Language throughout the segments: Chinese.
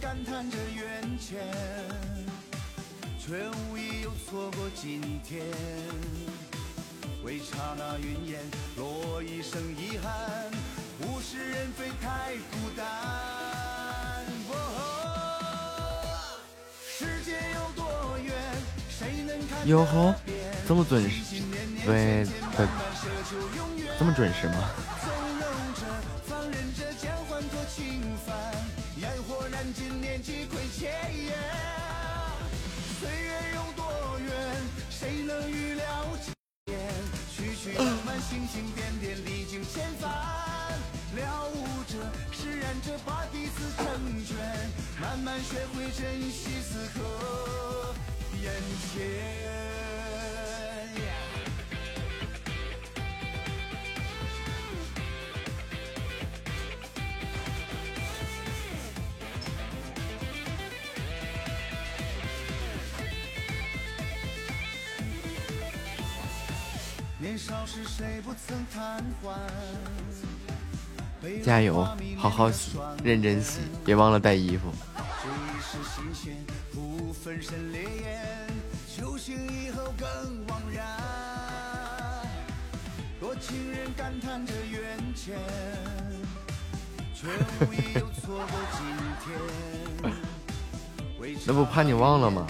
感叹着缘浅，却无意又错过今天。为刹那云烟，落一生遗憾，物是人非太孤单。哦，世界有多远，谁能看得？这么准时？喂，这么准时吗？好洗，认真洗，别忘了带衣服。那不怕你忘了吗？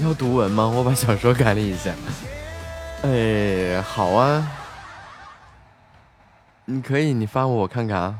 要读文吗？我把小说改了一下。哎，好啊，你可以，你发我我看看啊。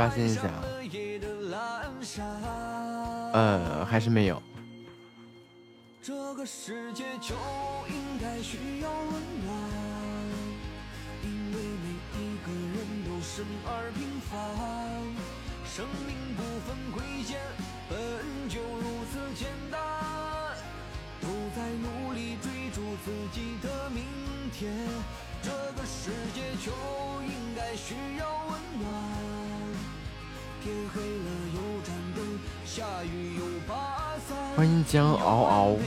刷新一下。呃，还是没有。将嗷嗷，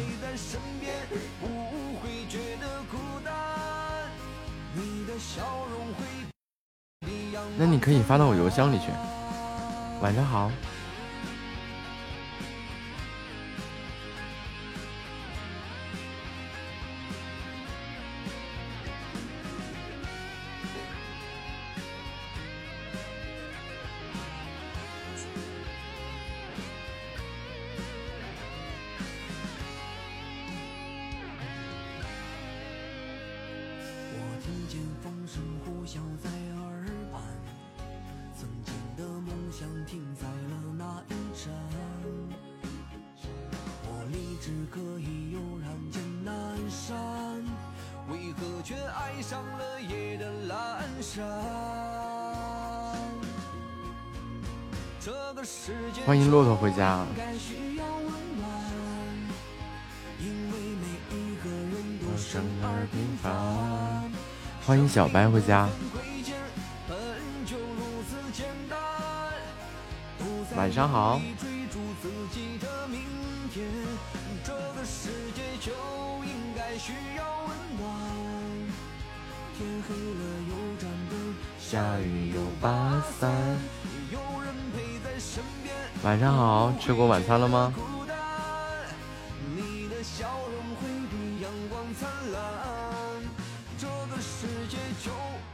那你可以发到我邮箱里去。晚上好。欢迎骆驼回家。欢迎小白回家。晚上好。下雨有把伞。晚上好，吃过晚餐了吗？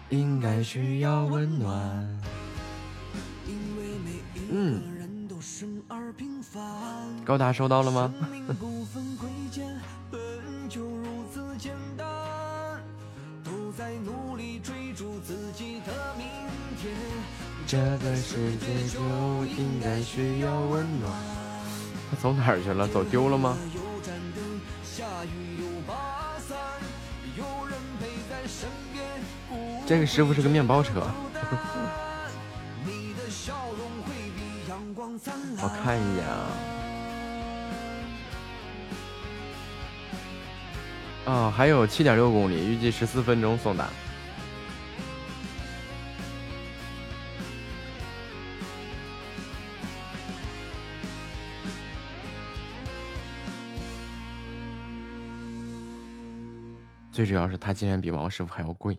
应该需要温暖。嗯。高达收到了吗？这个世界就应该需要温暖。他走哪儿去了？走丢了吗？这个师傅是个面包车。我看一眼啊。啊，还有七点六公里，预计十四分钟送达。最主要是他竟然比王师傅还要贵，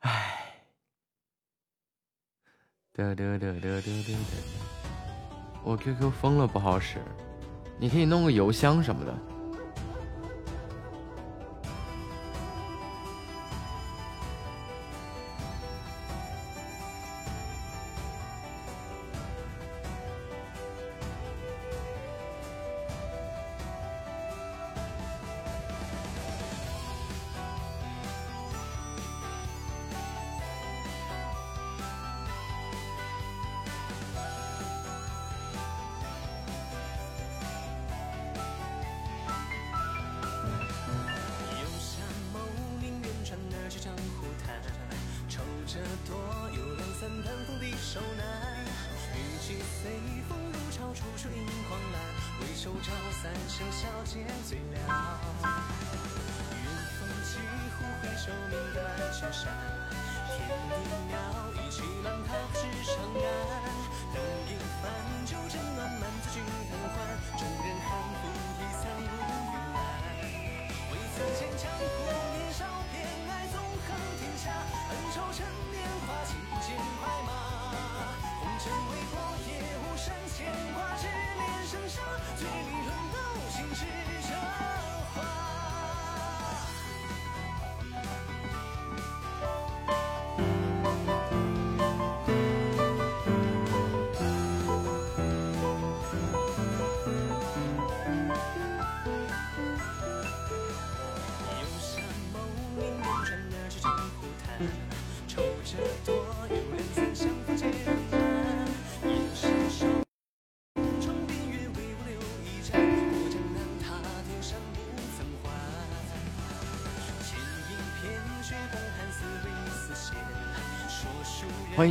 唉，得得得得得得得，我 QQ 封了不好使，你可以弄个邮箱什么的。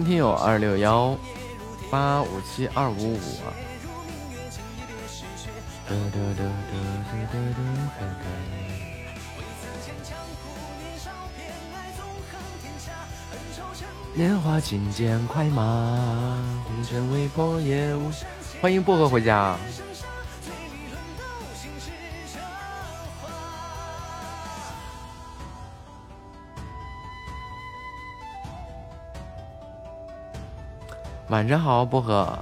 听友二六幺八五七二五五。年华轻剑快马，红尘未破也无。欢迎薄荷回家。晚上好，薄荷。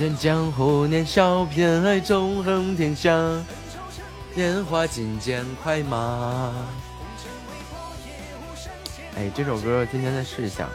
为此间江湖，年少偏爱纵横天下，年华尽见快马。哎，这首歌今天再试一下。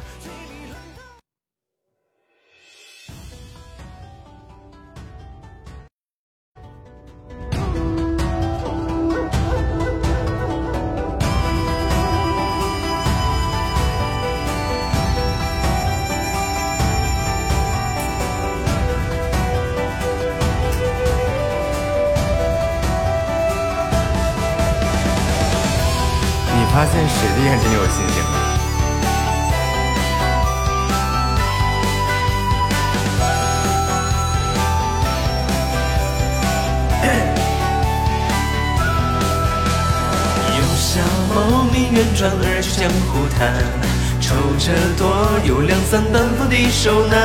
愁者多有两三班，逢敌手难。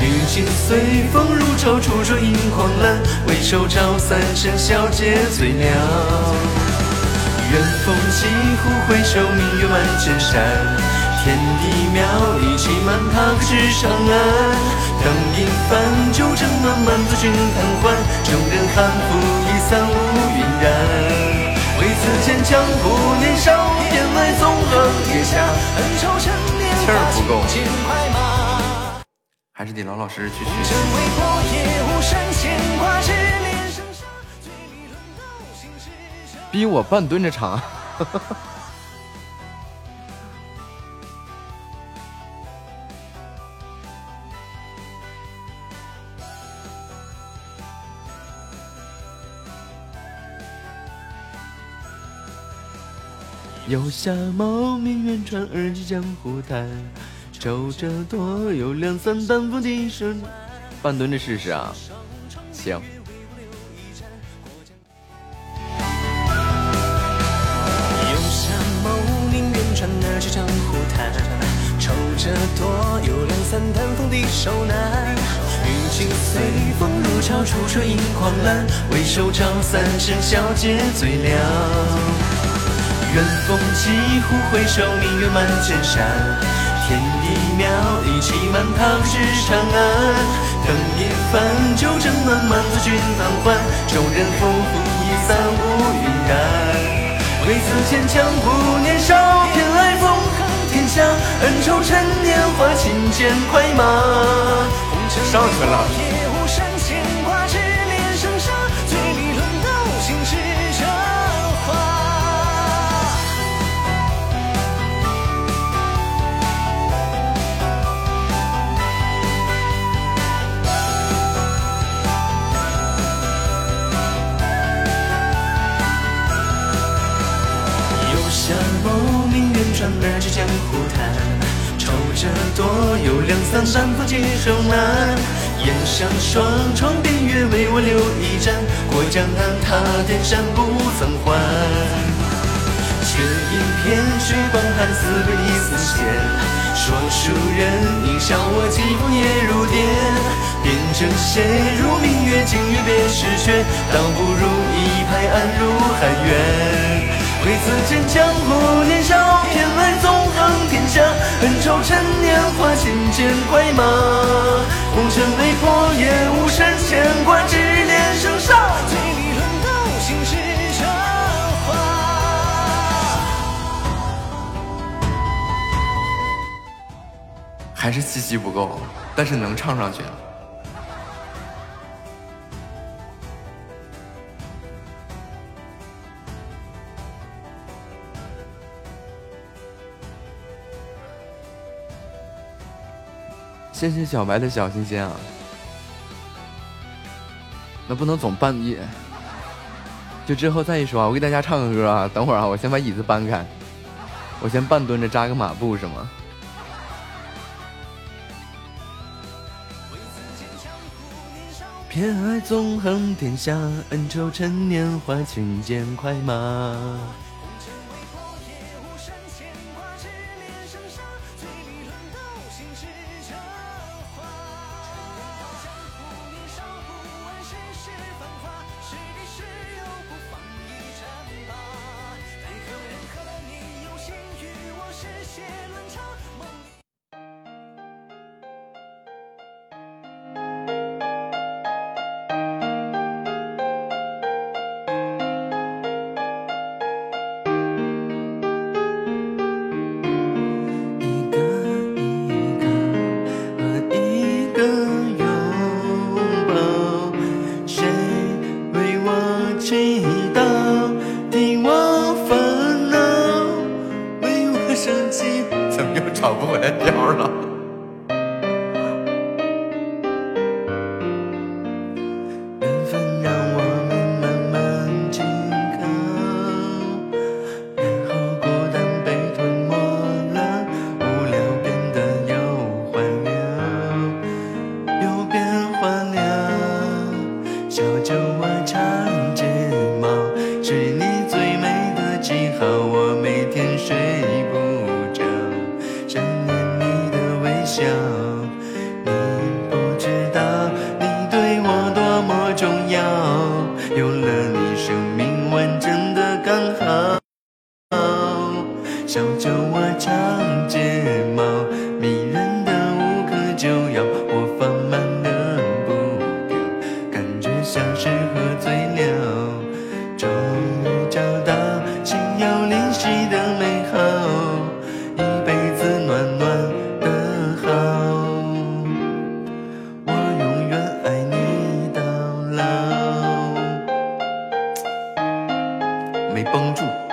雨尽随风入愁，灼灼荧黄澜。回首照三生，笑皆醉了。远峰西湖，回首明月，满千山。天地渺，意气满，踏歌至长安。灯影繁，酒城暖，满座均贪欢。众人酣，拂衣散，乌云染。为此年少偏爱纵横天下。恩仇趁年华，尽尽快马。还是得老老实实去学。逼我半蹲着唱。游侠茂名远传，而今江湖淡。守着多有两三担负的身，半蹲着试试啊！行。游侠谋宁远传，而去江湖谈。守着多有两三担负的手难。欲尽随风如潮，处处引狂澜。为手照三生小结最了。远风起，忽回首，明月满千山。天地渺，一骑满堂至长安。等一番，酒正暖满，座君当欢。众人夫妇已散无云然。唯此间江湖，年少偏爱纵横天下。恩仇趁年华，轻剑快马。上去了。而知江湖谈，愁着多有两三担负接受难。檐上霜，窗边月，为我留一盏。过江南，踏天山，不曾还。却饮片水，光寒思归思闲。说书人应笑我几步也如电。辩证谁如明月，今月别时缺。倒不如一拍案，入寒渊。为此间江湖，年少偏爱纵横天下。恩仇趁年华，轻剑快马。红尘未破，也无甚牵挂。只恋生杀，醉里论道，醒时折花。还是气息不够，但是能唱上去。谢谢小白的小心心啊！那不能总半夜，就之后再一说啊！我给大家唱个歌啊！等会儿啊，我先把椅子搬开，我先半蹲着扎个马步是吗？偏爱纵横天下，恩仇趁年华，轻剑快马。没绷住。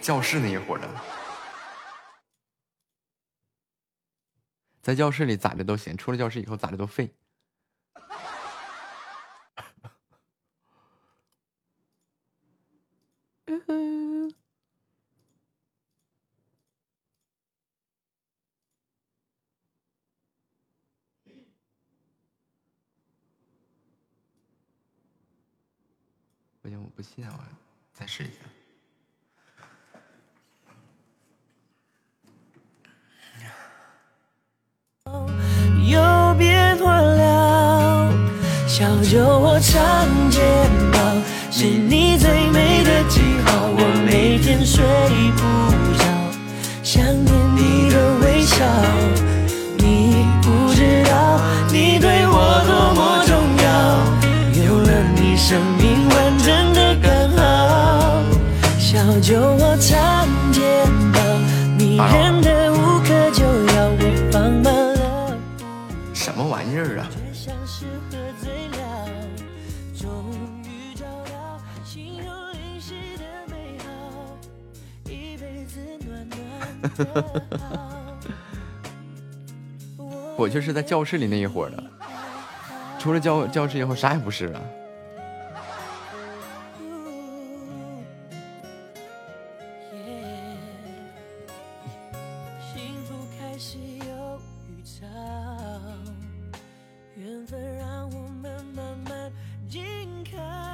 教室那一伙人在教室里咋的都行，出了教室以后咋的都废。不行，我不信，我再试一下。小酒窝长睫毛，是你最美的记号。我每天睡不着，想念你的微笑。我就是在教室里那一伙的，出了教教室以后啥也不是啊。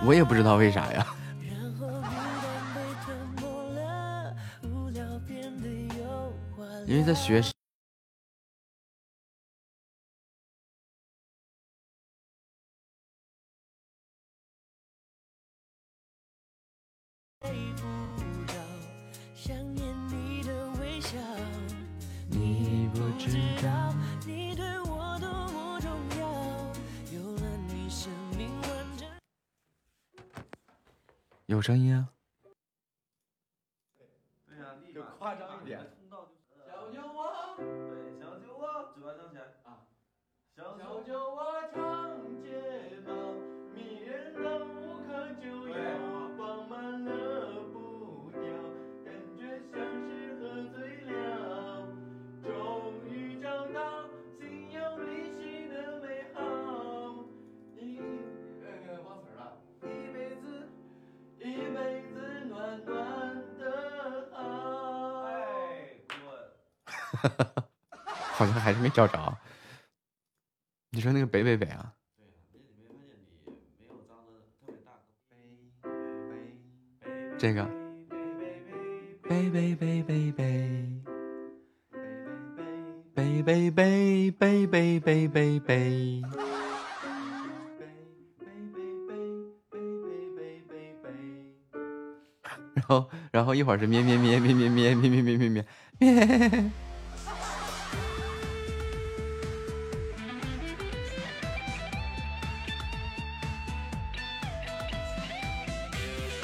我也不知道为啥呀，因为在学。有声音啊！哈 哈好像还是没找着。你说那个北北北啊？这个北北北北北北北北北北北北北。然后，然后一会儿是咩咩咩咩咩咩咩咩咩咩咩。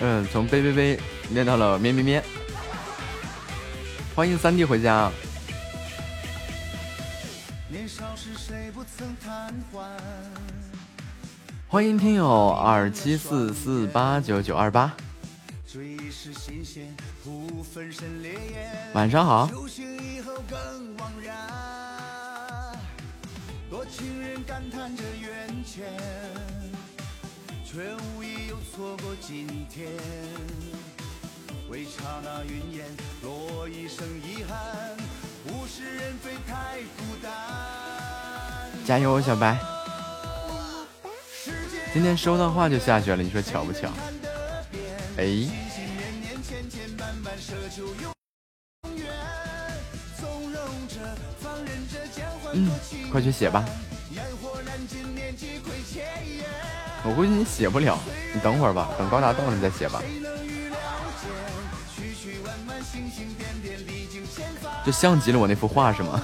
嗯，从悲悲悲练到了咩咩咩。欢迎三弟回家。欢迎听友二七四四八九九二八。晚上好。却无意又错过今天。为刹那云烟，落一生遗憾，物是人非太孤单。加油，小白！今天收到话就下雪了，你说巧不巧？哎。嗯，快去写吧。我估计你写不了，你等会儿吧，等高达到了你再写吧。就像极了我那幅画是吗？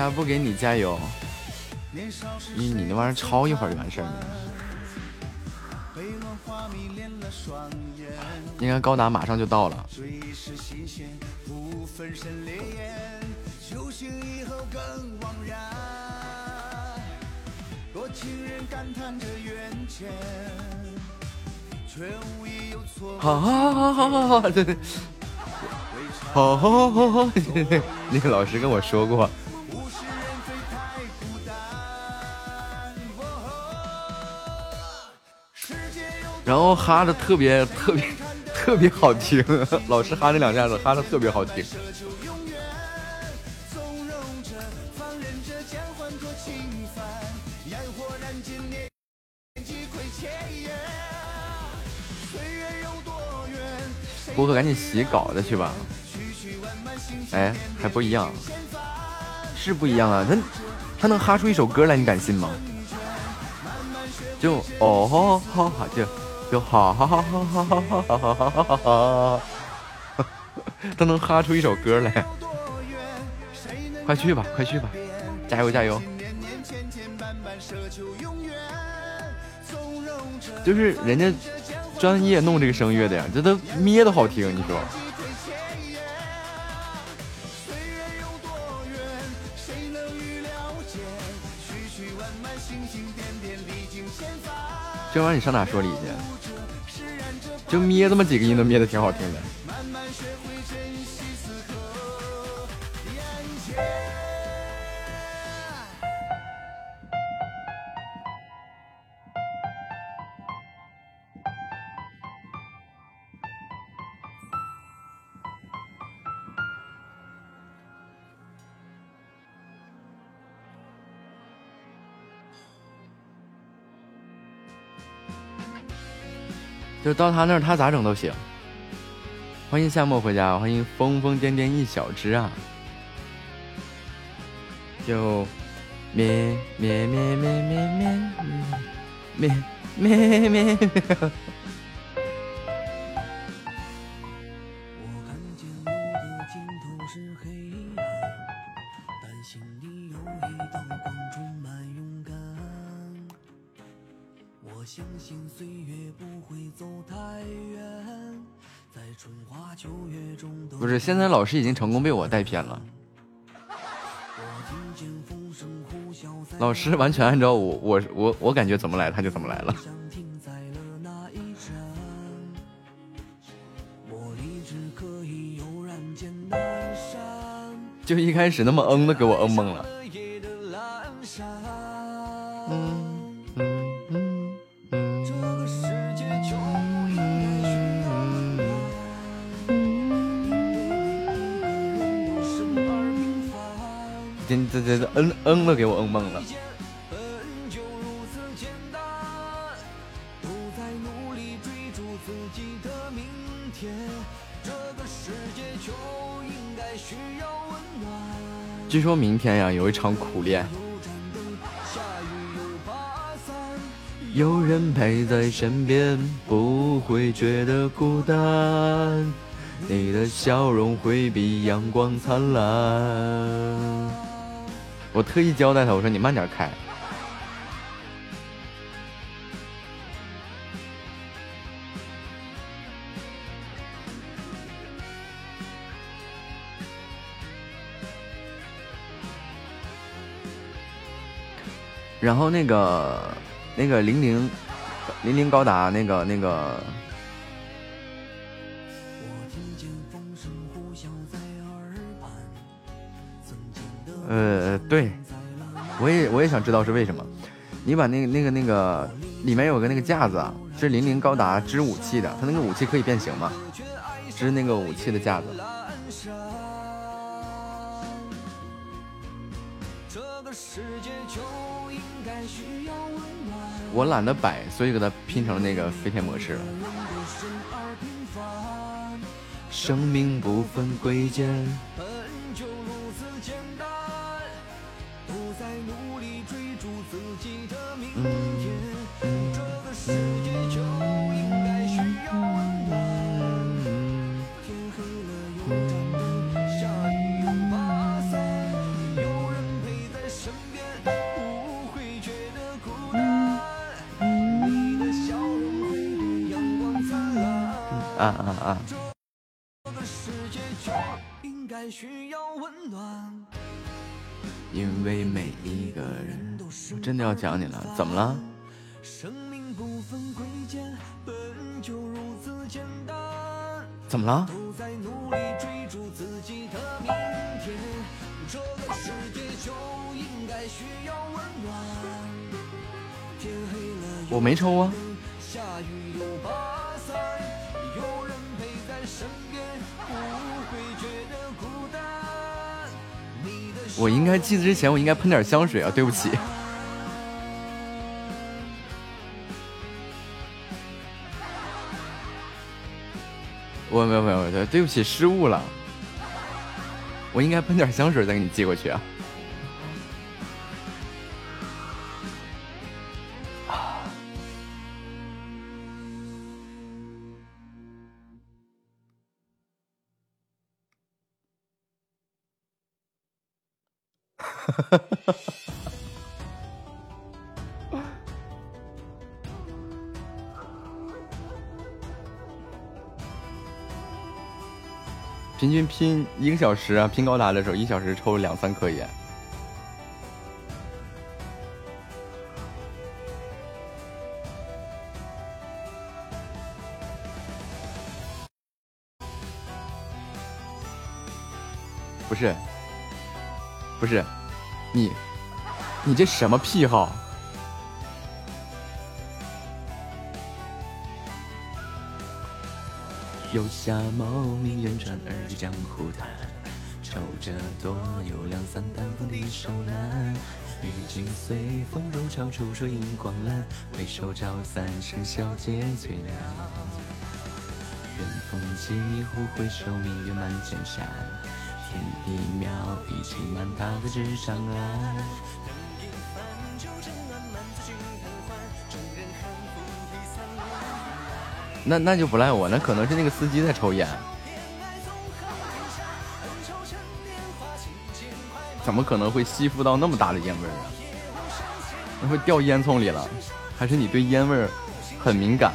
啥不给你加油？你你那玩意儿超一会儿就完事儿了。应该高达马上就到了。好好好好好好，对对，好好好好，那个老师跟我说过。后哈的特别特别特别好听，老师哈那两下子哈的特别好听。波哥赶紧洗稿子去吧。哎，还不一样，是不一样啊！他他能哈出一首歌来，你敢信吗？就哦，好好就。就哈哈哈哈哈哈哈哈哈哈！都能哈出一首歌来，快去吧，快去吧，加油加油！就是人家专业弄这个声乐的呀，这都咩都好听，你说？这玩意儿你上哪说理去？就咩这么几个音都咩的挺好听的。就到他那儿，他咋整都行。欢迎夏末回家，欢迎疯疯癫癫一小只啊！就咩咩咩咩咩咩咩咩咩。走太远，在春花秋月中不是，现在老师已经成功被我带偏了。老师完全按照我我我我感觉怎么来他就怎么来了。就一开始那么嗯的给我嗯懵了。这这这嗯嗯的给我嗯懵了。据说明天呀有一场苦练，有人陪在身边，不会觉得孤单，你的笑容会比阳光灿烂。我特意交代他，我说你慢点开。然后那个那个零零零零高达那个那个，呃，对，我也我也想知道是为什么。你把那个那个那个里面有个那个架子啊，是零零高达织武器的，它那个武器可以变形吗？织那个武器的架子。我懒得摆，所以给它拼成那个飞天模式了。生命不分贵贱。啊啊啊！因为每一个人，我真的要讲你了，怎么了？怎么了？我没抽啊。我应该记之前，我应该喷点香水啊！对不起，我没有没有，对对不起，失误了。我应该喷点香水再给你寄过去啊。哈哈哈哈平均拼一个小时啊，拼高达的时候，一小时抽两三颗烟。不是，不是。你，你这什么癖好？游侠谋名远传而江湖谈，抽着多有两三担，锋利手难。雨尽随风入潮，出水映光澜。回首照三生笑皆最凉。远风几乎回首，明月满千山。天地渺，一骑满踏的纸上。那那就不赖我，那可能是那个司机在抽烟。怎么可能会吸附到那么大的烟味儿啊？那会掉烟囱里了，还是你对烟味儿很敏感？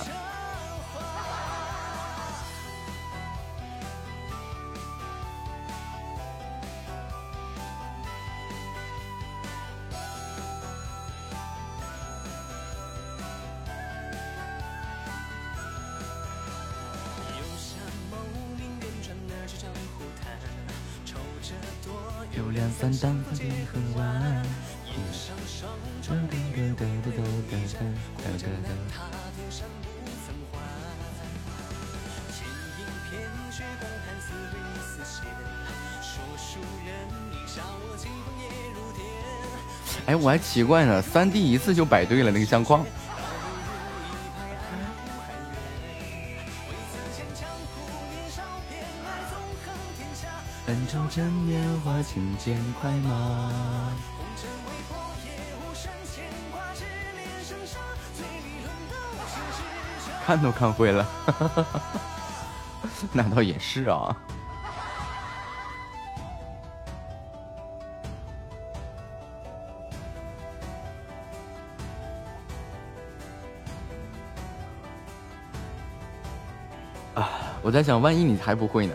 奇怪呢，三弟一次就摆对了那个相框。看都看会了，那倒也是啊。我在想，万一你还不会呢？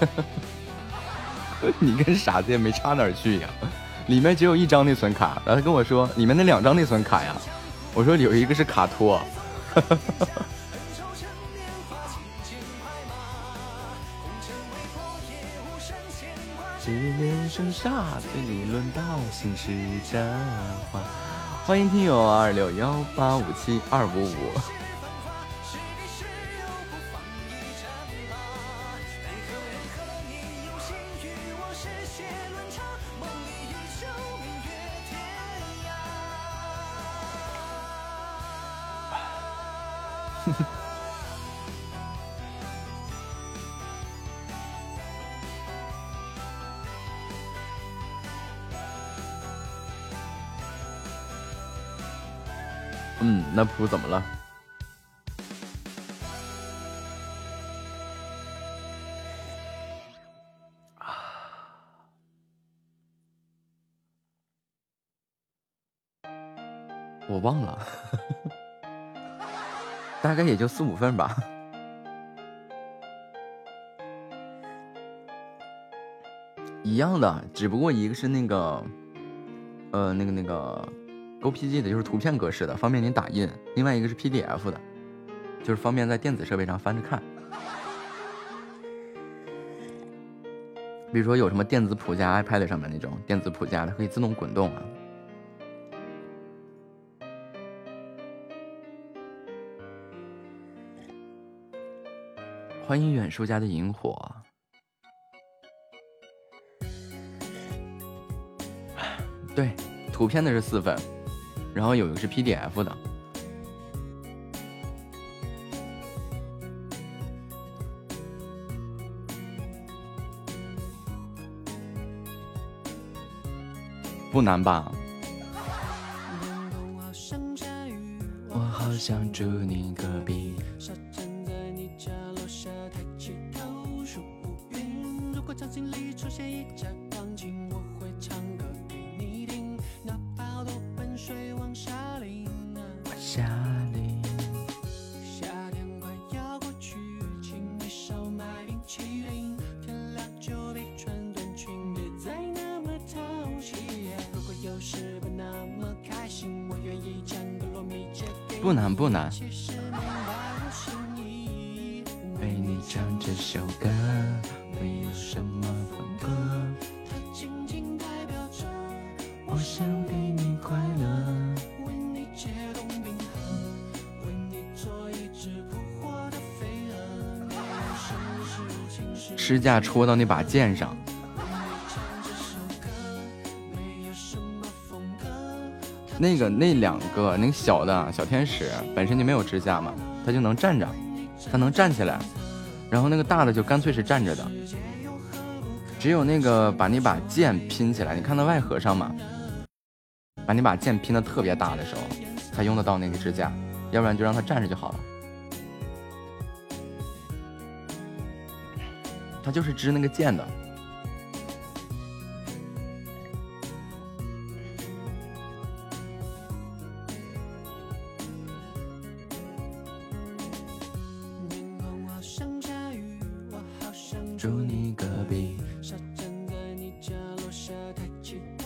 你跟傻子也没差哪儿去呀，里面只有一张内存卡，然后他跟我说里面那两张内存卡呀，我说有一个是卡托。下子你轮到心事真烦欢迎听友二六幺八五七二五五。嗯，那谱怎么了？我忘了，大概也就四五份吧。一样的，只不过一个是那个，呃，那个那个。OPG 的就是图片格式的，方便您打印；另外一个是 PDF 的，就是方便在电子设备上翻着看。比如说有什么电子谱架，iPad 上面那种电子谱架，它可以自动滚动啊。欢迎远叔家的萤火。对，图片的是四份。然后有一个是 PDF 的，不难吧？我好想住你隔壁。架戳到那把剑上。那个那两个那个小的小天使本身就没有支架嘛，它就能站着，它能站起来，然后那个大的就干脆是站着的。只有那个把那把剑拼起来，你看到外盒上嘛，把那把剑拼的特别大的时候，才用得到那个支架，要不然就让它站着就好了。它就是织那个剑的。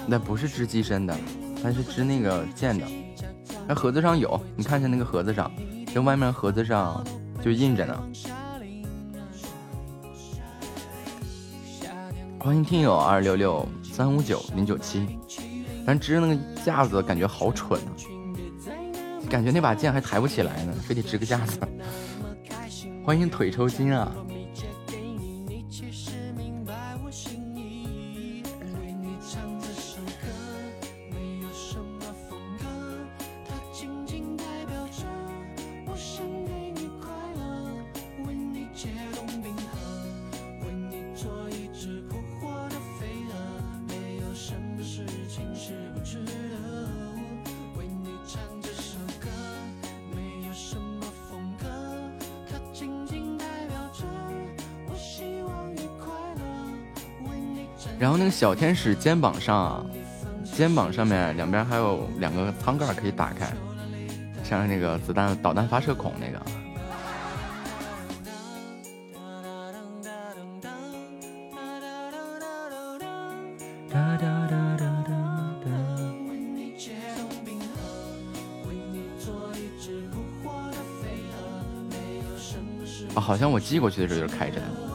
那不是织机身的。它是织那个剑的。那盒子上有，你看一下那个盒子上，这外面盒子上就印着呢。欢迎听友二六六三五九零九七，咱支那个架子感觉好蠢啊，感觉那把剑还抬不起来呢，非得支个架子。欢迎腿抽筋啊！小天使肩膀上，肩膀上面两边还有两个舱盖可以打开，像是那个子弹导弹发射孔那个。啊，好像我寄过去的时候就是开着的。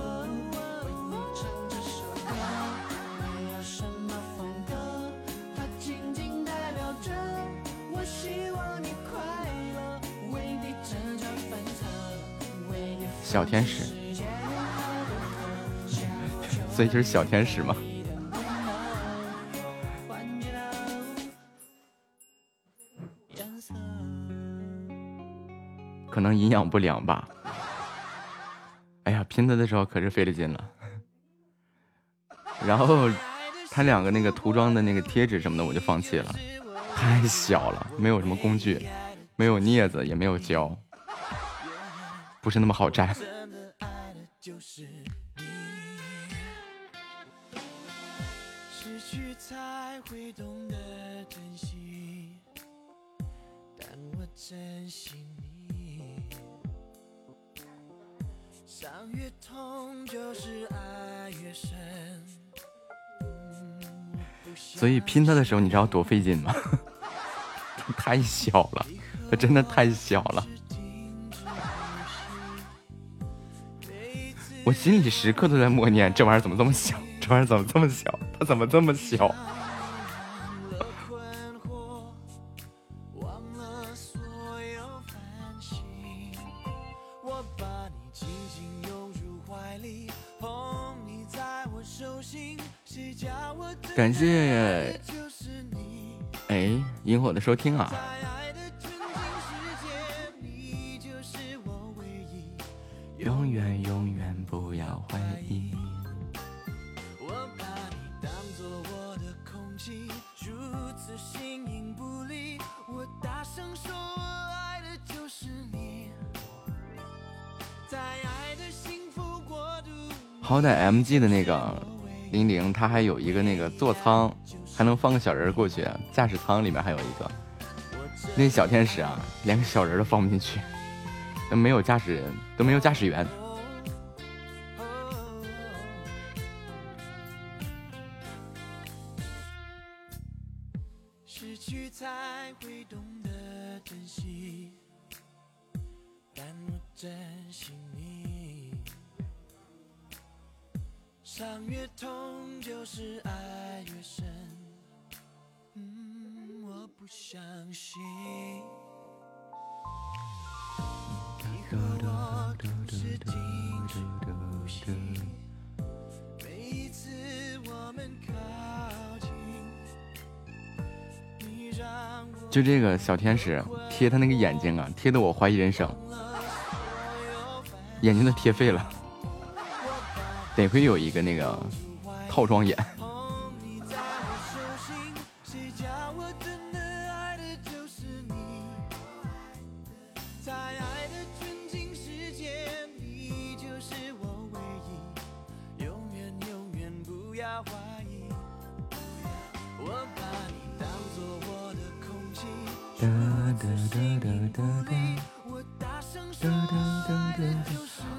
小天使，所以就是小天使嘛。可能营养不良吧。哎呀，拼它的时候可是费了劲了。然后，他两个那个涂装的那个贴纸什么的，我就放弃了，太小了，没有什么工具，没有镊子，也没有胶。不是那么好粘。所以拼它的时候，你知道多费劲吗？太小了，它真的太小了。我心里时刻都在默念：这玩意儿怎么这么小？这玩意儿怎么这么小？它怎么这么小？感谢，哎，萤火的收听啊。好歹 MG 的那个零零，它还有一个那个座舱，还能放个小人过去。驾驶舱里面还有一个，那小天使啊，连个小人都放不进去，都没有驾驶人，都没有驾驶员。是爱越深，嗯，我不相信就这个小天使贴他那个眼睛啊，贴的我怀疑人生，眼睛都贴废了，得亏有一个那个套装眼。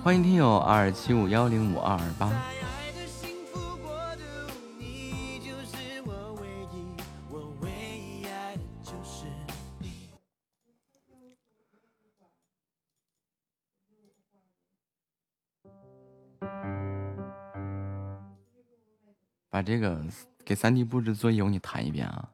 欢迎听友二七五幺零五二二八。这个给三弟布置作业，我给你弹一遍啊。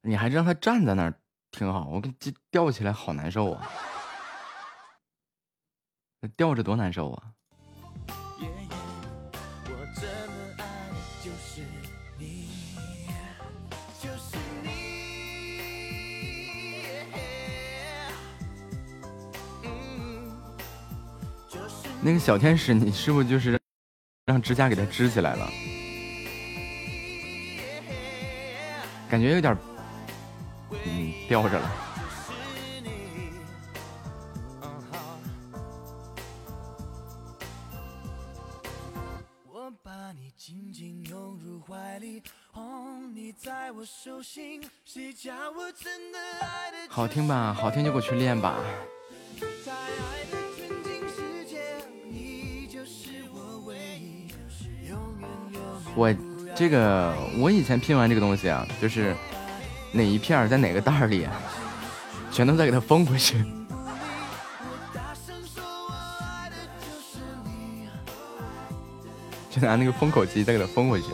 你还让他站在那儿挺好，我给吊起来好难受啊！吊着多难受啊！那个小天使，你是不是就是让指甲给他支起来了？感觉有点。嗯吊着了。好听吧？好听就给我去练吧。我这个我以前拼完这个东西啊，就是哪一片在哪个袋里，全都再给它封回去，就拿那个封口机再给它封回去，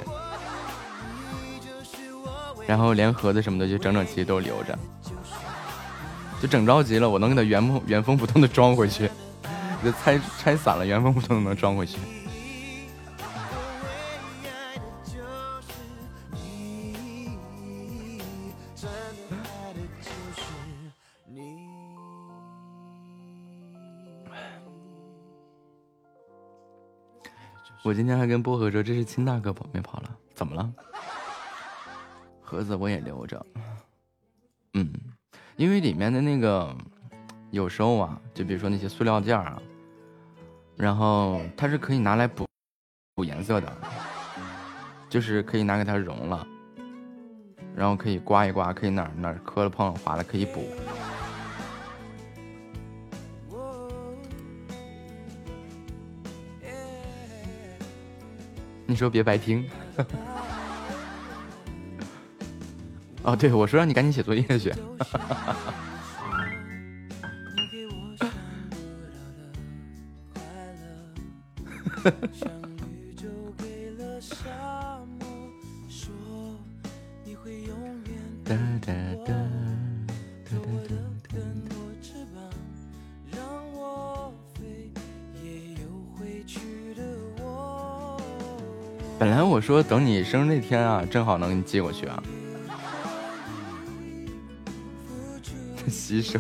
然后连盒子什么的就整整齐齐都留着，就整着急了，我能给它原封原封不动的装回去，就拆拆散了，原封不动的能装回去。我今天还跟薄荷说这是亲大哥跑没跑了，怎么了？盒子我也留着，嗯，因为里面的那个有时候啊，就比如说那些塑料件啊，然后它是可以拿来补补颜色的，就是可以拿给它融了，然后可以刮一刮，可以哪哪磕了碰了划了可以补。你说别白听。哦，对，我说让你赶紧写作业去。本来我说等你生日那天啊，正好能给你寄过去啊。洗手，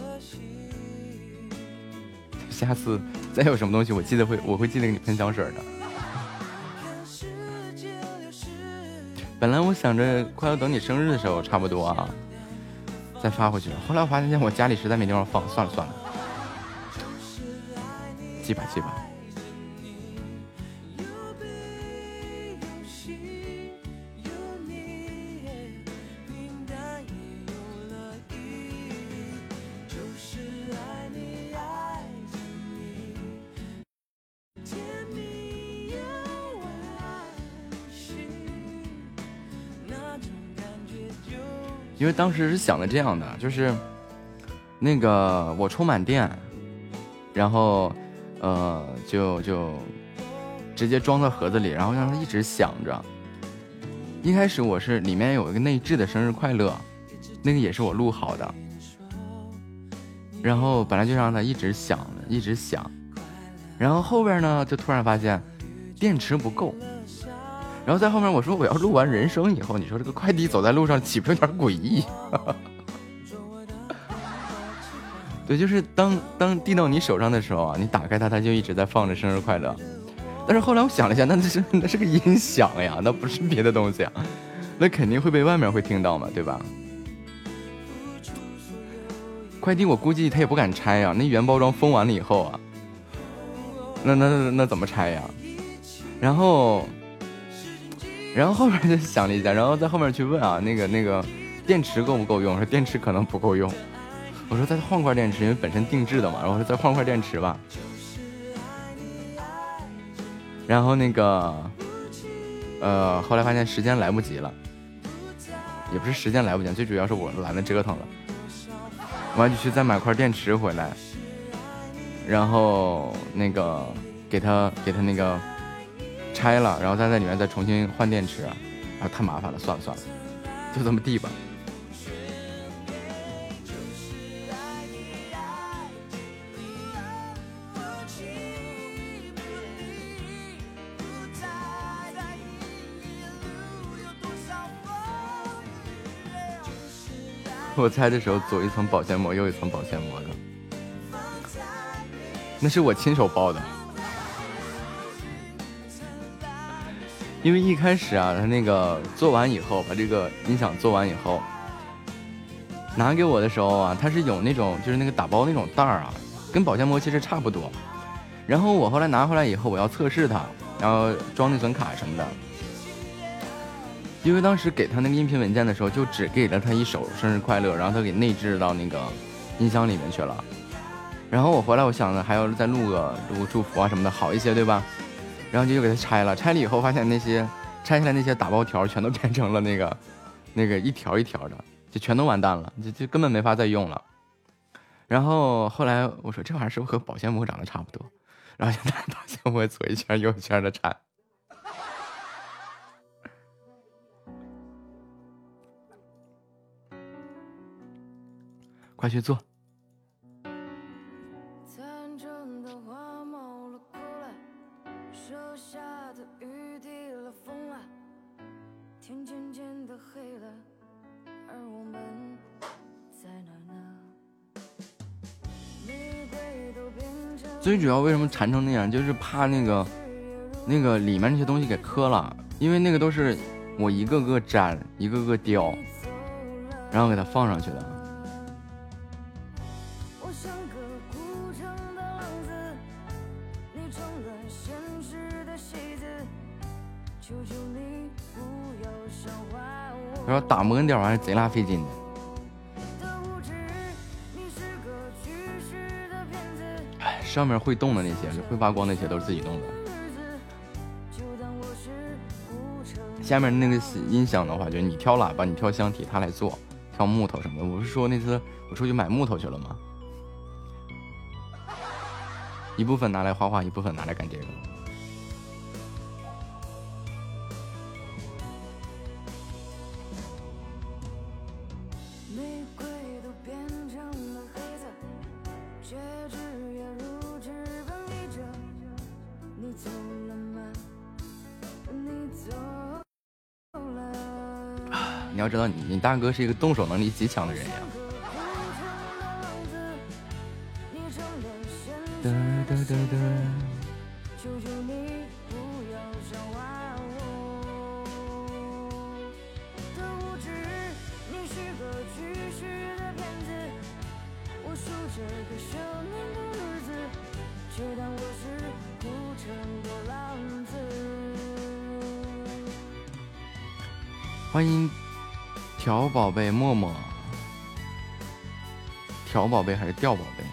下次再有什么东西，我记得会我会记得给你喷香水的。本来我想着快要等你生日的时候，差不多啊，再发回去。后来我发现我家里实在没地方放，算了算了，寄吧寄吧。因为当时是想的这样的，就是那个我充满电，然后呃就就直接装到盒子里，然后让它一直响着。一开始我是里面有一个内置的生日快乐，那个也是我录好的，然后本来就让它一直响，一直响，然后后边呢就突然发现电池不够。然后在后面我说我要录完人生以后，你说这个快递走在路上岂不有点诡异？对，就是当当递到你手上的时候啊，你打开它，它就一直在放着生日快乐。但是后来我想了一下，那那是那是个音响呀，那不是别的东西啊，那肯定会被外面会听到嘛，对吧？快递我估计他也不敢拆呀，那原包装封完了以后啊，那那那那怎么拆呀？然后。然后后面就想了一下，然后在后面去问啊，那个那个电池够不够用？说电池可能不够用。我说再换块电池，因为本身定制的嘛。然后说再换块电池吧。然后那个，呃，后来发现时间来不及了，也不是时间来不及，最主要是我懒得折腾了。完就去再买块电池回来，然后那个给他给他那个。拆了，然后再在里面再重新换电池，啊，太麻烦了，算了算了，就这么地吧。我拆的时候左一层保鲜膜，右一层保鲜膜的，那是我亲手包的。因为一开始啊，他那个做完以后，把这个音响做完以后，拿给我的时候啊，他是有那种就是那个打包那种袋儿啊，跟保鲜膜其实差不多。然后我后来拿回来以后，我要测试它，然后装内存卡什么的。因为当时给他那个音频文件的时候，就只给了他一首生日快乐，然后他给内置到那个音箱里面去了。然后我回来，我想着还要再录个录个祝福啊什么的，好一些，对吧？然后就又给它拆了，拆了以后发现那些拆下来那些打包条全都变成了那个那个一条一条的，就全都完蛋了，就就根本没法再用了。然后后来我说这玩意儿是不是和保鲜膜长得差不多？然后就拿保鲜膜左一圈右一圈的缠。快去做。最主要为什么缠成那样，就是怕那个那个里面那些东西给磕了，因为那个都是我一个个粘，一个个雕，然后给它放上去的。他说打磨那玩意儿贼拉费劲的。上面会动的那些，会发光那些都是自己弄的。下面那个音响的话，就是你挑喇叭，你挑箱体，他来做，挑木头什么的。我不是说那次我出去买木头去了吗？一部分拿来画画，一部分拿来干这个。要知道，你你大哥是一个动手能力极强的人呀。调宝贝默默，调宝贝还是调宝贝？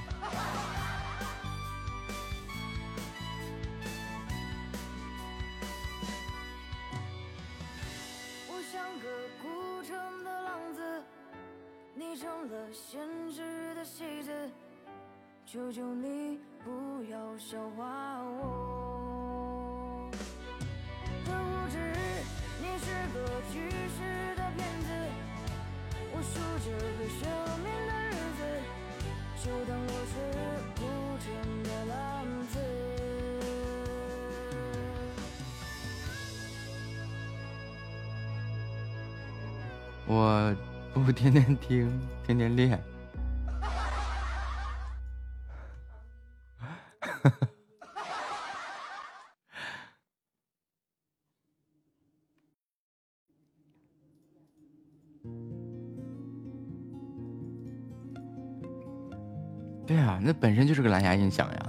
想呀。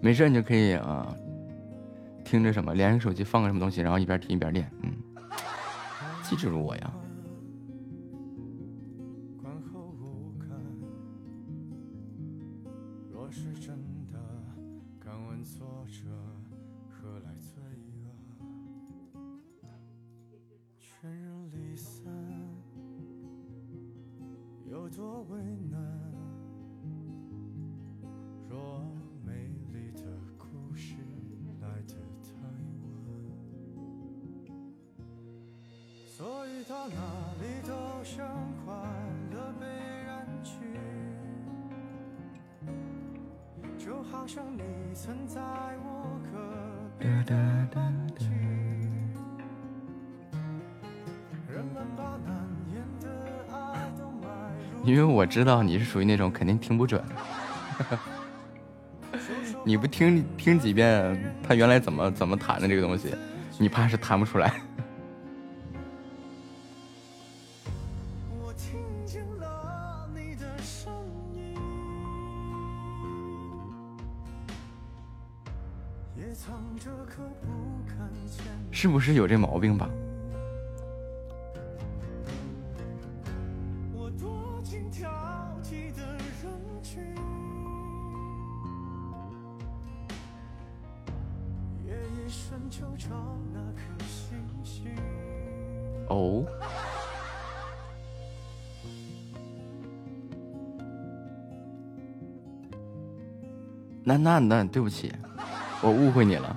没事，你就可以啊，听着什么，连着手机放个什么东西，然后一边听一边练。嗯，机智如我呀。知道你是属于那种肯定听不准，你不听听几遍他原来怎么怎么弹的这个东西，你怕是弹不出来。是不是有这毛病吧？那那，对不起，我误会你了。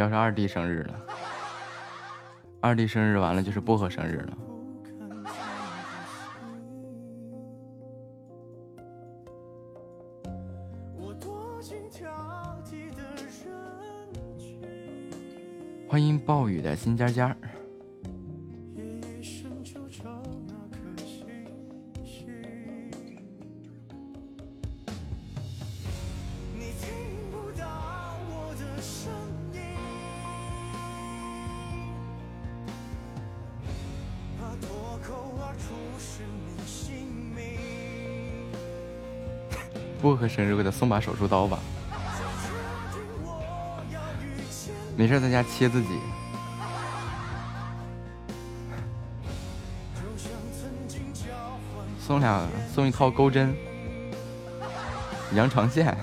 要是二弟生日了，二弟生日完了就是薄荷生日了。欢迎暴雨的新尖尖生日给他送把手术刀吧，没事在家切自己，送俩送一套钩针，羊肠线，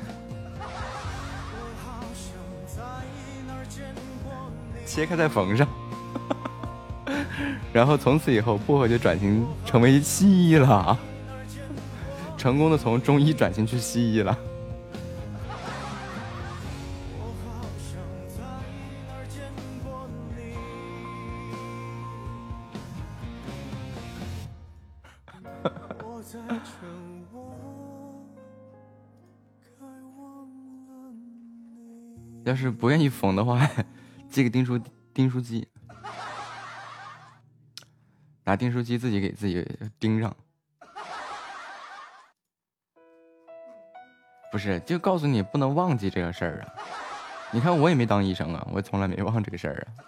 切开再缝上，然后从此以后薄荷就转型成为西医了。成功的从中医转型去西医了。要是不愿意缝的话，寄个订书订书机，拿订书机自己给自己钉上。不是，就告诉你不能忘记这个事儿啊！你看我也没当医生啊，我从来没忘这个事儿啊。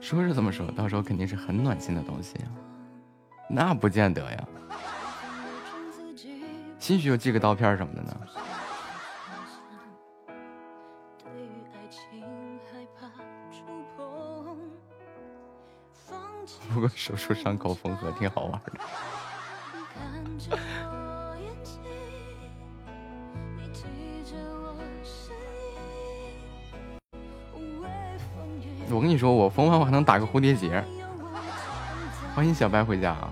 说是这么说，到时候肯定是很暖心的东西呀。那不见得呀。兴许有寄个刀片什么的呢。不过手术伤口缝合挺好玩的。我跟你说，我缝完我还能打个蝴蝶结。欢迎小白回家啊！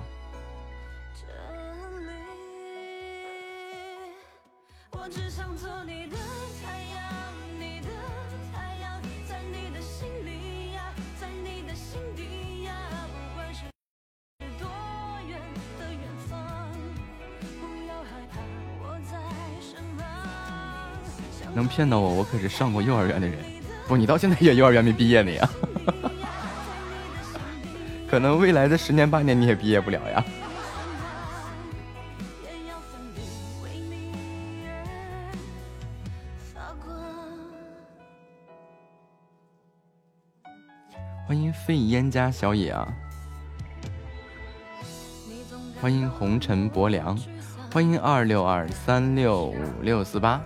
骗到我，我可是上过幼儿园的人。不，你到现在也幼儿园没毕业呢呀？可能未来的十年八年你也毕业不了呀。欢迎废烟家小野啊！欢迎红尘薄凉，欢迎二六二三六五六四八。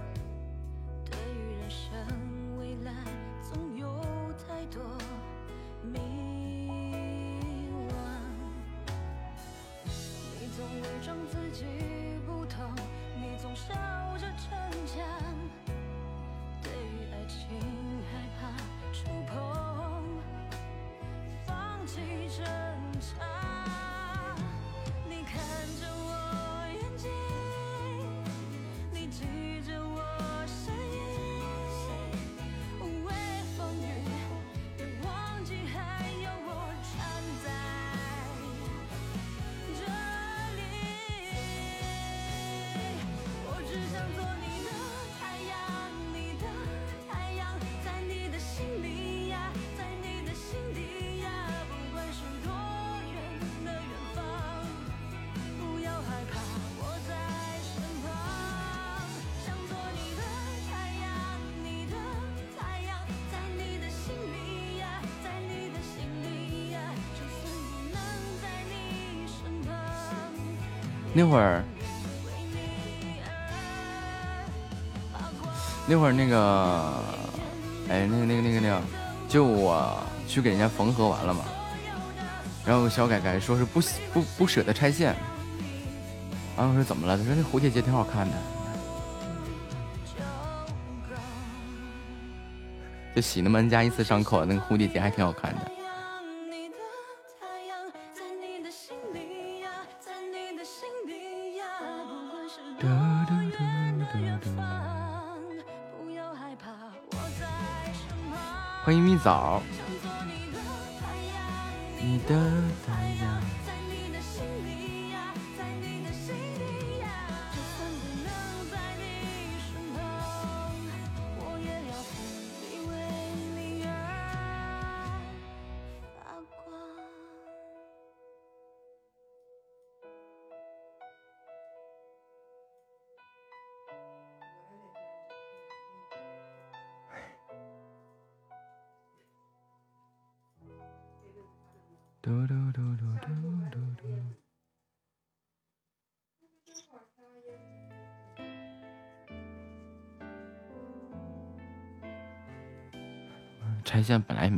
那会儿，那会儿那个，哎，那个那个那个那个，就我去给人家缝合完了嘛，然后小改改说是不不不舍得拆线，然后我说怎么了？他说那蝴蝶结挺好看的，就洗那么 N 加一次伤口，那个蝴蝶结还挺好看的。早。你的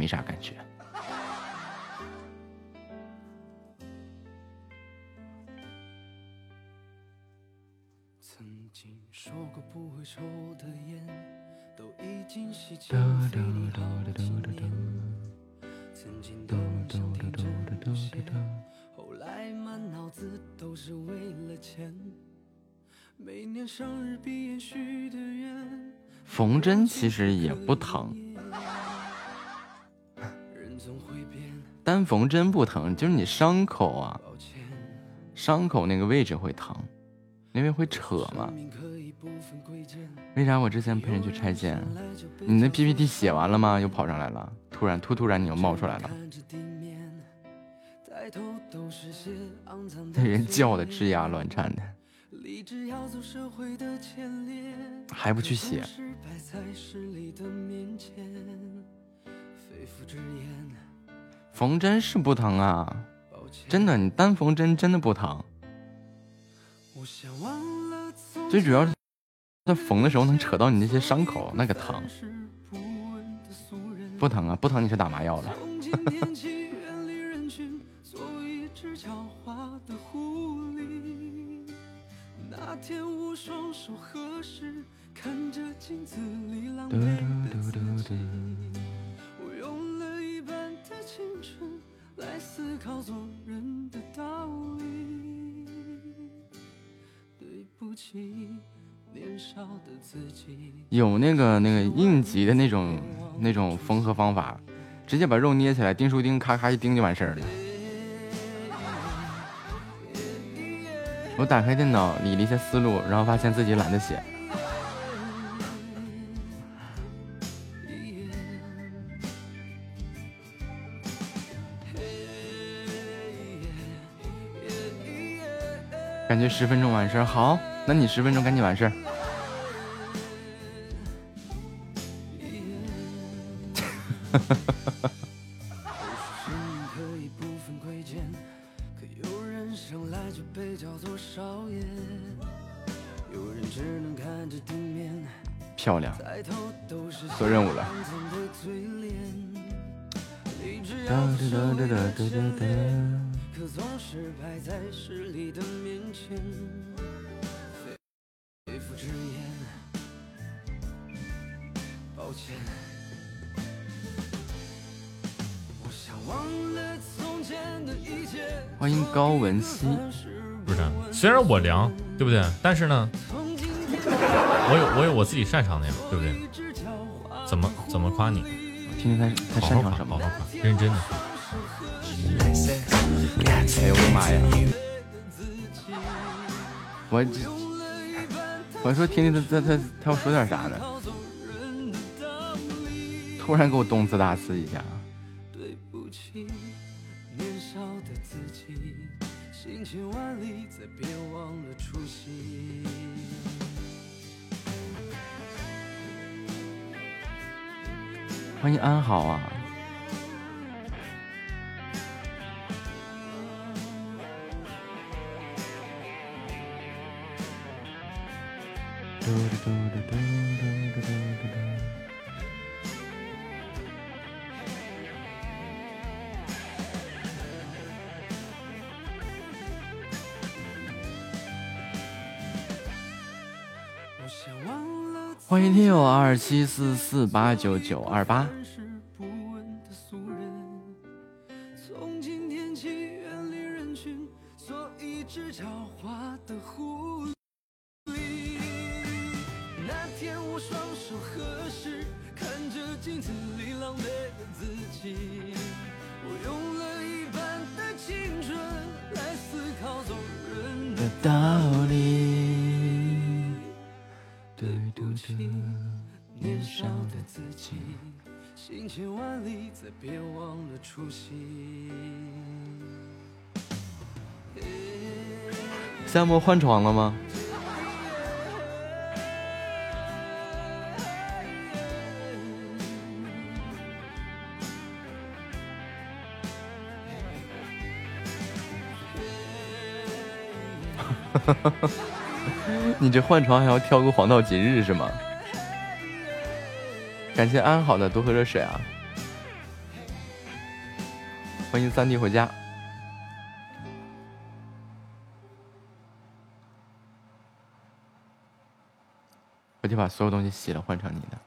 想听这些，后来满脑子都是为了钱。每年生日闭眼许的愿，缝针其实也不疼，缝针不疼，就是你伤口啊，伤口那个位置会疼，因为会扯嘛。为啥我之前陪人去拆线，你那 PPT 写完了吗？又跑上来了，突然突突然你又冒出来了，那人叫的吱呀乱颤的，还不去写缝针是不疼啊，真的，你单缝针真的不疼，最主要是它缝的时候能扯到你那些伤口，那个疼，不疼啊？不疼你是打麻药了。思考做人的道理。对不起，年少的自己。有那个那个应急的那种那种缝合方法，直接把肉捏起来，钉书钉咔咔一钉就完事儿了。我打开电脑理了一下思路，然后发现自己懒得写。感觉十分钟完事儿，好，那你十分钟赶紧完事儿。是摆在势力的面前，肺腑之言，抱歉。我想忘了从前的一切，欢迎高文熙，不是，虽然我凉，对不对？但是呢，我有我有我自己擅长的呀，对不对？怎么怎么夸你？听听他他擅长什么好好？夸，认真的。哎呦我的妈呀！我我说听听他他他他要说点啥呢？突然给我动次打次一下。对不起，年少的自己，行千万里，再别忘了初心。欢迎安好啊！欢迎听友二七四四八九九二八。自己我用了一半的青春来思考做人的道理对不起年少的自己行千万里再别忘了初心三毛换床了吗？你这换床还要挑个黄道吉日是吗？感谢安好的多喝热水啊！欢迎三弟回家。我就把所有东西洗了，换成你的。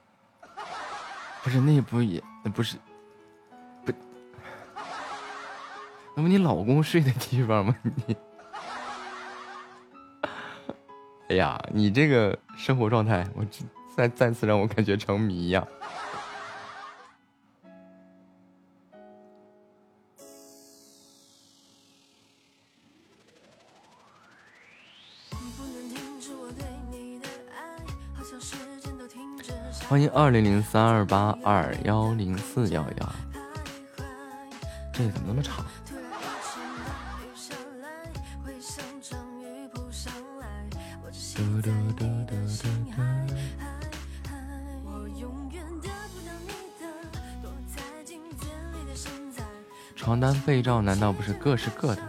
不是，那不也不是不？那不你老公睡的地方吗？你？哎呀，你这个生活状态，我再再次让我感觉成谜呀。欢迎二零零三二八二幺零四幺幺，这怎么那么长？床单被罩难道不是各是各的？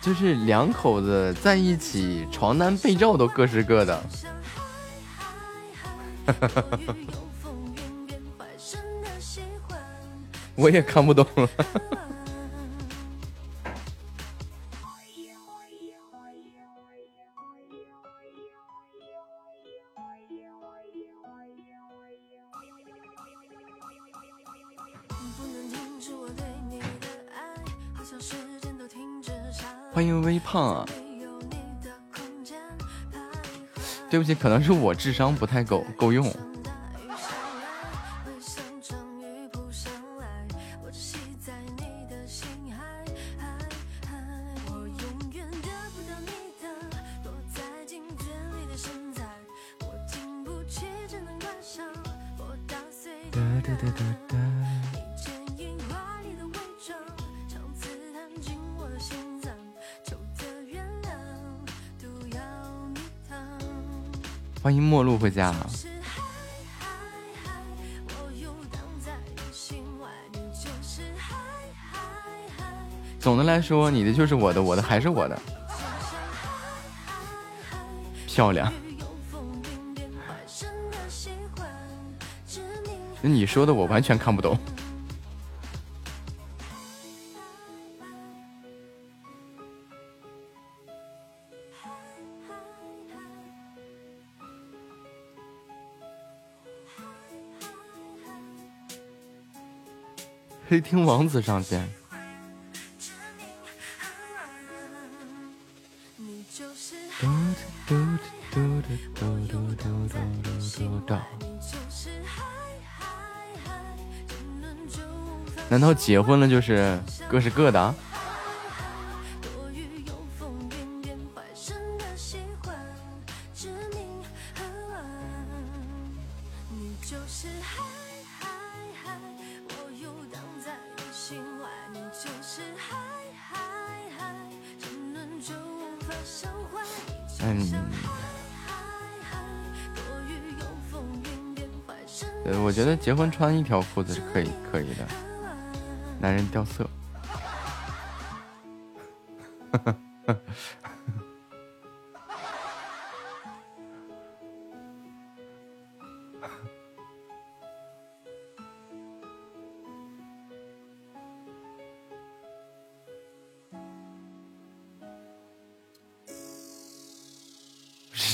就是两口子在一起，床单被罩都各是各的。我也看不懂了。可能是我智商不太够够用。说，你的就是我的，我的还是我的。漂亮。那你说的我完全看不懂。黑厅王子上线。难道结婚了就是各是各的？嗯，我觉得结婚穿一条裤子是可以可以的，男人掉色。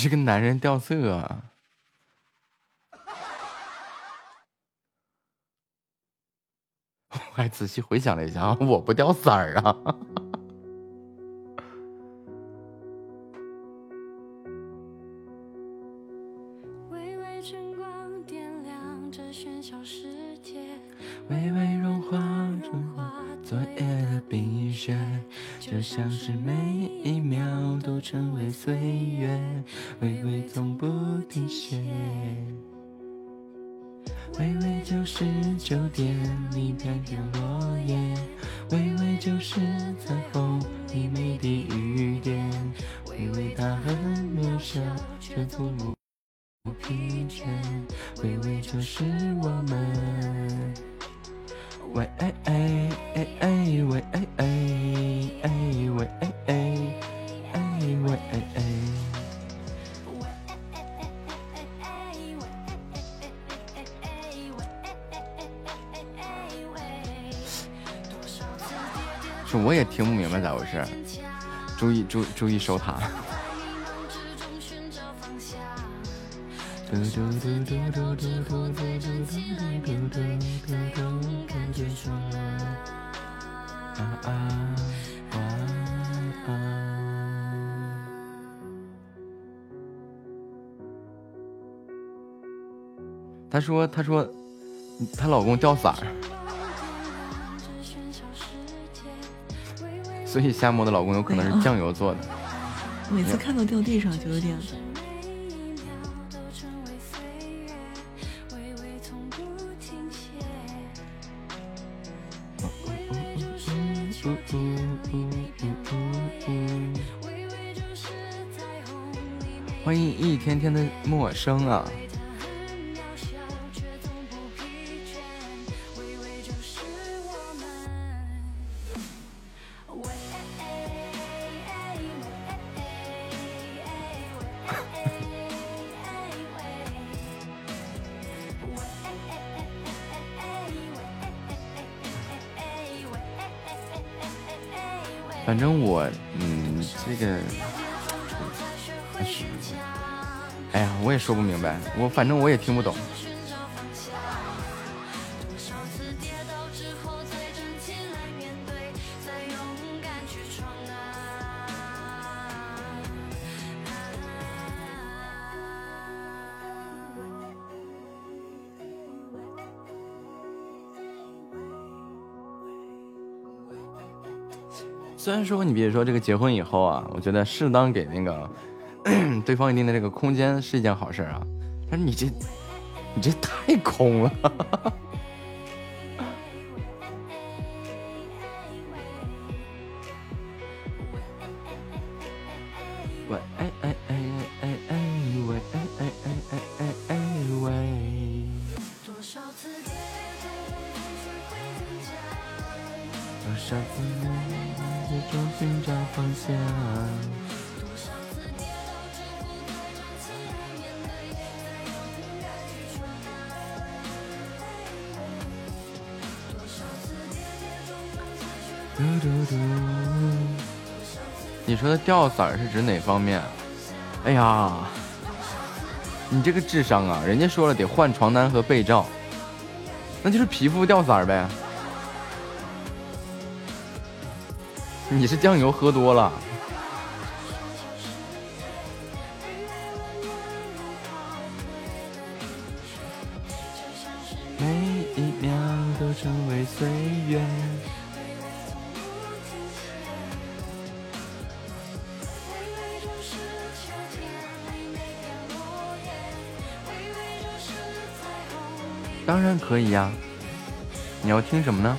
这个男人掉色，啊还仔细回想了一下啊，我不掉色儿啊。微微它很渺小，却从不疲倦，微微就是我们。喂哎哎哎哎喂哎哎哎喂哎哎哎喂哎哎。我也听不明白咋回事，注意注注意收塔。她说：“她说，她老公掉色儿，所以夏沫的老公有可能是酱油做的。每次看到掉地上就有点。”生啊！说不明白，我反正我也听不懂。虽然说你别说这个结婚以后啊，我觉得适当给那个 对方一定的这个空间是一件好事啊，但是你这你这太空了。掉色儿是指哪方面？哎呀，你这个智商啊！人家说了得换床单和被罩，那就是皮肤掉色儿呗。你是酱油喝多了。可以呀，你要听什么呢？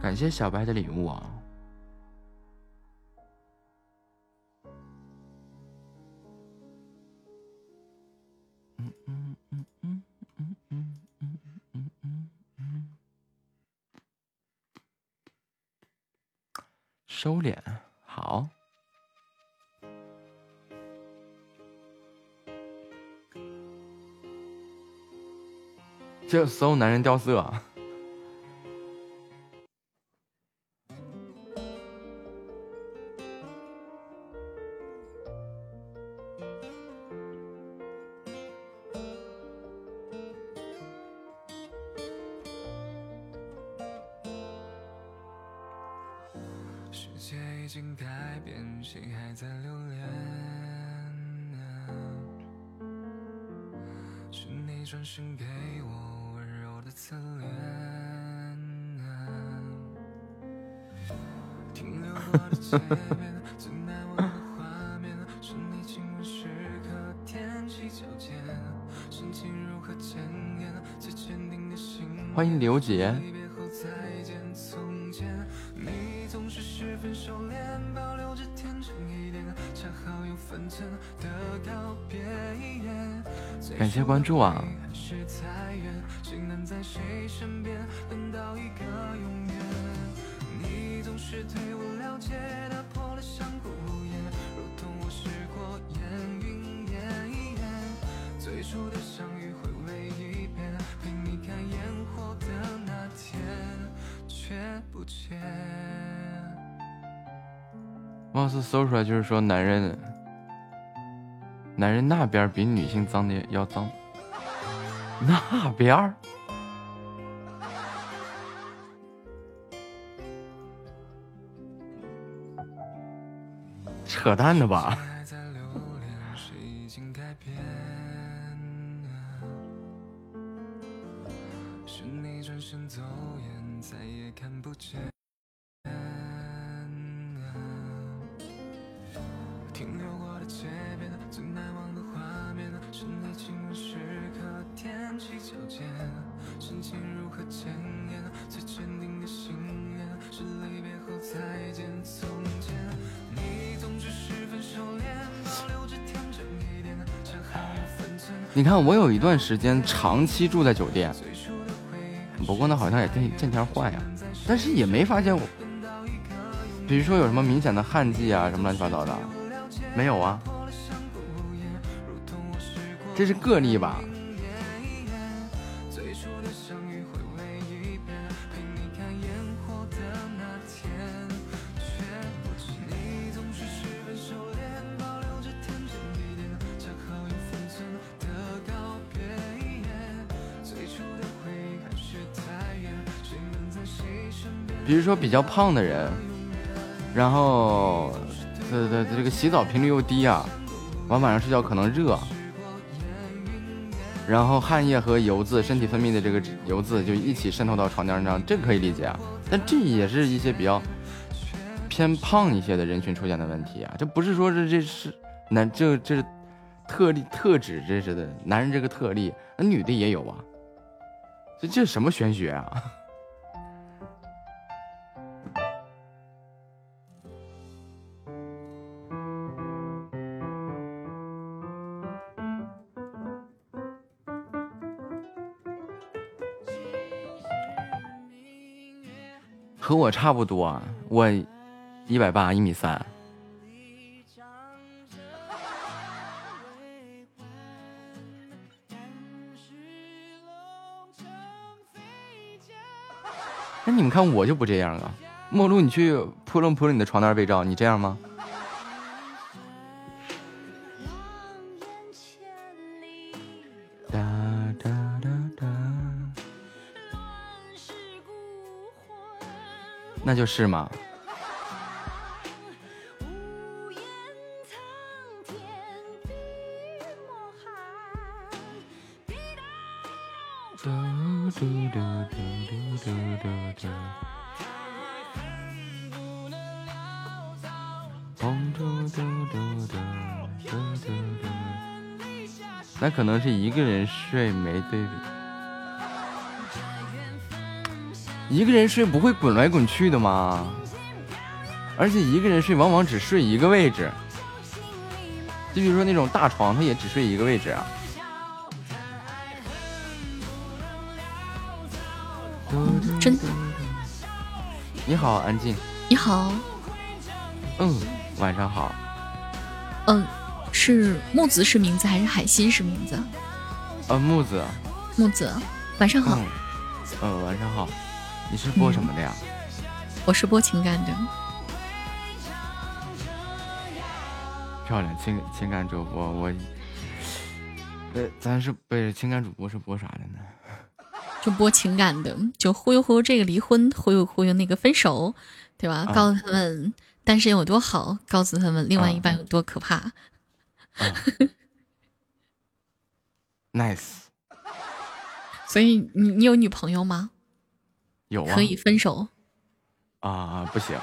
感谢小白的礼物啊！收敛，好。这所有男人掉色。啊注啊！貌似搜出来就是说，男人，男人那边比女性脏的要脏，那边儿扯淡的吧？看，我有一段时间长期住在酒店，不过呢，好像也见见天换呀，但是也没发现我，比如说有什么明显的汗迹啊，什么乱七八糟的，没有啊，这是个例吧？比如说比较胖的人，然后，这这，这个洗澡频率又低啊，完晚上睡觉可能热，然后汗液和油渍，身体分泌的这个油渍就一起渗透到床单上，这可以理解啊。但这也是一些比较偏胖一些的人群出现的问题啊，这不是说这这是男这这是特例特指这是的男人这个特例，那女的也有啊，这 这什么玄学啊？差不多，我一百八，一米三。那你们看我就不这样啊！梦露，你去扑棱扑棱你的床单被罩，你这样吗？那就是嘛。那可能是一个人睡没对比。一个人睡不会滚来滚去的吗？而且一个人睡往往只睡一个位置，就比如说那种大床，他也只睡一个位置啊。真的。你好，安静。你好。嗯，晚上好。嗯，是木子是名字还是海心是名字？呃，木子。木子，晚上好。嗯，晚上好。你是播什么的呀？我是播情感的。漂亮，情情感主播，我，呃，咱是不是情感主播是播啥的呢？就播情感的，就忽悠忽悠这个离婚，忽悠忽悠那个分手，对吧？告诉他们单身有多好，告诉他们另外一半有多可怕。Nice。所以你你有女朋友吗？有啊。可以分手。啊，不行。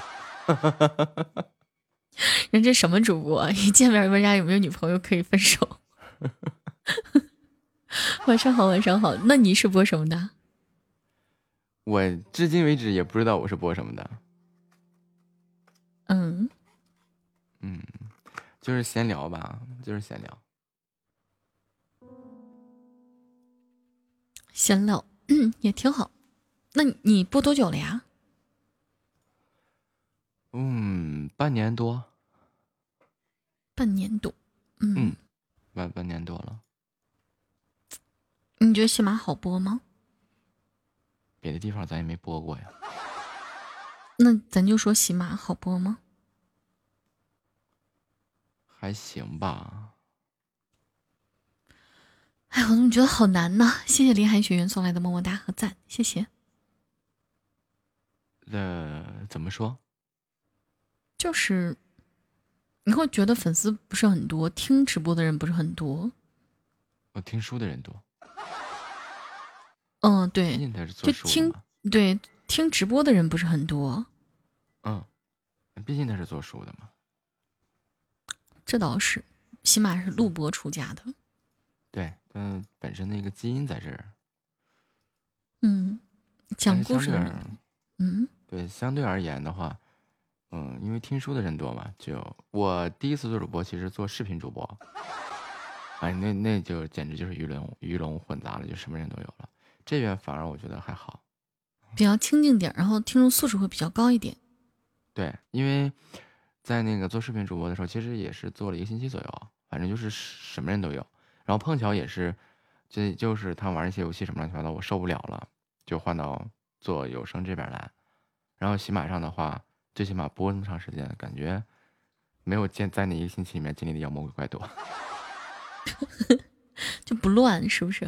人这什么主播？一见面问人家有没有女朋友可以分手。晚上好，晚上好。那你是播什么的？我至今为止也不知道我是播什么的。嗯嗯，就是闲聊吧，就是闲聊。闲聊，嗯，也挺好。那你播多久了呀？嗯，半年多。半年多，嗯，半半年多了。你觉得喜马好播吗？别的地方咱也没播过呀。那咱就说喜马好播吗？还行吧。哎，我怎么觉得好难呢？谢谢林海雪原送来的么么哒和赞，谢谢。呃，怎么说？就是你会觉得粉丝不是很多，听直播的人不是很多。我听书的人多。嗯，对，就听对听直播的人不是很多。嗯，毕竟他是做书的嘛。这倒是，起码是录播出家的。对，嗯，本身那个基因在这儿。嗯，讲故事。嗯，对，相对而言的话，嗯，因为听书的人多嘛，就我第一次做主播，其实做视频主播，哎，那那就简直就是鱼龙鱼龙混杂了，就什么人都有了。这边反而我觉得还好，比较清静点，然后听众素质会比较高一点。对，因为在那个做视频主播的时候，其实也是做了一个星期左右，反正就是什么人都有。然后碰巧也是，就就是他玩一些游戏什么乱七八糟，我受不了了，就换到做有声这边来。然后喜马上的话，最起码播那么长时间，感觉没有见在那一个星期里面经历的妖魔鬼怪多，就不乱，是不是？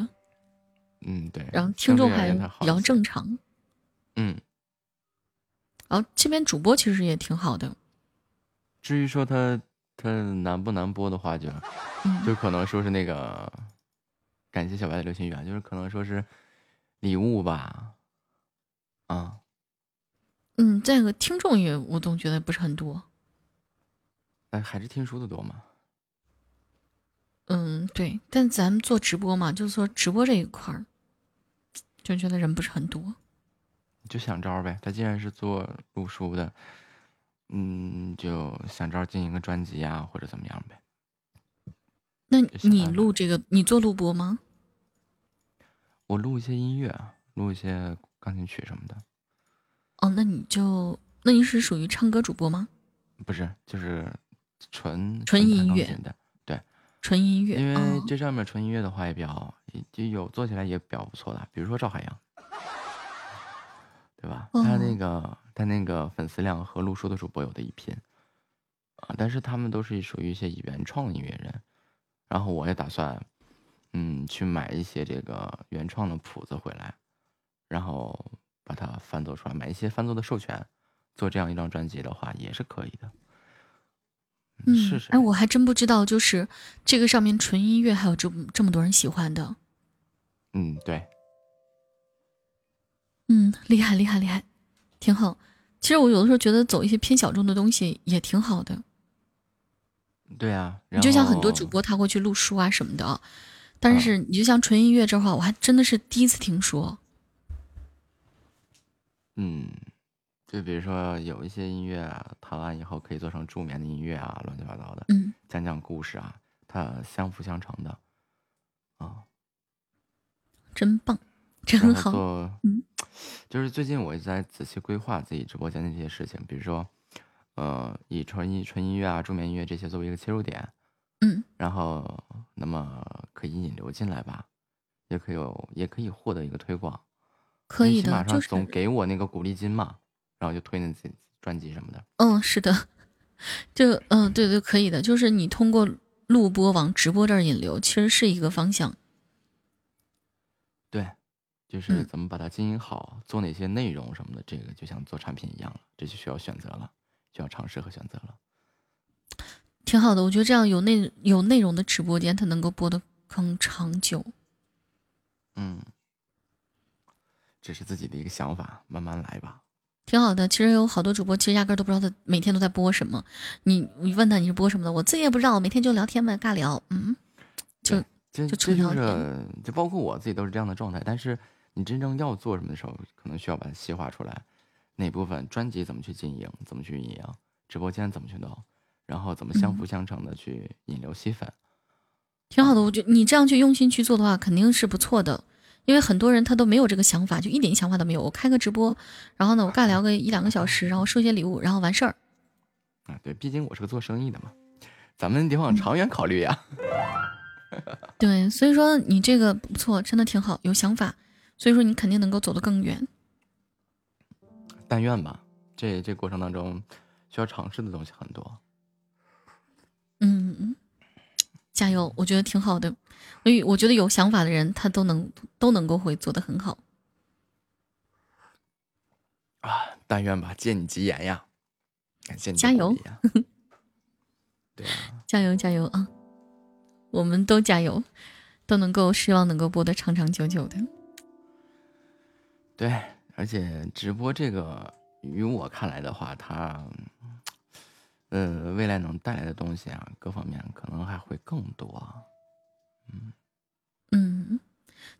嗯，对，然后听众还比较正常，嗯，然后这边主播其实也挺好的。至于说他他难不难播的话，就就可能说是那个感谢小白的流星雨啊，就是可能说是礼物吧，啊，嗯，再一个听众也我总觉得不是很多，哎，还是听书的多嘛。嗯，对，但咱们做直播嘛，就是说直播这一块儿。就觉得人不是很多，就想招呗。他既然是做录书的，嗯，就想招进一个专辑啊，或者怎么样呗。那你录这个，你做录播吗？我录一些音乐，录一些钢琴曲什么的。哦，那你就，那你是属于唱歌主播吗？不是，就是纯纯音乐的，对，纯音乐。因为这上面纯音乐的话也比较。就有做起来也比较不错的，比如说赵海洋，对吧？他那个他那个粉丝量和录书的主播有的一拼啊，但是他们都是属于一些原创音乐人，然后我也打算，嗯，去买一些这个原创的谱子回来，然后把它翻奏出来，买一些翻奏的授权，做这样一张专辑的话也是可以的。嗯，试试。哎，我还真不知道，就是这个上面纯音乐还有这这么多人喜欢的。嗯，对。嗯，厉害厉害厉害，挺好。其实我有的时候觉得走一些偏小众的东西也挺好的。对啊，你就像很多主播他会去录书啊什么的，但是你就像纯音乐这块，我还真的是第一次听说。嗯，就比如说有一些音乐啊，弹完以后可以做成助眠的音乐啊，乱七八糟的，嗯，讲讲故事啊，它相辅相成的，啊，真棒，真好。嗯，就是最近我在仔细规划自己直播间的这些事情，比如说，呃，以纯音纯音乐啊、助眠音乐这些作为一个切入点，嗯，然后那么可以引流进来吧，也可以有，也可以获得一个推广。可以的，就是总给我那个鼓励金嘛，然后就推那些专辑什么的。嗯，是的，就嗯，对对，可以的，就是你通过录播往直播这儿引流，其实是一个方向。对，就是怎么把它经营好，做哪些内容什么的，这个就像做产品一样了，这就需要选择了，需要尝试和选择了。挺好的，我觉得这样有内有内容的直播间，它能够播的更长久。嗯。这是自己的一个想法，慢慢来吧。挺好的，其实有好多主播，其实压根都不知道他每天都在播什么。你你问他你是播什么的，我自己也不知道。我每天就聊天呗，尬聊，嗯，就就就纯聊天。就包括我自己都是这样的状态。但是你真正要做什么的时候，可能需要把它细化出来。哪部分专辑怎么去经营，怎么去运营，直播间怎么去弄，然后怎么相辅相成的去引流吸粉。挺好的，我觉得你这样去用心去做的话，肯定是不错的。因为很多人他都没有这个想法，就一点想法都没有。我开个直播，然后呢，我尬聊个一两个小时，然后收些礼物，然后完事儿。啊，对，毕竟我是个做生意的嘛，咱们得往长远考虑呀。对，所以说你这个不错，真的挺好，有想法，所以说你肯定能够走得更远。但愿吧，这这过程当中需要尝试的东西很多。嗯，加油，我觉得挺好的。所以我觉得有想法的人，他都能都能够会做得很好。啊，但愿吧，借你吉言呀！感谢你加油，对啊，加油加油啊！我们都加油，都能够希望能够播得长长久久的。对，而且直播这个，于我看来的话，它，呃，未来能带来的东西啊，各方面可能还会更多。嗯嗯，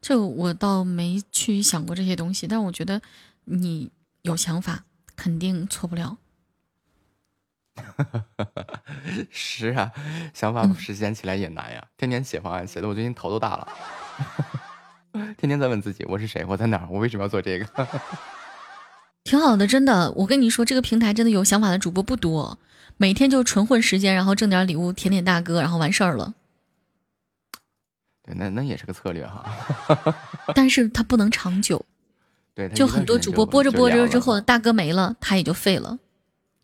这我倒没去想过这些东西，但我觉得你有想法，肯定错不了。是啊，想法实现起来也难呀，天天写方案，写的我最近头都大了。天天在问自己，我是谁？我在哪儿？我为什么要做这个？挺好的，真的。我跟你说，这个平台真的有想法的主播不多，每天就纯混时间，然后挣点礼物，舔舔大哥，然后完事儿了。对，那那也是个策略哈，但是它不能长久。对，就很多主播播着播着之后，大哥没了，他也就废了。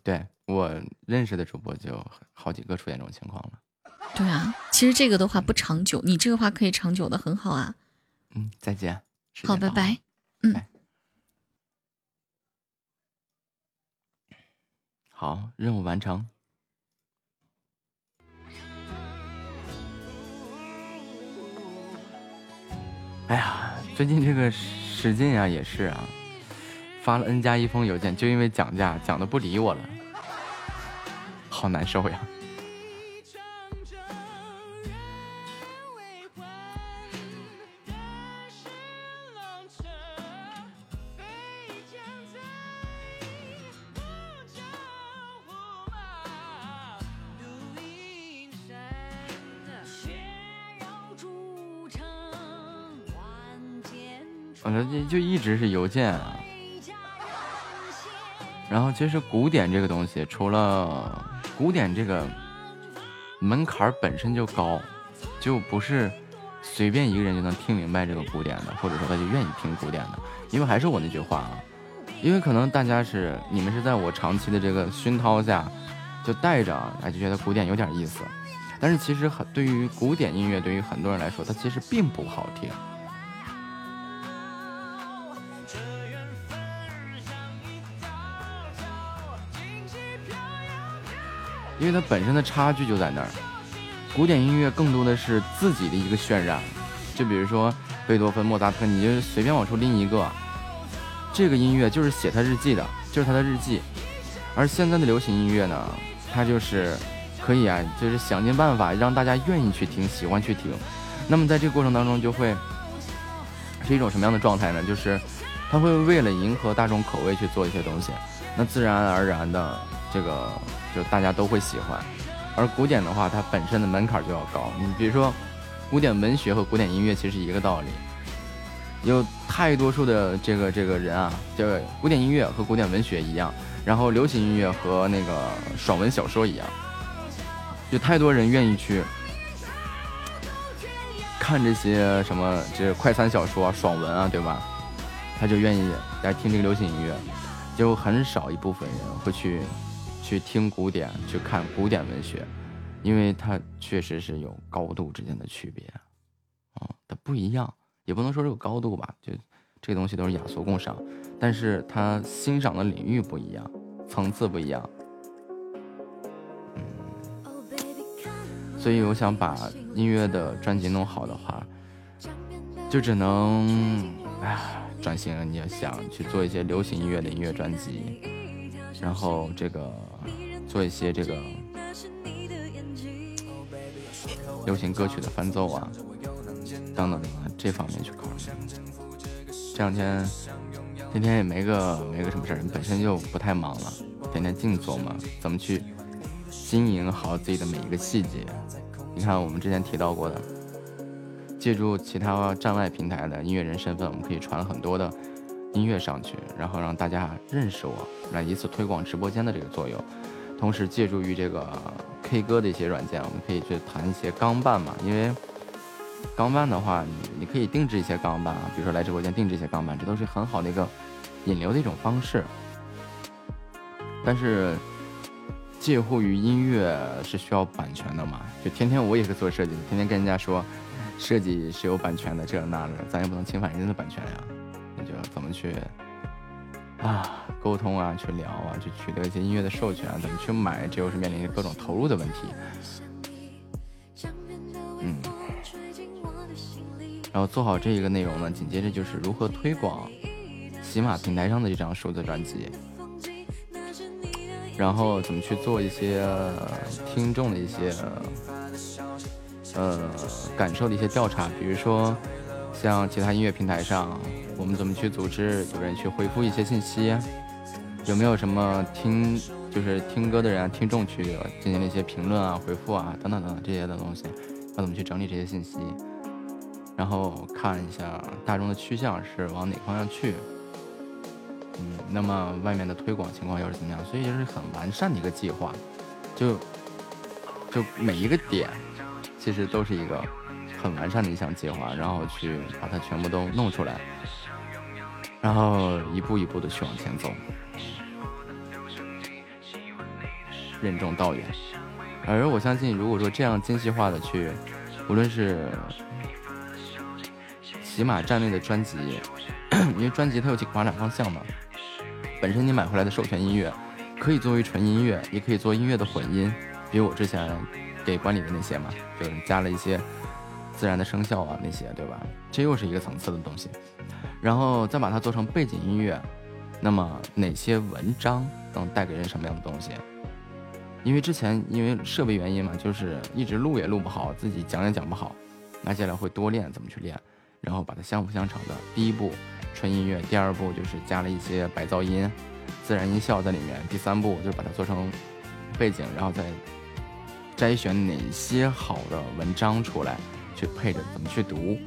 对我认识的主播就好几个出现这种情况了。对啊，其实这个的话不长久，你这个话可以长久的很好啊。嗯，再见。好，拜拜。嗯。好，任务完成。哎呀，最近这个史进啊，也是啊，发了 N 加一封邮件，就因为讲价讲的不理我了，好难受呀。就一直是邮件啊，然后其实古典这个东西，除了古典这个门槛本身就高，就不是随便一个人就能听明白这个古典的，或者说他就愿意听古典的。因为还是我那句话啊，因为可能大家是你们是在我长期的这个熏陶下，就带着哎就觉得古典有点意思，但是其实很对于古典音乐，对于很多人来说，它其实并不好听。因为它本身的差距就在那儿，古典音乐更多的是自己的一个渲染，就比如说贝多芬、莫扎特，你就随便往出拎一个，这个音乐就是写他日记的，就是他的日记。而现在的流行音乐呢，它就是可以啊，就是想尽办法让大家愿意去听、喜欢去听。那么在这个过程当中，就会是一种什么样的状态呢？就是他会为了迎合大众口味去做一些东西，那自然而然的这个就大家都会喜欢。而古典的话，它本身的门槛就要高。你比如说，古典文学和古典音乐其实一个道理。有太多数的这个这个人啊，就古典音乐和古典文学一样，然后流行音乐和那个爽文小说一样，有太多人愿意去看这些什么这快餐小说、爽文啊，对吧？他就愿意来听这个流行音乐，就很少一部分人会去去听古典、去看古典文学，因为它确实是有高度之间的区别，啊，它不一样。也不能说这个高度吧，就这东西都是雅俗共赏，但是他欣赏的领域不一样，层次不一样，嗯，所以我想把音乐的专辑弄好的话，就只能，哎，转型，你要想去做一些流行音乐的音乐专辑，然后这个做一些这个流行歌曲的翻奏啊。等等，这方面去考虑。这两天天天也没个没个什么事儿，本身就不太忙了，天天静坐嘛怎么去经营好自己的每一个细节。你看我们之前提到过的，借助其他站外平台的音乐人身份，我们可以传很多的音乐上去，然后让大家认识我，来以此推广直播间的这个作用。同时，借助于这个 K 歌的一些软件，我们可以去弹一些钢伴嘛，因为。钢伴的话，你你可以定制一些钢伴啊，比如说来直播间定制一些钢伴，这都是很好的一个引流的一种方式。但是介乎于音乐是需要版权的嘛？就天天我也是做设计的，天天跟人家说设计是有版权的，这那的，咱也不能侵犯人家的版权呀。那就怎么去啊沟通啊，去聊啊，去取得一些音乐的授权，怎么去买，这又是面临着各种投入的问题。嗯。然后做好这一个内容呢，紧接着就是如何推广喜马平台上的这张数字专辑，然后怎么去做一些听众的一些呃感受的一些调查，比如说像其他音乐平台上，我们怎么去组织有人去回复一些信息，有没有什么听就是听歌的人听众去进行了一些评论啊、回复啊等等等等这些的东西，要怎么去整理这些信息？然后看一下大众的趋向是往哪方向去，嗯，那么外面的推广情况又是怎么样？所以就是很完善的一个计划，就就每一个点其实都是一个很完善的一项计划，然后去把它全部都弄出来，然后一步一步的去往前走，任重道远。而我相信，如果说这样精细化的去，无论是喜马站内的专辑，因为专辑它有几个发展方向嘛。本身你买回来的授权音乐，可以作为纯音乐，也可以做音乐的混音，比如我之前给管理的那些嘛，就是加了一些自然的声效啊那些，对吧？这又是一个层次的东西。然后再把它做成背景音乐，那么哪些文章能带给人什么样的东西？因为之前因为设备原因嘛，就是一直录也录不好，自己讲也讲不好，那接下来会多练，怎么去练？然后把它相辅相成的，第一步纯音乐，第二步就是加了一些白噪音、自然音效在里面，第三步就是把它做成背景，然后再摘选哪些好的文章出来，去配着怎么去读。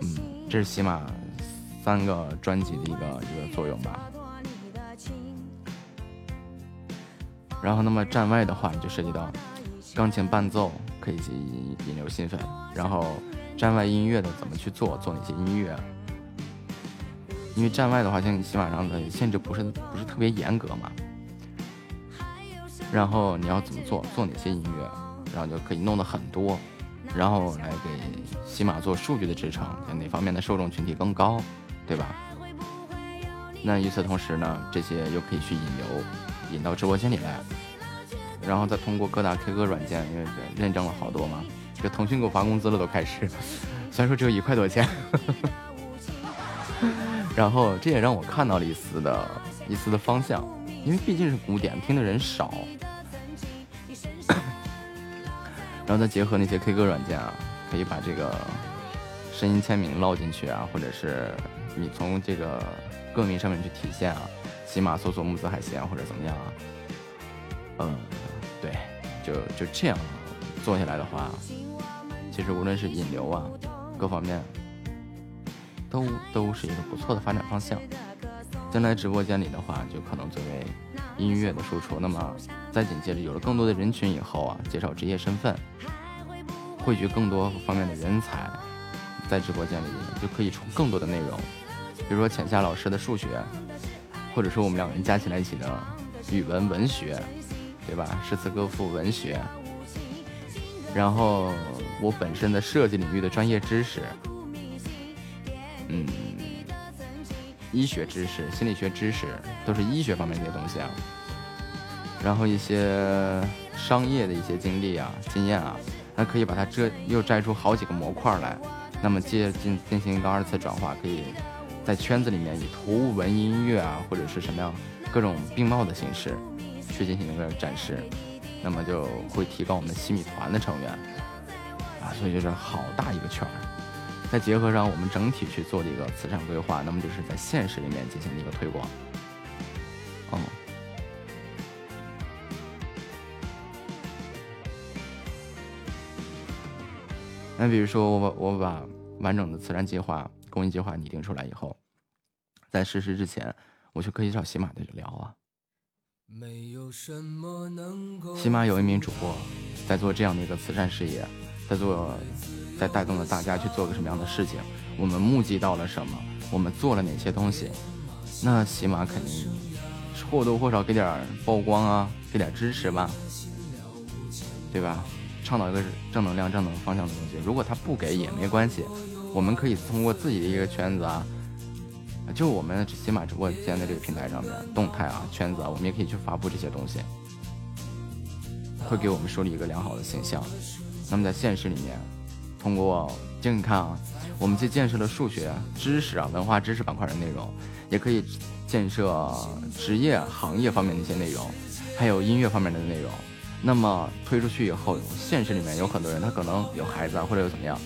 嗯，这是起码三个专辑的一个一个作用吧。然后那么站外的话，就涉及到钢琴伴奏可以引引流新粉，然后。站外音乐的怎么去做？做哪些音乐？因为站外的话，像喜马上的限制不是不是特别严格嘛。然后你要怎么做？做哪些音乐？然后就可以弄得很多，然后来给喜马做数据的支撑，哪方面的受众群体更高，对吧？那与此同时呢，这些又可以去引流，引到直播间里来，然后再通过各大 K 歌软件，因为认证了好多嘛。这腾讯给我发工资了，都开始，虽然说只有一块多钱，然后这也让我看到了一丝的一丝的方向，因为毕竟是古典，听的人少，然后再结合那些 K 歌软件啊，可以把这个声音签名捞进去啊，或者是你从这个歌名上面去体现啊，起码搜索木子海鲜或者怎么样啊，嗯，对，就就这样做下来的话，其实无论是引流啊，各方面都都是一个不错的发展方向。将来直播间里的话，就可能作为音乐的输出。那么再紧接着有了更多的人群以后啊，介绍职业身份，汇聚更多方面的人才。在直播间里就可以出更多的内容，比如说浅夏老师的数学，或者说我们两个人加起来一起的语文文学，对吧？诗词歌赋文学，然后我本身的设计领域的专业知识，嗯，医学知识、心理学知识都是医学方面的一些东西啊，然后一些商业的一些经历啊、经验啊，那可以把它这又摘出好几个模块来。那么接进进行一个二次转化，可以在圈子里面以图文音乐啊，或者是什么样各种并茂的形式去进行一个展示，那么就会提高我们的西米团的成员啊，所以就是好大一个圈儿。再结合上我们整体去做的一个慈善规划，那么就是在现实里面进行一个推广。哦。那比如说我把我把完整的慈善计划、公益计划拟定出来以后，在实施之前，我就可以找喜马的聊啊。起码有一名主播在做这样的一个慈善事业，在做，在带动着大家去做个什么样的事情，我们募集到了什么，我们做了哪些东西，那起码肯定或多或少给点曝光啊，给点支持吧，对吧？倡导一个正能量、正能方向的东西。如果他不给也没关系，我们可以通过自己的一个圈子啊，就我们喜马直播间的这个平台上面动态啊、圈子啊，我们也可以去发布这些东西，会给我们树立一个良好的形象。那么在现实里面，通过就你看啊，我们既建设了数学知识啊、文化知识板块的内容，也可以建设职业行业方面的一些内容，还有音乐方面的内容。那么推出去以后，现实里面有很多人，他可能有孩子啊，或者有怎么样，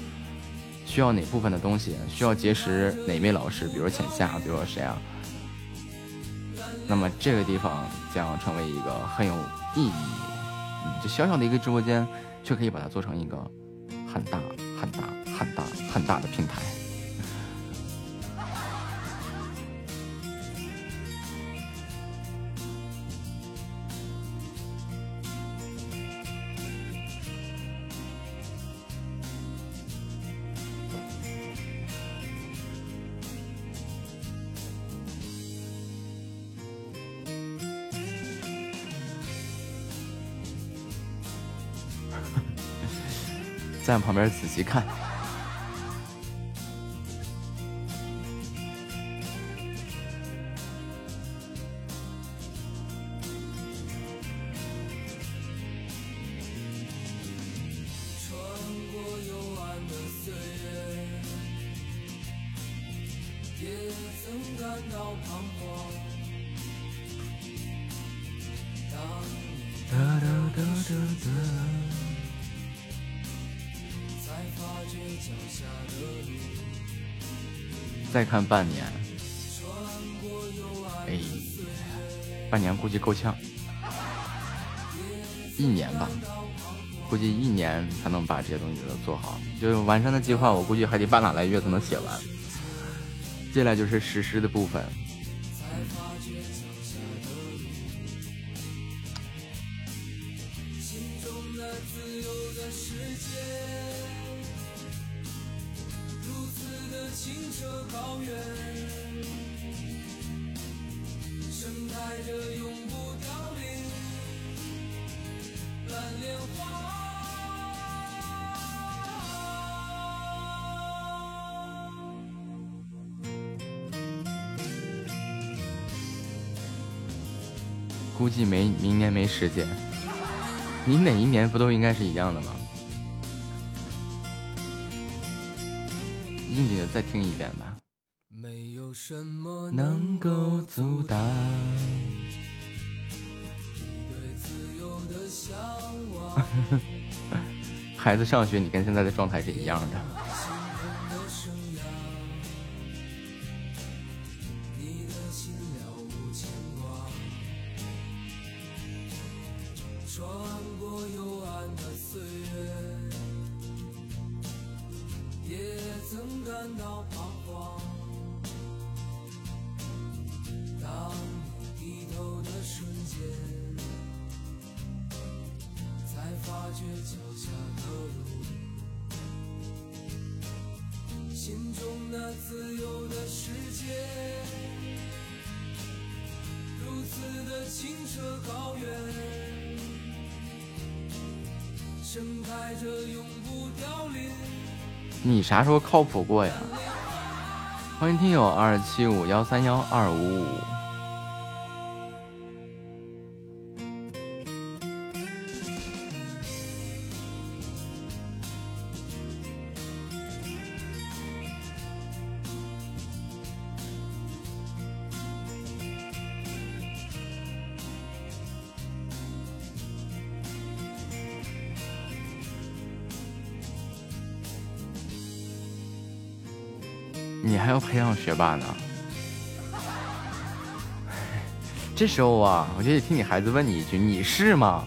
需要哪部分的东西，需要结识哪位老师，比如浅夏，比如说谁啊？那么这个地方将成为一个很有意义，就小小的一个直播间，却可以把它做成一个很大、很大、很大、很大的平台。在旁边仔细看。再看半年，哎，半年估计够呛，一年吧，估计一年才能把这些东西都做好。就是完善的计划，我估计还得半拉来月才能写完。接下来就是实施的部分。没，明年没时间。你哪一年不都应该是一样的吗？硬的再听一遍吧。没有什么能够阻挡 孩子上学，你跟现在的状态是一样的。说靠谱过呀？欢迎听友二七五幺三幺二五五。培养学霸呢？这时候啊，我就得听你孩子问你一句：“你是吗？”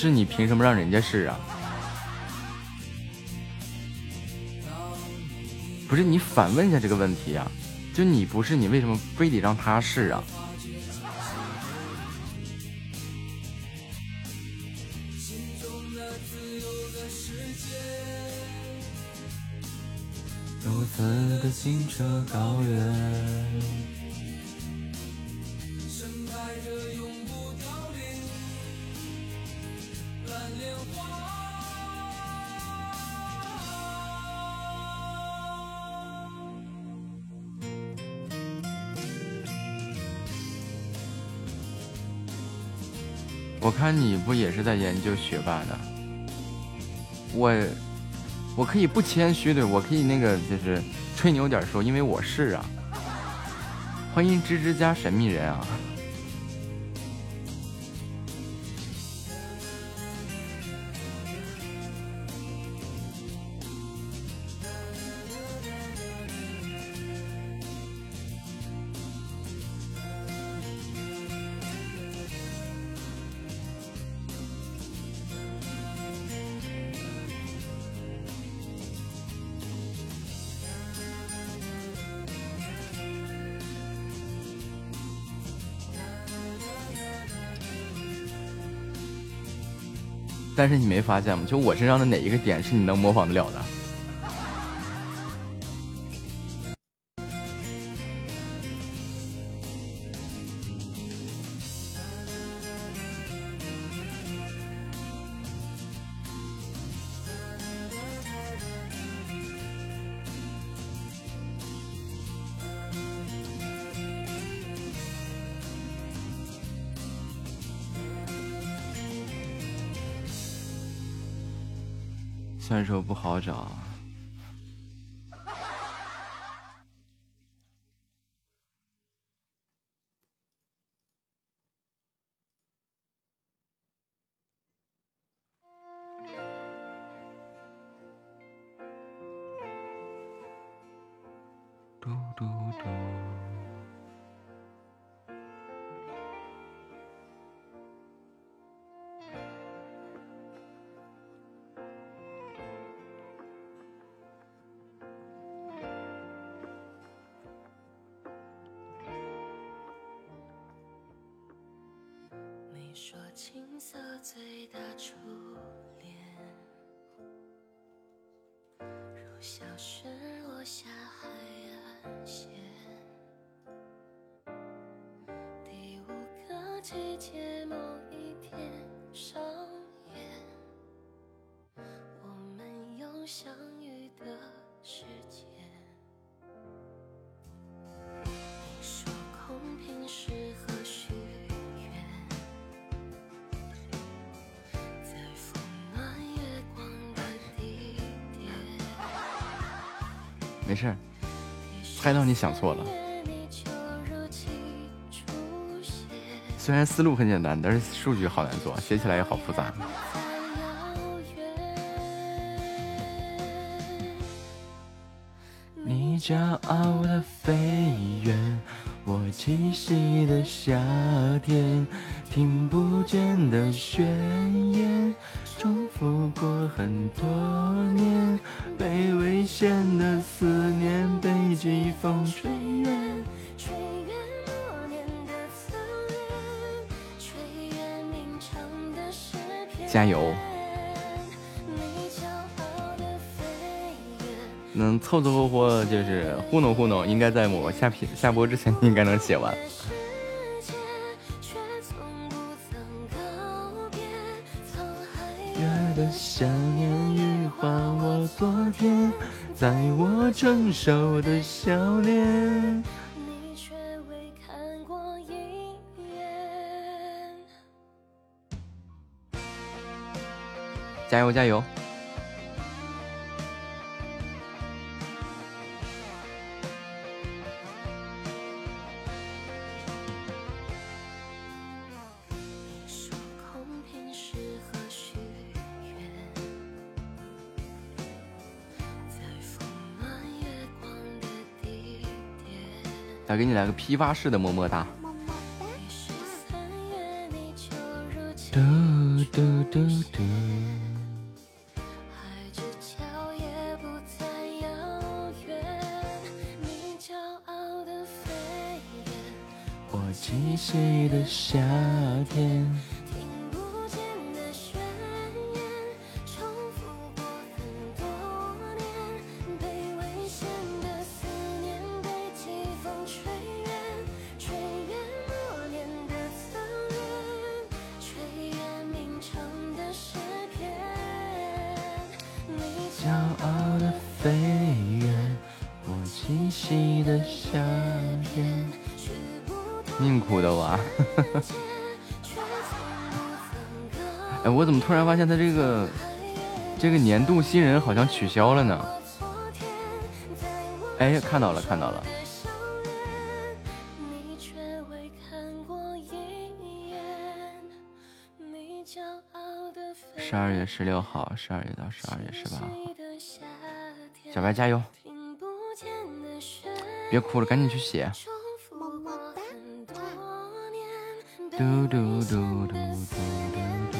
是你凭什么让人家试啊？不是你反问一下这个问题啊？就你不是你为什么非得让他试啊？如此的清澈高原。我看你不也是在研究学霸的？我我可以不谦虚的，我可以那个就是吹牛点说，因为我是啊。欢迎芝芝加神秘人啊！但是你没发现吗？就我身上的哪一个点是你能模仿得了的？算说不好找。没事，猜到你想错了。虽然思路很简单，但是数据好难做，写起来也好复杂。你骄傲的飞远，我栖息的夏天，听不见的宣言，重复过很多年，被危险的思季风吹远。加油！能凑凑合合就是糊弄糊弄，应该在我下片下播之前应该能写完。手的笑脸。你却未看过一眼加油加油。批发式的么么哒！嘟嘟嘟嘟。我栖息的夏天。发现他这个这个年度新人好像取消了呢？哎，看到了，看到了。十二月十六号，十二月到十二月十八号，小白加油！别哭了，赶紧去写。嘟嘟嘟嘟嘟嘟。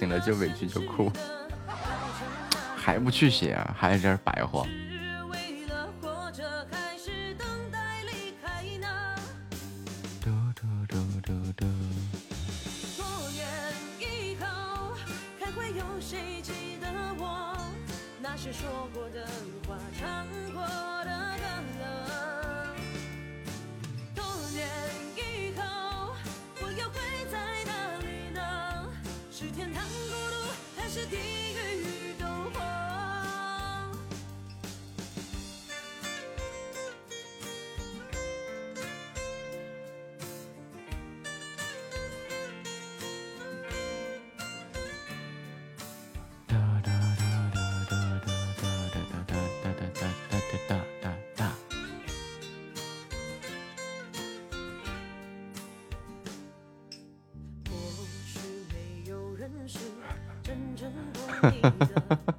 醒了就委屈就哭，还不去写，还在这儿白活。认真过一生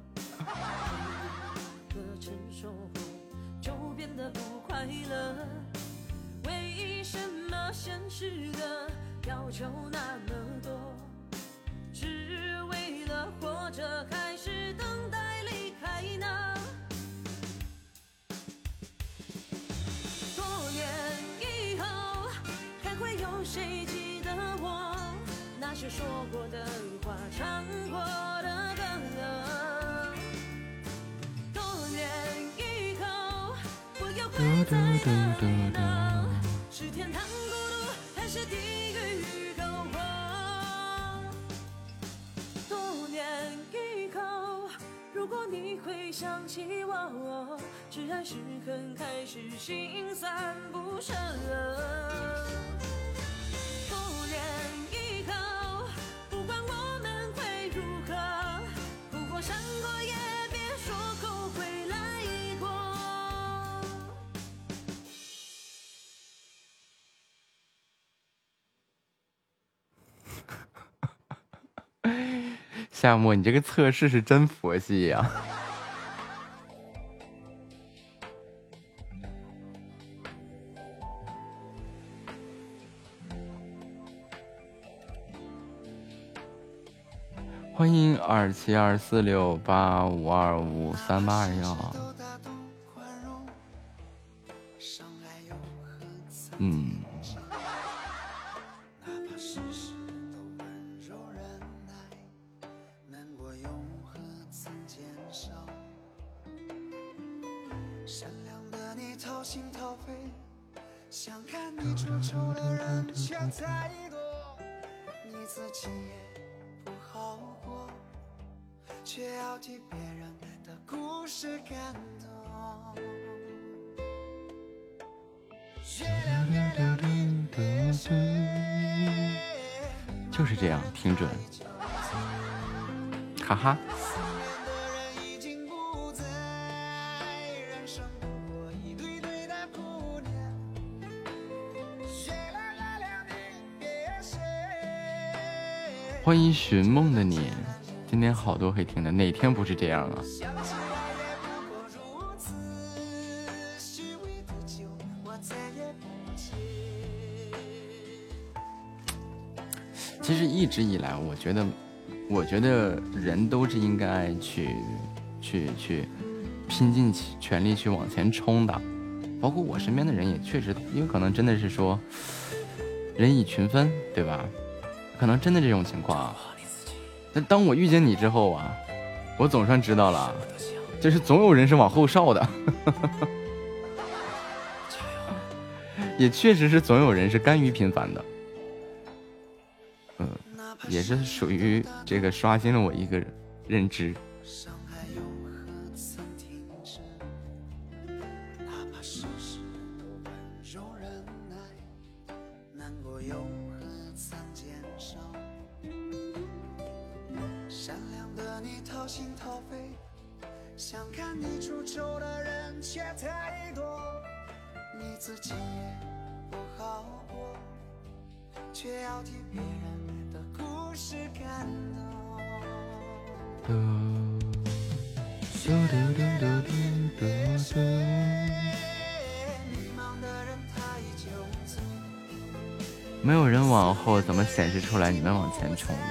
夏沫，你这个测试是真佛系呀！欢迎二七二四六八五二五三八二幺。样啊？其实一直以来，我觉得，我觉得人都是应该去，去去拼尽全力去往前冲的，包括我身边的人也确实，因为可能真的是说人以群分，对吧？可能真的这种情况，但当我遇见你之后啊，我总算知道了，就是总有人是往后哨的，也确实是总有人是甘于平凡的，嗯，也是属于这个刷新了我一个认知。却要替别人的故事感动。迷茫的人没有人往后，怎么显示出来你们往前冲的？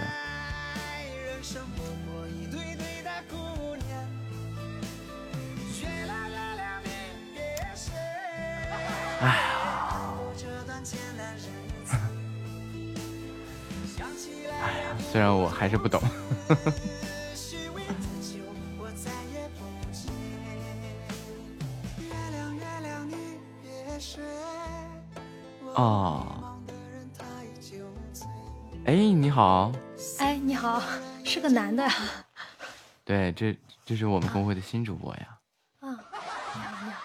哎呀。虽然我还是不懂。哦，哎，你好，哎，你好，是个男的呀？对，这这是我们公会的新主播呀。啊，你好，你好。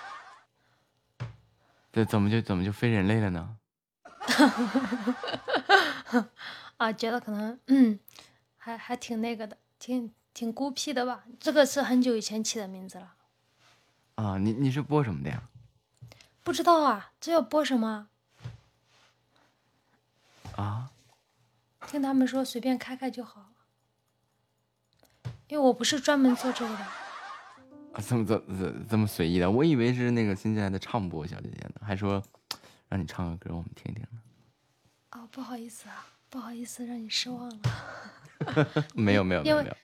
这怎么就怎么就非人类了呢？啊，觉得可能嗯，还还挺那个的，挺挺孤僻的吧？这个是很久以前起的名字了。啊，你你是播什么的呀？不知道啊，这要播什么？啊？听他们说随便开开就好，因为我不是专门做这个的。啊，这么这这这么随意的，我以为是那个新进来的唱播小姐姐呢，还说让你唱个歌我们听听呢。哦，不好意思啊，不好意思让你失望了。没有没有没有没有。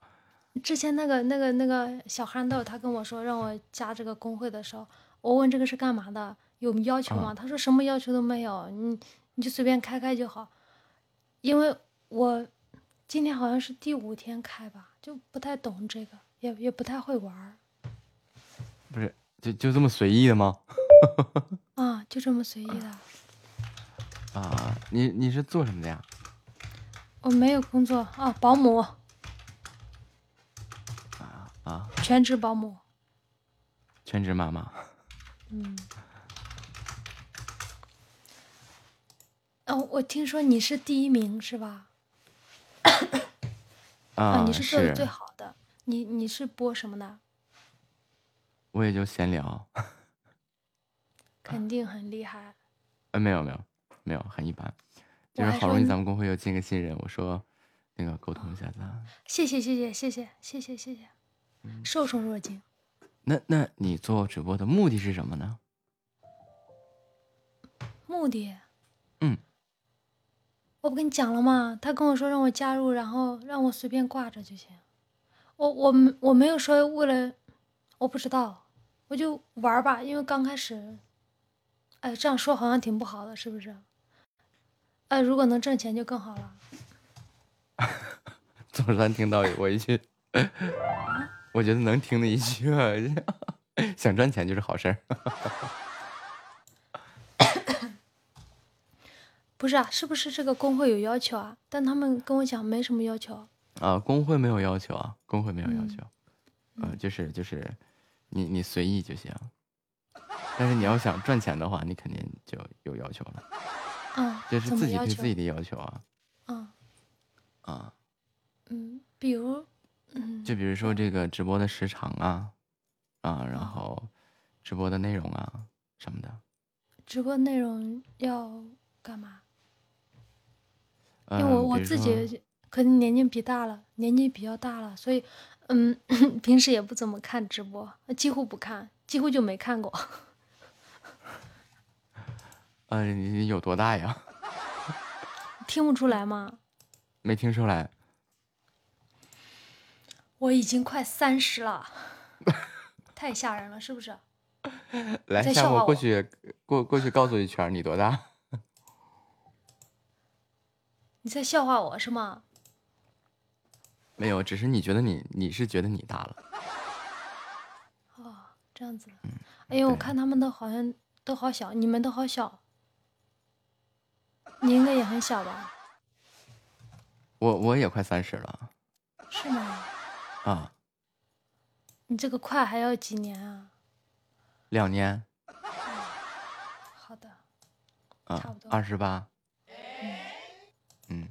之前那个那个那个小憨豆，他跟我说让我加这个工会的时候，我问这个是干嘛的，有要求吗？他说什么要求都没有，你你就随便开开就好。因为我今天好像是第五天开吧，就不太懂这个，也也不太会玩。不是，就就这么随意的吗？啊，就这么随意的。啊，你你是做什么的呀？我没有工作啊，保姆。啊啊！全职保姆。全职妈妈。嗯。哦，我听说你是第一名是吧？啊，你是做的最好的。你你是播什么的？我也就闲聊。肯定很厉害。呃，没有没有没有，很一般。就是好容易咱们公会又进个新人，我说那个沟通一下子。谢谢谢谢谢谢谢谢谢谢，受宠若惊。那那你做直播的目的是什么呢？目的？嗯。我不跟你讲了吗？他跟我说让我加入，然后让我随便挂着就行。我我我没有说为了，我不知道，我就玩吧。因为刚开始，哎，这样说好像挺不好的，是不是？哎，如果能挣钱就更好了。总算听到我一句，我觉得能听的一句，想赚钱就是好事儿。不是啊，是不是这个工会有要求啊？但他们跟我讲没什么要求。啊，工会没有要求啊，工会没有要求，呃，就是就是，你你随意就行。但是你要想赚钱的话，你肯定就有要求了。嗯，这是自己对自己的要求啊。嗯。啊。嗯，比如，嗯，就比如说这个直播的时长啊，啊，然后直播的内容啊什么的。直播内容要干嘛？因为我我自己可能年纪比大了，年纪比较大了，所以，嗯，平时也不怎么看直播，几乎不看，几乎就没看过。呃，你有多大呀？听不出来吗？没听出来。我已经快三十了，太吓人了，是不是？来，下我过去过过去告诉一圈，你多大？你在笑话我是吗？没有，只是你觉得你你是觉得你大了。哦，这样子。哎呦，我看他们都好像都好小，你们都好小。你应该也很小吧？我我也快三十了。是吗？啊。你这个快还要几年啊？两年。好的。啊，差不多。二十八。嗯，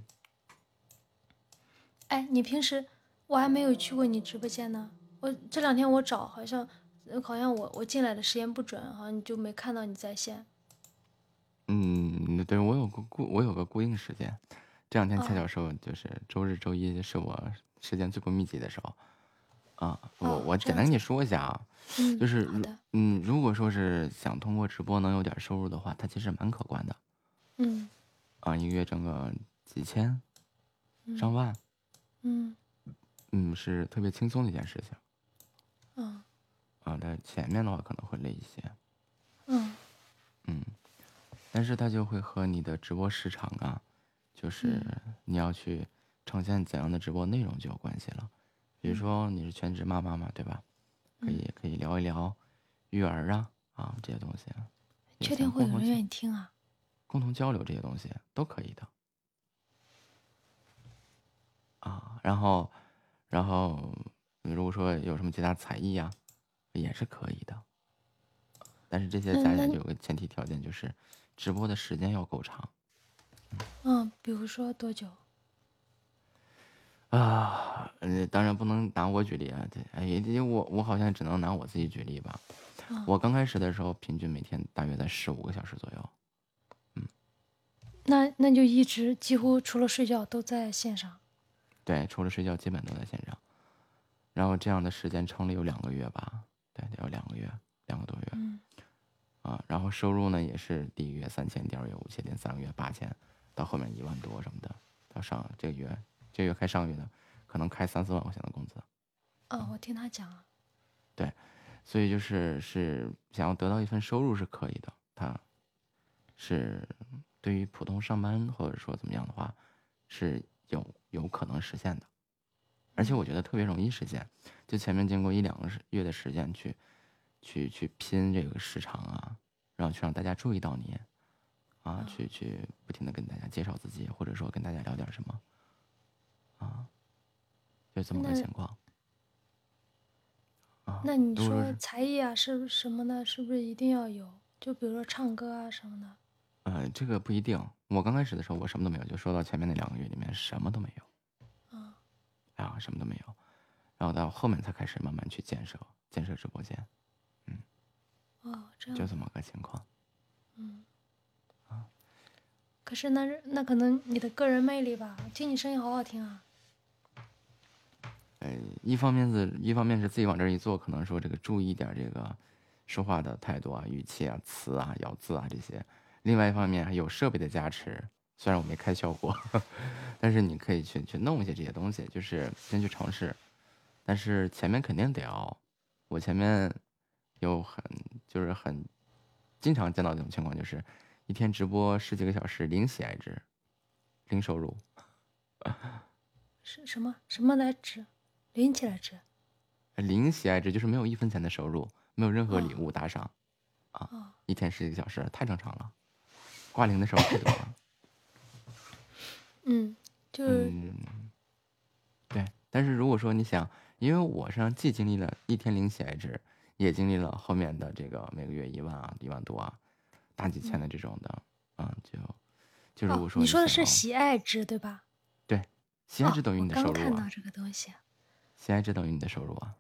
哎，你平时我还没有去过你直播间呢。我这两天我找，好像好像我我进来的时间不准，好像你就没看到你在线。嗯，对我有个固我有个固定时间，这两天恰巧是就是周日周一是我时间最不密集的时候。啊，我我简单跟你说一下啊，就是嗯，如果说是想通过直播能有点收入的话，它其实蛮可观的。嗯。啊，一个月挣个几千、上万，嗯嗯，是特别轻松的一件事情。嗯啊，但前面的话可能会累一些，嗯嗯，但是它就会和你的直播时长啊，就是你要去呈现怎样的直播内容就有关系了。比如说你是全职妈妈嘛，对吧？可以可以聊一聊育儿啊啊这些东西，也确定会有人愿意听啊？共同交流这些东西都可以的。啊，然后，然后，如果说有什么其他才艺呀、也是可以的。但是这些加起来就有个前提条件，就是直播的时间要够长嗯，比如说多久？啊。呃，当然不能拿我举例啊，对，哎，因为我我好像只能拿我自己举例吧。嗯我刚开始的时候，平均每天大约在十五个小时左右。嗯那那就一直几乎除了睡觉都在线上。对，除了睡觉基本都在线上。然后这样的时间撑了有两个月吧，对，得有两个月，两个多月。嗯啊，然后收入呢也是第一月三千，第二月五千，第三个月八千，到后面一万多什么的，到上这个月这个月开上个月的，可能开三四万块钱的工资。啊，我听他讲了。对，所以就是是想要得到一份收入是可以的，他是对于普通上班或者说怎么样的话，是有有可能实现的，而且我觉得特别容易实现，就前面经过一两个月的时间去去去拼这个市场啊，然后去让大家注意到你，啊，去去不停的跟大家介绍自己，或者说跟大家聊点什么，啊，就这么个情况。啊，那你说才艺啊，是不是什么的，是不是一定要有？就比如说唱歌啊什么的。呃，这个不一定。我刚开始的时候，我什么都没有，就说到前面那两个月里面什么都没有，啊啊，什么都没有。然后到后面才开始慢慢去建设建设直播间，哦，这样就这么个情况。嗯。啊可是那那可能你的个人魅力吧，听你声音好好听啊。呃，一方面是一方面是自己往这儿一坐，可能说这个注意一点儿这个说话的态度啊、语气啊、词啊、咬字啊这些；另外一方面还有设备的加持，虽然我没开效果，但是你可以去去弄一些这些东西，就是先去尝试。但是前面肯定得熬，我前面有很就是很经常见到这种情况，就是一天直播十几个小时，零喜爱值，零收入。是什么什么来值？零起来值？零喜爱值就是没有一分钱的收入，没有任何礼哦物打赏，啊，哦一天十几个小时太正常了，挂零的时候太多了。嗯，就是、嗯，对。但是如果说你想，因为我身上既经历了一天零喜爱值，也经历了后面的这个每个月一万啊、一万多啊、大几千的这种的，啊，就就如果哦，说你说的是喜爱值对吧？对，喜爱值哦等于你的收入啊，刚看到这个东西，喜爱值等于你的收入啊，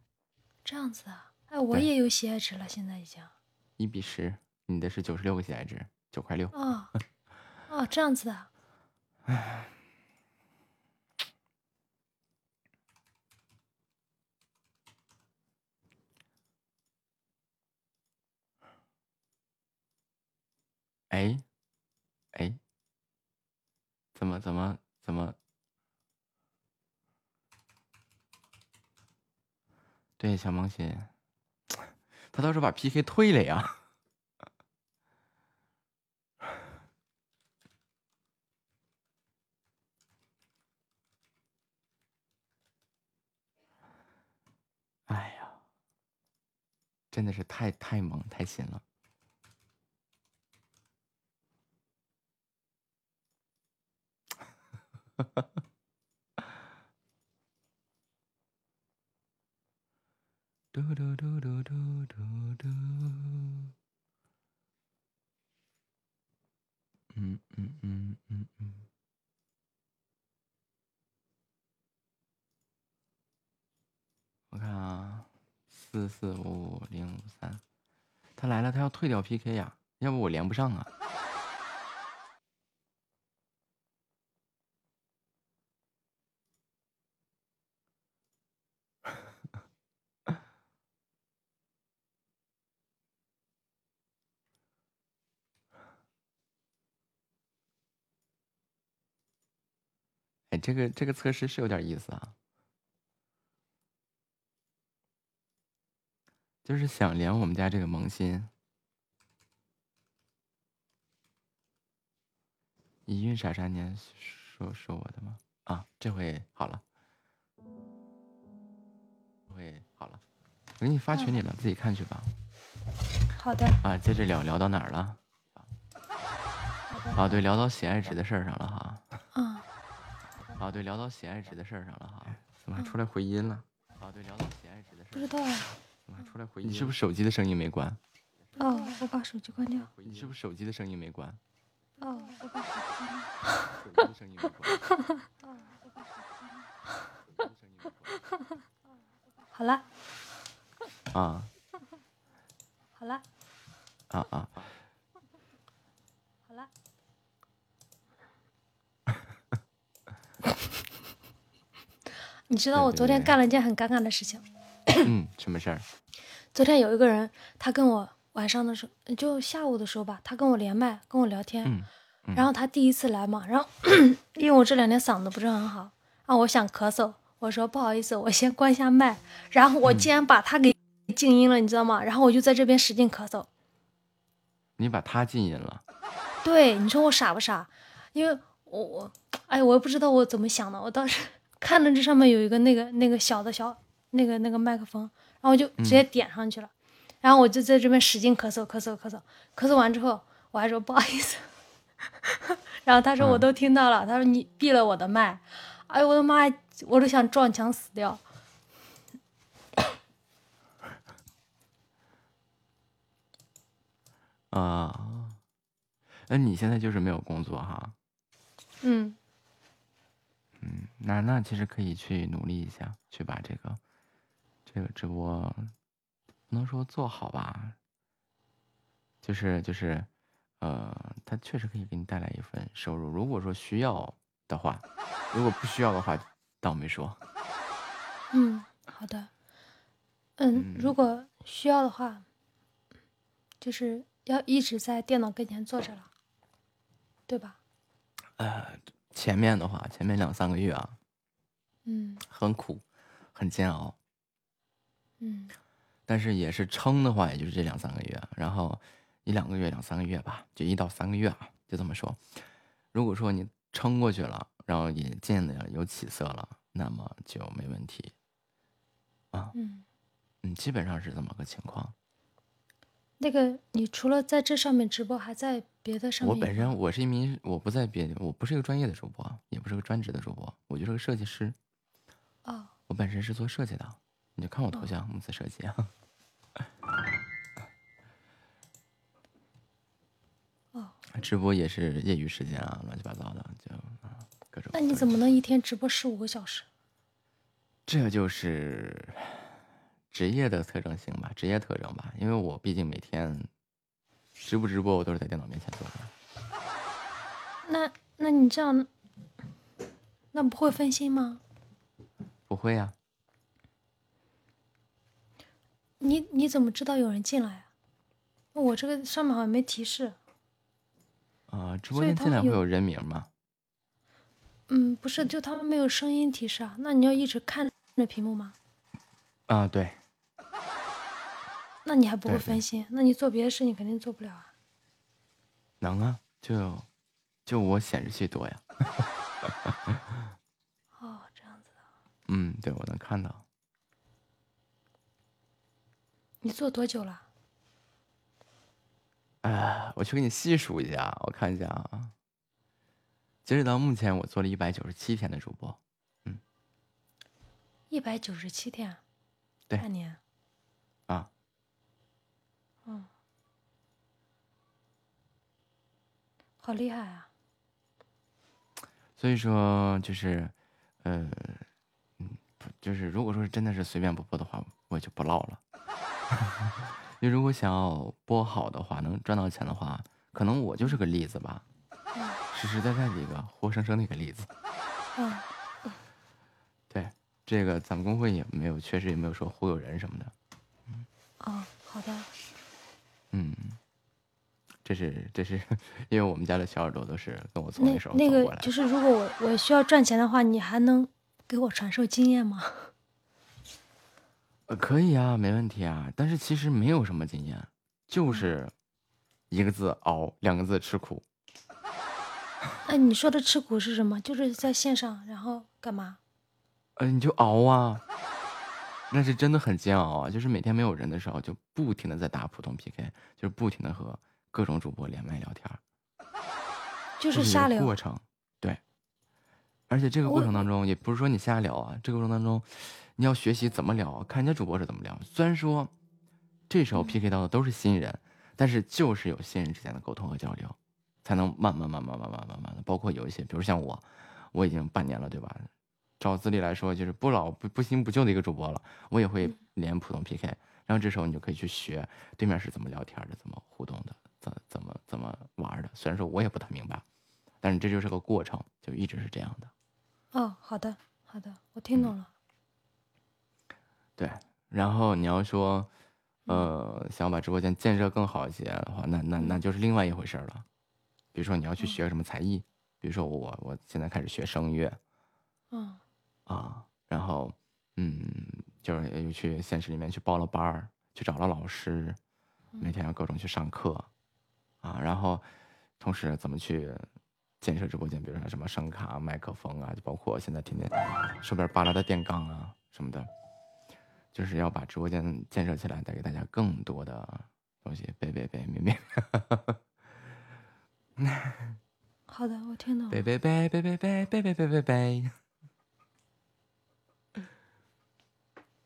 这样子啊？哎，我也有喜爱值了，现在已经。一比十，你的是九十六个喜爱值，九块六。哦，哦，这样子的。哎，哎，怎么怎么怎么？对，小萌新，他倒是把 PK 退了呀。哎呀，真的是太太萌太新了。嘟嘟嘟嘟嘟嘟嘟。嗯嗯嗯嗯嗯。我看啊，四四五五零五三，他来了，他要退掉 PK 呀，要不我连不上啊。这个这个测试是有点意思啊，就是想连我们家这个萌新。一孕傻傻年说说我的吗？啊，这回好了，这回好了，我给你发群里了，自己看去吧。好的。啊，接着聊聊到哪儿了？啊，对，聊到喜爱值的事儿上了哈。嗯。啊，对，聊到喜爱值的事儿上了哈。怎么还出来回音了？啊，对，聊到喜爱值的事儿。不知道啊。怎么还出来回音？你是不是手机的声音没关？哦，我把手机关掉。你是不是手机的声音没关？哦，我把手机关掉。手机的声音没关。哦，我把手机关掉。好了。啊。好了。啊啊。好了。你知道我昨天干了一件很尴尬的事情。嗯，什么事儿？昨天有一个人，他跟我晚上的时候，就下午的时候吧，他跟我连麦，跟我聊天。嗯。然后他第一次来嘛，然后 因为我这两天嗓子不是很好，啊，我想咳嗽，我说不好意思，我先关下麦。然后我竟然把他给静音了，你知道吗？然后我就在这边使劲咳嗽。你把他静音了？对，你说我傻不傻？因为我我，哎，我也不知道我怎么想的，我当时看着这上面有一个那个那个小的小那个那个麦克风，然后我就直接点上去了，然后我就在这边使劲咳嗽咳嗽咳嗽，咳嗽完之后我还说不好意思。然后他说我都听到了，他说你闭了我的麦，哎呦我的妈呀，我都想撞墙死掉。啊，那你现在就是没有工作哈？嗯。嗯，那那其实可以去努力一下，去把这个这个直播，不能说做好吧，就是就是。呃，它确实可以给你带来一份收入。如果说需要的话，如果不需要的话，倒没说。嗯，好的。嗯，如果需要的话，就是要一直在电脑跟前坐着了，对吧？呃，前面的话，前面两三个月啊，嗯，很苦，很煎熬。嗯，但是也是撑的话，也就是这两三个月，然后。一两个月、两三个月吧，就一到三个月啊，就这么说。如果说你撑过去了，然后也见的有起色了，那么就没问题。啊，嗯，嗯，基本上是这么个情况。那个，你除了在这上面直播，还在别的上面？我本身我是一名，我不在别，我不是一个专业的主播，也不是个专职的主播，我就是个设计师。哦。我本身是做设计的，你就看我头像，木子设计啊。直播也是业余时间啊，乱七八糟的就啊各种。那你怎么能一天直播十五个小时？这就是职业的特征性吧，职业特征吧。因为我毕竟每天直不直播，我都是在电脑面前做的。那那你这样，那不会分心吗？不会呀。你你怎么知道有人进来啊？我这个上面好像没提示。啊，直播间进来会有人名吗？嗯，不是，就他们没有声音提示啊。那你要一直看着屏幕吗？啊，对。那你还不会分心？那你做别的事情肯定做不了啊。能啊，就就我显示器多呀。哦，这样子的。嗯，对，我能看到。你做多久了？哎，我去给你细数一下，我看一下啊。截止到目前，我做了一百九十七天的主播，嗯，一百九十七天，对，半年，啊，嗯，好厉害啊！所以说，就是，呃，嗯，就是如果说是真的是随便播播的话，我就不唠了。你如果想要播好的话，能赚到钱的话，可能我就是个例子吧，实实在在的一个活生生的一个例子。嗯，对，这个咱们工会也没有，确实也没有说忽悠人什么的。嗯，哦，好的。嗯，这是这是因为我们家的小耳朵都是跟我从那那时候那走过来的。个就是，如果我我需要赚钱的话，你还能给我传授经验吗？呃，可以啊，没问题啊。但是其实没有什么经验，就是一个字熬，两个字吃苦。哎，你说的吃苦是什么？就是在线上，然后干嘛？呃，你就熬啊，那是真的很煎熬啊。就是每天没有人的时候，就不停的在打普通 PK，就是不停的和各种主播连麦聊天儿，就是瞎聊个过。程。对，而且这个过程当中，也不是说你瞎聊啊，这个过程当中，你要学习怎么聊，看人家主播是怎么聊。虽然说这时候 PK 到的都是新人，但是就是有新人之间的沟通和交流，才能慢慢慢慢慢慢慢慢的，包括有一些，比如像我，我已经半年了，对吧？照资历来说，就是不老不不新不旧的一个主播了，我也会连普通 PK，然后这时候你就可以去学对面是怎么聊天的，怎么互动的，怎怎么怎么玩的。虽然说我也不太明白，但是这就是个过程，就一直是这样的。哦，好的，好的，我听懂了。对，然后你要说，呃，想把直播间建设更好一些的话，那那那就是另外一回事了。比如说你要去学什么才艺，比如说我我现在开始学声乐嗯啊，然后嗯，就是又去现实里面去报了班儿，去找了老师，每天要各种去上课啊，然后同时怎么去建设直播间，比如说什么声卡、麦克风啊，就包括现在天天手边扒拉的电杠啊什么的，就是要把直播间建设起来，带给大家更多的东西。别别别，明明，好的，我听懂了。别别别别别别别别别别别。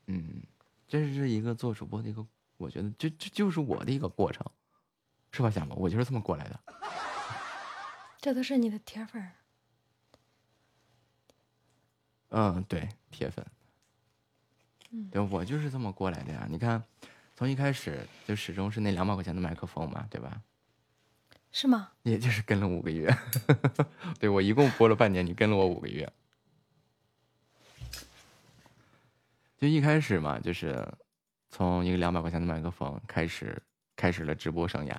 嗯，这是一个做主播的一个，我觉得这这就是我的一个过程，是吧，小萌？我就是这么过来的。这都是你的铁粉儿。嗯，对，铁粉。嗯对，我就是这么过来的呀。你看，从一开始就始终是那两百块钱的麦克风嘛，对吧？是吗？也就是跟了五个月。对我一共播了半年，你跟了我五个月。就一开始嘛，就是从一个两百块钱的麦克风开始，开始了直播生涯。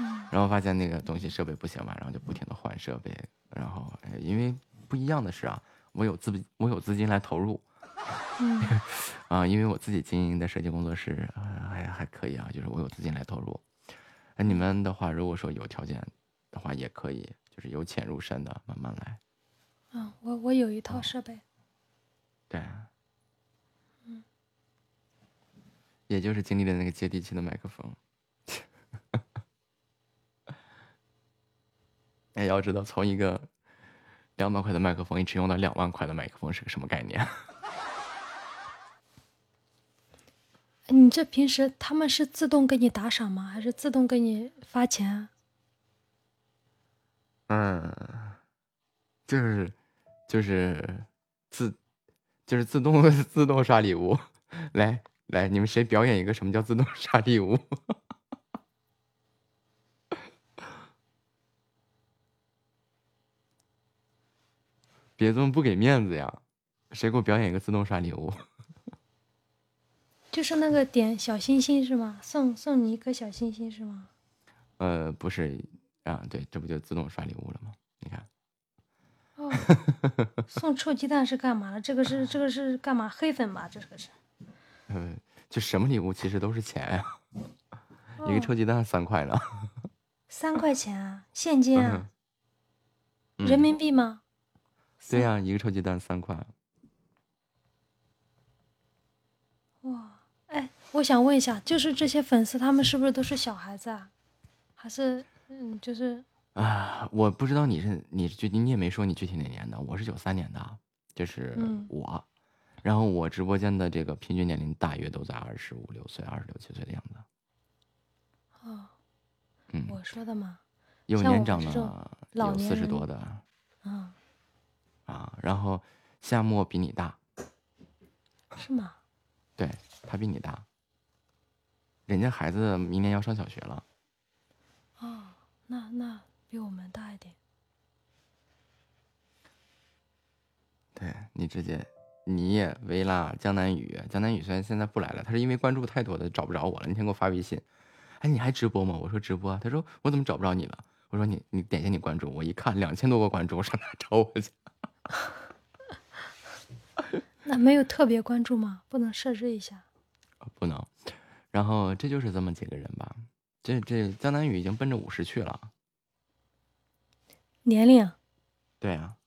嗯然后发现那个东西设备不行嘛，然后就不停的换设备。然后，哎因为不一样的是啊，我有资我有资金来投入。嗯 啊，因为我自己经营的设计工作室，呃还还可以啊，就是我有资金来投入。那你们的话，如果说有条件的话，也可以，就是由浅入深的慢慢来。嗯，我我有一套设备。对，嗯也就是经历了那个接地气的麦克风。哎，要知道，从一个两百块的麦克风一直用到两万块的麦克风是个什么概念？你这平时他们是自动给你打赏吗？还是自动给你发钱啊？嗯，就是就是自就是自动 自动刷礼物，来来，你们谁表演一个什么叫自动刷礼物？别这么不给面子呀！谁给我表演一个自动刷礼物？就是那个点小星星是吗？送送你一颗小星星是吗？呃，不是啊，对，这不就自动刷礼物了吗？你看，哦，送臭鸡蛋是干嘛的？这个是这个是干嘛？黑粉吧？这个是。呃，就什么礼物其实都是钱呀、一个哦臭鸡蛋三块呢。三块钱啊，现金啊，嗯人民币吗？对呀、一个臭鸡蛋三块。哇，哎，我想问一下，就是这些粉丝他们是不是都是小孩子啊？还是嗯，就是啊，我不知道你是你具体你也没说你具体哪年的，我是九三年的，就是嗯我，然后我直播间的这个平均年龄大约都在二十五六岁、二十六七岁的样子，哦，嗯，我说的嘛，有年长的有四十多的嗯，啊，然后夏末比你大，是吗？对他比你大，人家孩子明年要上小学了，哦，那那比我们大一点。对你直接。你也薇拉江南雨，江南雨虽然现在不来了，他是因为关注太多的找不着我了。那天给我发微信，哎，你还直播吗？我说直播啊。他说我怎么找不着你了？我说你你点下你关注，我一看两千多个关注，我上哪找我去？那没有特别关注吗？不能设置一下？不能。然后这就是这么几个人吧。这这江南雨已经奔着五十去了。年龄？对啊。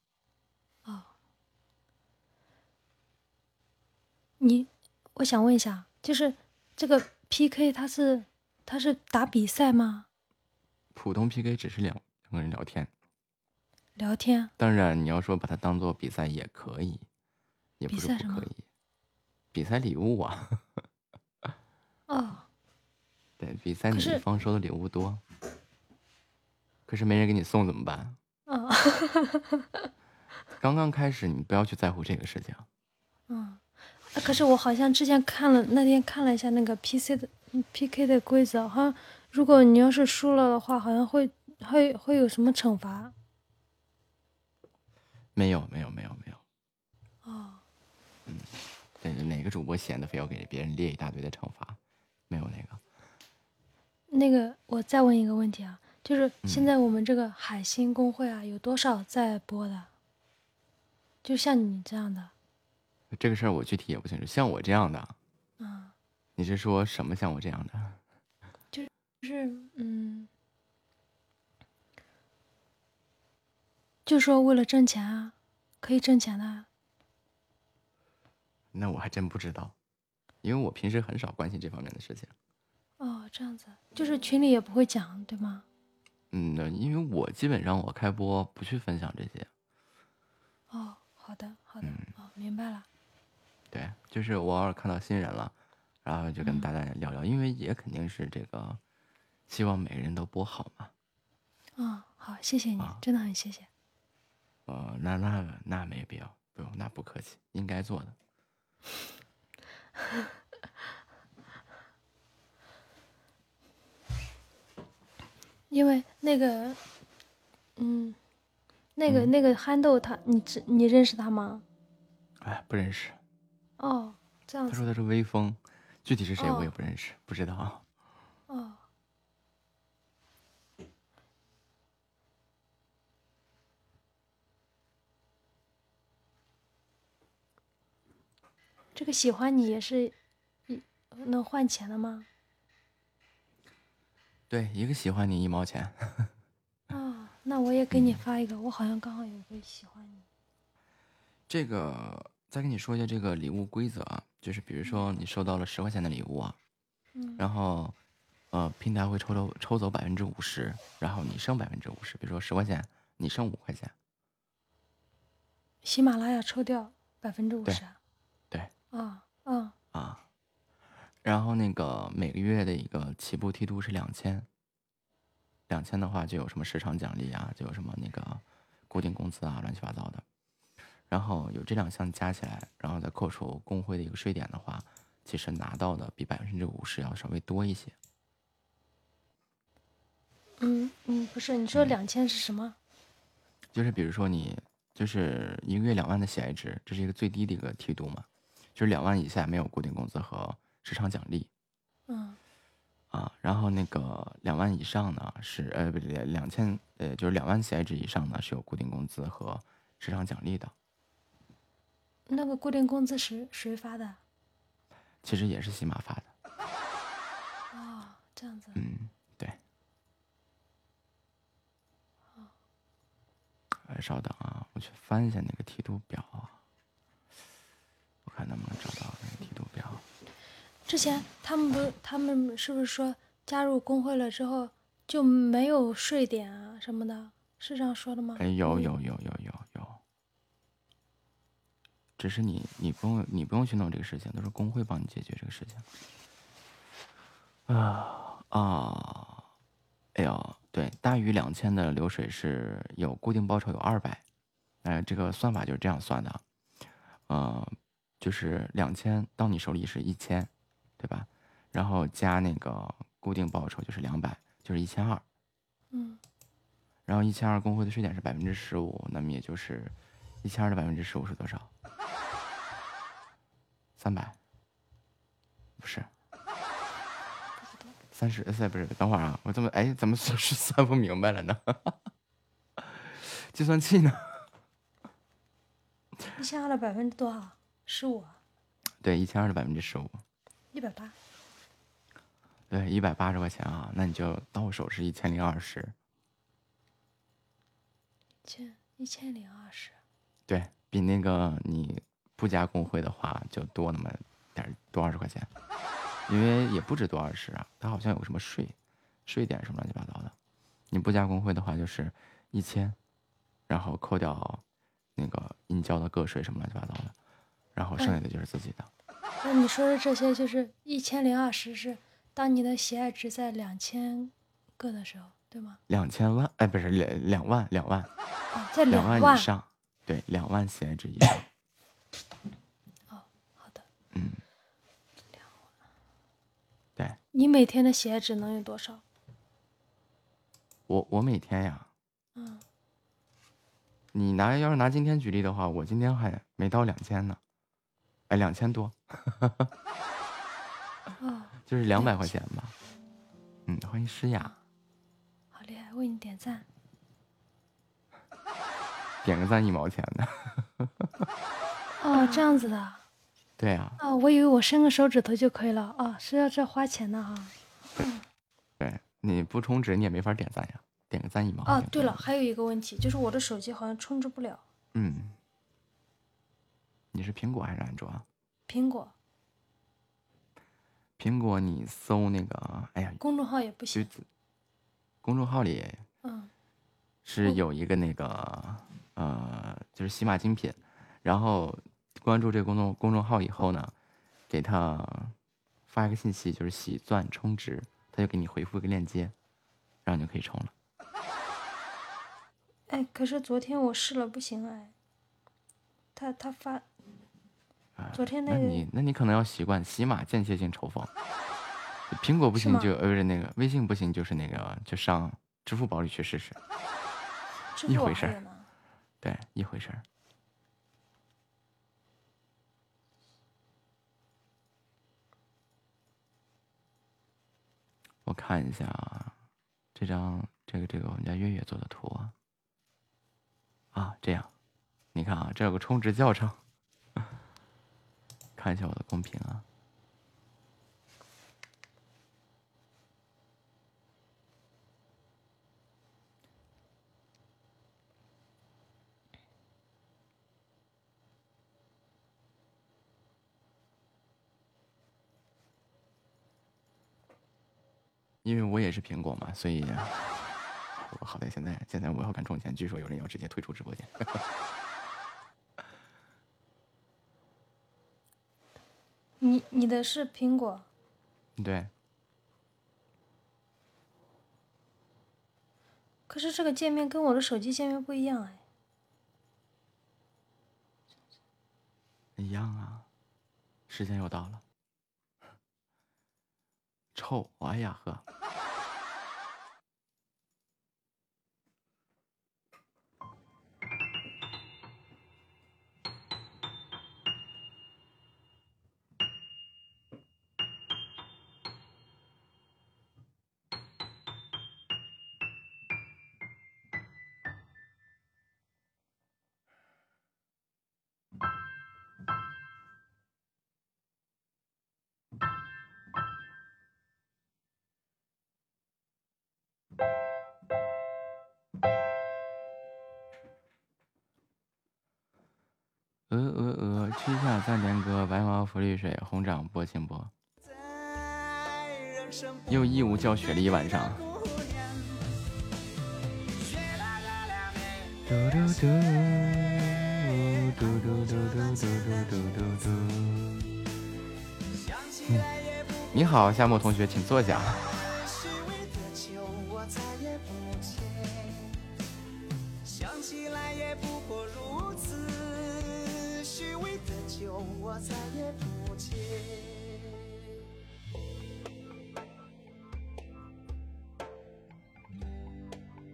你，我想问一下，就是这个 PK，它是它是打比赛吗？普通 PK 只是两两个人聊天。聊天。当然，你要说把它当做比赛也可以，也不是不可以。比赛礼物啊。哦。对比赛哪一方收的礼物多？可是没人给你送怎么办？啊。刚刚开始，你不要去在乎这个事情。嗯。可是我好像之前看了那天看了一下那个 PC 的 PK 的规则，好像如果你要是输了的话，好像会会会有什么惩罚？没有没有没有没有。哦。嗯，对，哪个主播闲的非要给别人列一大堆的惩罚？没有那个。那个，我再问一个问题啊，就是现在我们这个海星公会啊，有多少在播的？就像你这样的。这个事儿我具体也不清楚。像我这样的，啊，你是说什么像我这样的？就是嗯，就说为了挣钱啊，可以挣钱的。那我还真不知道，因为我平时很少关心这方面的事情。哦，这样子，就是群里也不会讲，对吗？嗯，那因为我基本上我开播不去分享这些。哦，好的，好的，哦，明白了。对，就是我偶尔看到新人了，然后就跟大家聊聊，因为也肯定是这个，希望每个人都播好嘛。啊，好，谢谢你，真的很谢谢。呃，那那那没必要，不用，那不客气，应该做的。因为那个，嗯，那个那个憨豆他，你知你认识他吗？哎，不认识。哦，这样。他说他是微风，具体是谁我也不认识，不知道。哦。这个喜欢你也是，能换钱的吗？对，一个喜欢你一毛钱。啊，那我也给你发一个，我好像刚好有一个喜欢你。这个。再跟你说一下这个礼物规则啊，就是比如说你收到了十块钱的礼物啊，嗯，然后，呃，平台会抽走抽走百分之五十，然后你剩百分之五十，比如说十块钱，你剩五块钱。喜马拉雅抽掉百分之五十。对。啊，嗯。啊，然后那个每个月的一个起步梯度是两千，两千的话就有什么时长奖励啊，就有什么那个固定工资啊，乱七八糟的。然后有这两项加起来，然后再扣除工会的一个税点的话，其实拿到的比百分之五十要稍微多一些。嗯嗯，不是，你说两千是什么？就是比如说你就是一个月两万的喜爱值，这是一个最低的一个梯度嘛，就是两万以下没有固定工资和市场奖励。嗯。啊，然后那个两万以上呢是呃不对两千呃就是两万喜爱值以上呢是有固定工资和市场奖励的。那个固定工资谁谁发的？其实也是喜马发的。哦，这样子。嗯，对。哎，稍等啊，我去翻一下那个梯度表啊，我看能不能找到那个梯度表。之前他们不，他们是不是说加入工会了之后就没有税点啊什么的？是这样说的吗？哎，有有有有。只是你，你不用，你不用去弄这个事情，都是工会帮你解决这个事情。啊啊，哎呦，对，大于两千的流水是有固定报酬有二百，哎，这个算法就是这样算的，呃，就是两千到你手里是一千，对吧？然后加那个固定报酬就是两百，就是一千二。嗯。然后一千二工会的税点是百分之十五，那么也就是一千二的百分之十五是多少？三百，不是，三十岁不是？等会儿啊，我怎么哎怎么算是算不明白了呢？计算器呢？一千二的百分之多少？十五。对，一千二的百分之十五。一百八。对，一百八十块钱啊，那你就到手是一千零二十。千一千零二十。对比那个你不加工会的话，就多那么点多二十块钱，因为也不止多二十啊，它好像有什么税，税点什么乱七八糟的。你不加工会的话，就是一千，然后扣掉那个应交的个税什么乱七八糟的，然后剩下的就是自己的。那你说的这些就是一千零二十是？当你的喜爱值在两千个的时候，对吗？两千万，哎，不是两两万，两万，在两万以上，对，两万喜爱值以上。哦，好的，嗯，两万，对。你每天的喜爱值能有多少？我我每天呀，嗯，你拿要是拿今天举例的话，我今天还没到两千呢，哎，两千多。哦。就是两百块钱吧，嗯，欢迎诗雅，好厉害，为你点赞，点个赞一毛钱的，哦，这样子的，对啊，啊，我以为我伸个手指头就可以了，啊，是要这花钱的哈，对，你不充值你也没法点赞呀，点个赞一毛，哦，对了，还有一个问题就是我的手机好像充值不了，嗯，你是苹果还是安卓啊？苹果。苹果，你搜那个，哎呀，公众号也不行。公众号里，嗯，是有一个那个，呃，就是喜马精品，然后关注这个公众公众号以后呢，给他发一个信息，就是喜钻充值，他就给你回复一个链接，然后你就可以充了。哎，可是昨天我试了不行哎，他他发。昨天那个，那你那你可能要习惯喜马间歇性抽风，苹果不行就呃不是那个微信不行就是那个就上支付宝里去试试，一回事儿，对一回事儿。我看一下啊，这张这个这个我们家月月做的图啊，啊这样，你看啊这有个充值教程。看一下我的公屏啊，因为我也是苹果嘛，所以我好歹现在现在我要敢充钱，据说有人要直接退出直播间。你你的是苹果，对。可是这个界面跟我的手机界面不一样哎。一样啊，时间又到了。臭，哎呀呵。三点歌，白毛浮绿水，红掌拨清波。又义务教雪了一晚上。嘟嘟嘟嘟嘟嘟嘟嘟嘟嘟。你好，夏沫同学，请坐下。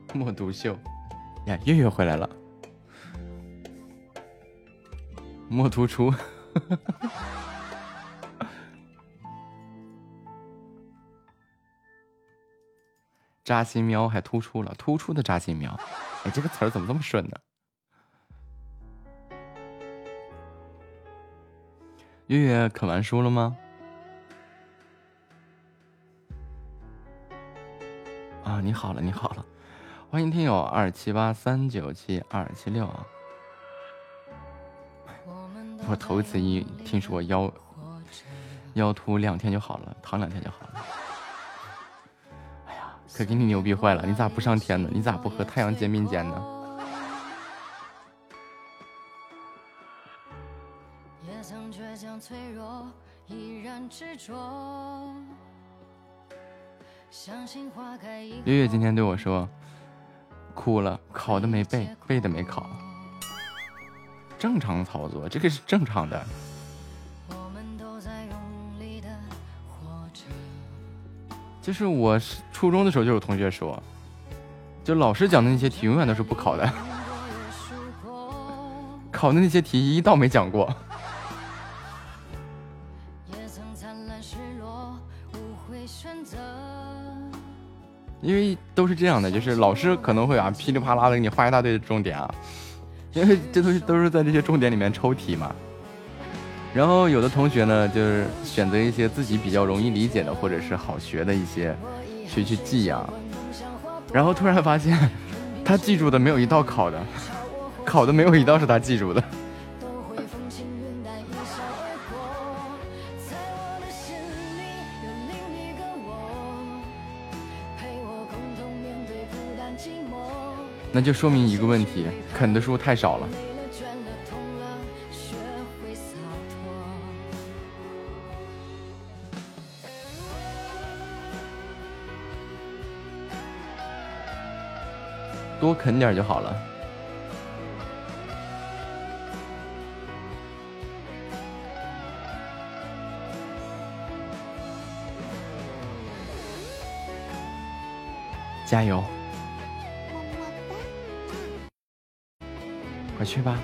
默读秀呀，月月回来了。默突出，扎心喵还突出了，突出的扎心喵，哎，这个词儿怎么这么顺呢？月月啃完书了吗？啊，你好了，你好了，欢迎听友二七八三九七二七六啊！我头一次一听说腰腰突两天就好了，躺两天就好了。哎呀，可给你牛逼坏了！你咋不上天呢？你咋不和太阳肩并肩呢？月月今天对我说：“哭了，考的没背，背的没考。”正常操作，这个是正常的。就是我初中的时候就有同学说，就老师讲的那些题永远都是不考的，考的那些题一道没讲过。因为都是这样的，就是老师可能会啊噼里啪啦的给你画一大堆的重点啊。因为这都是都是在这些重点里面抽题嘛，然后有的同学呢，就是选择一些自己比较容易理解的或者是好学的一些去去记啊，然后突然发现他记住的没有一道考的，考的没有一道是他记住的。那就说明一个问题，啃的书太少了。多啃点就好了。加油！快去吧。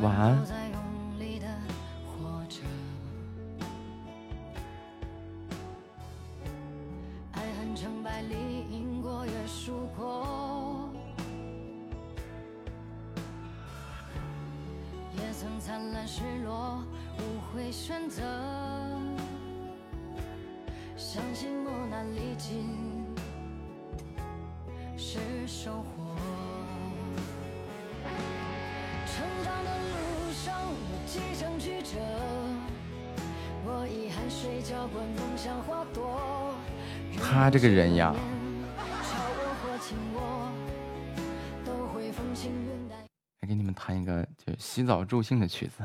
晚安。人呀，来给你们弹一个就洗澡助兴的曲子。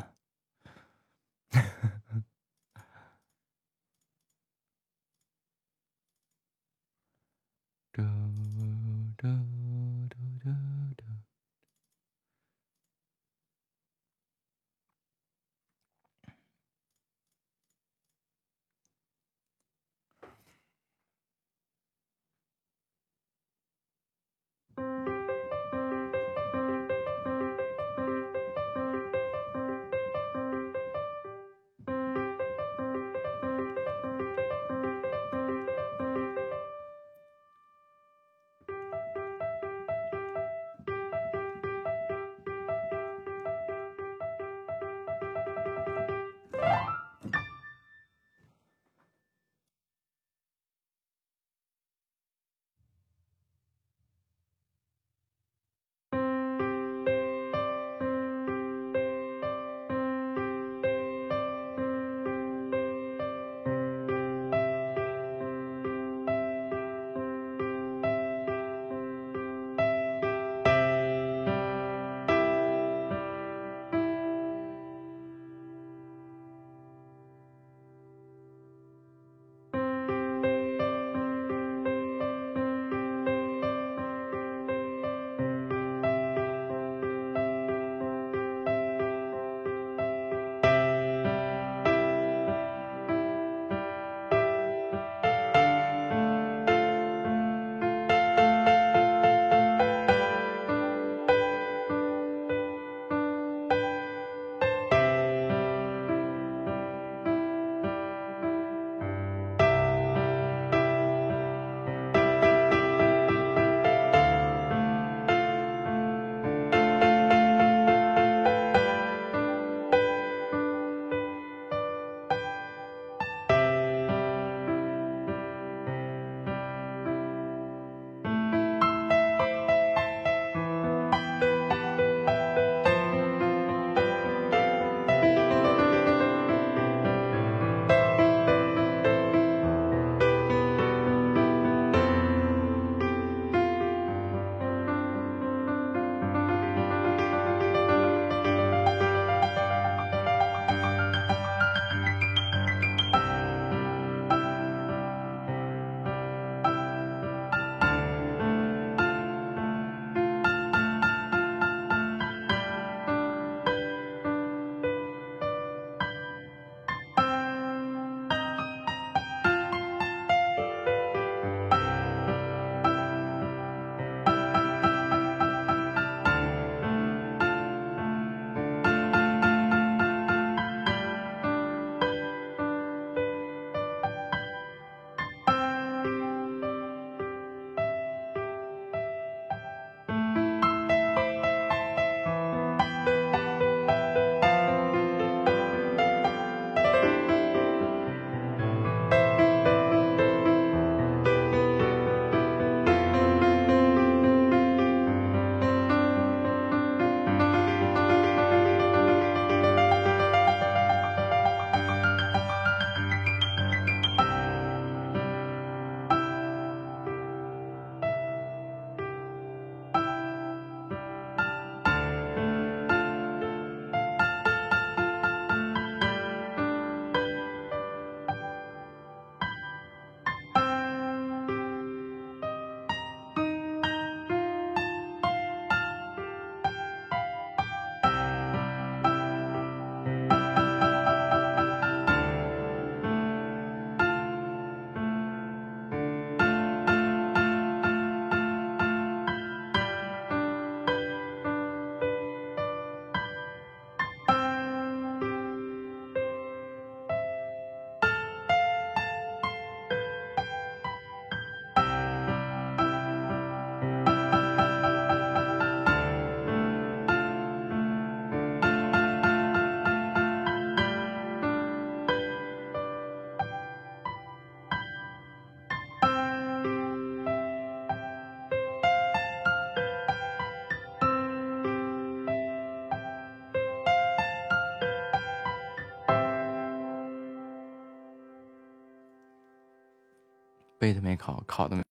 背的没考，考的没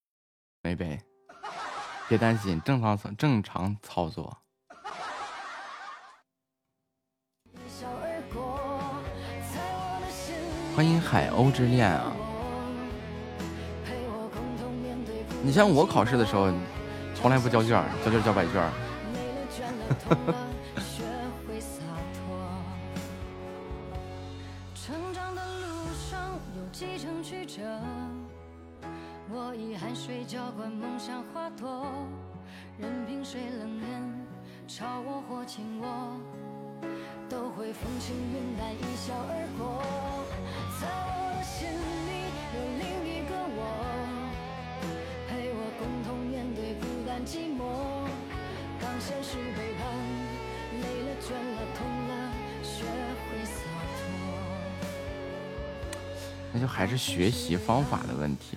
没背，别担心，正常正常操作。欢迎海鸥之恋啊！你像我考试的时候，从来不交卷，交卷交白卷。习方法的问题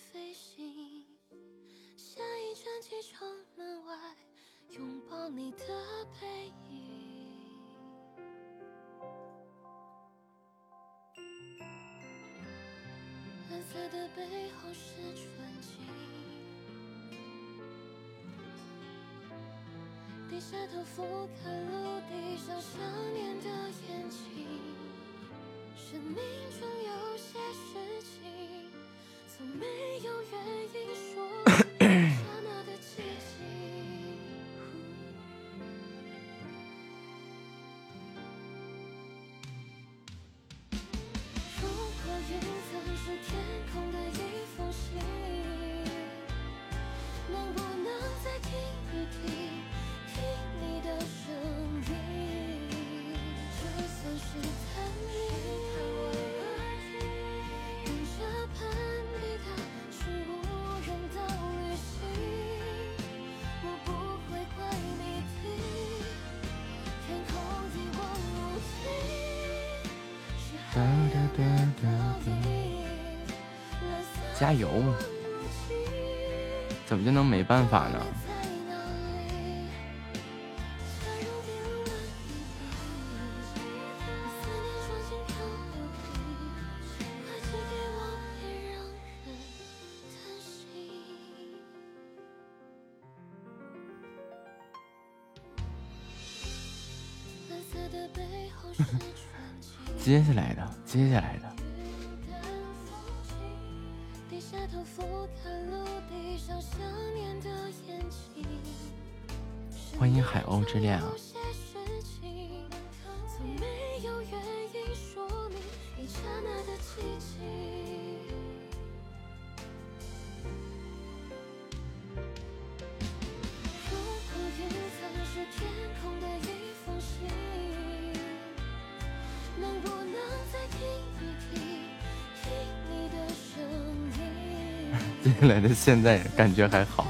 加油！怎么就能没办法呢？接下来的，接下来的。欢迎海鸥之恋啊！来的现在感觉还好。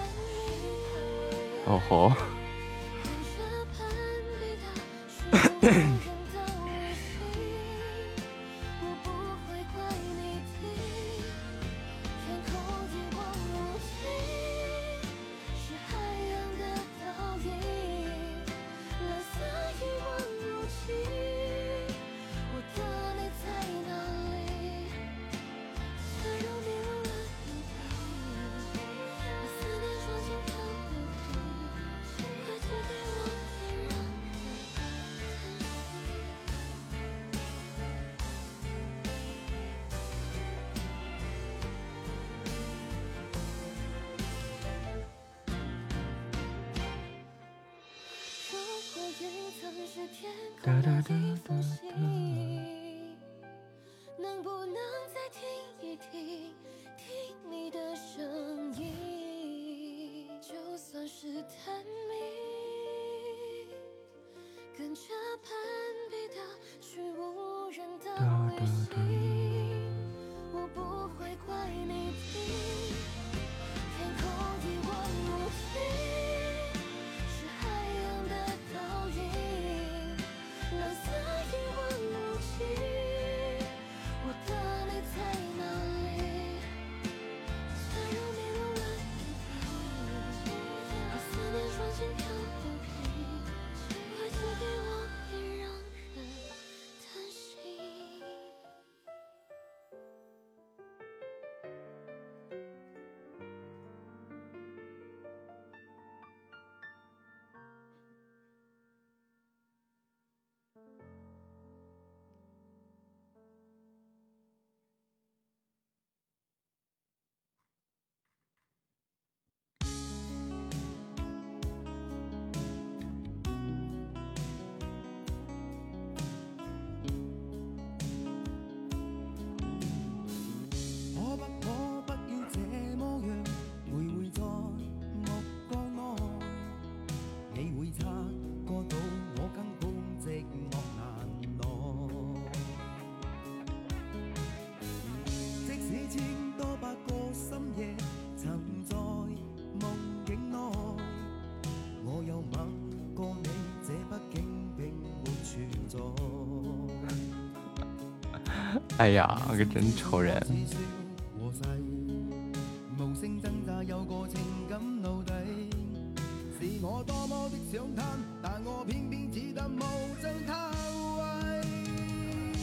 哎呀我可真愁人。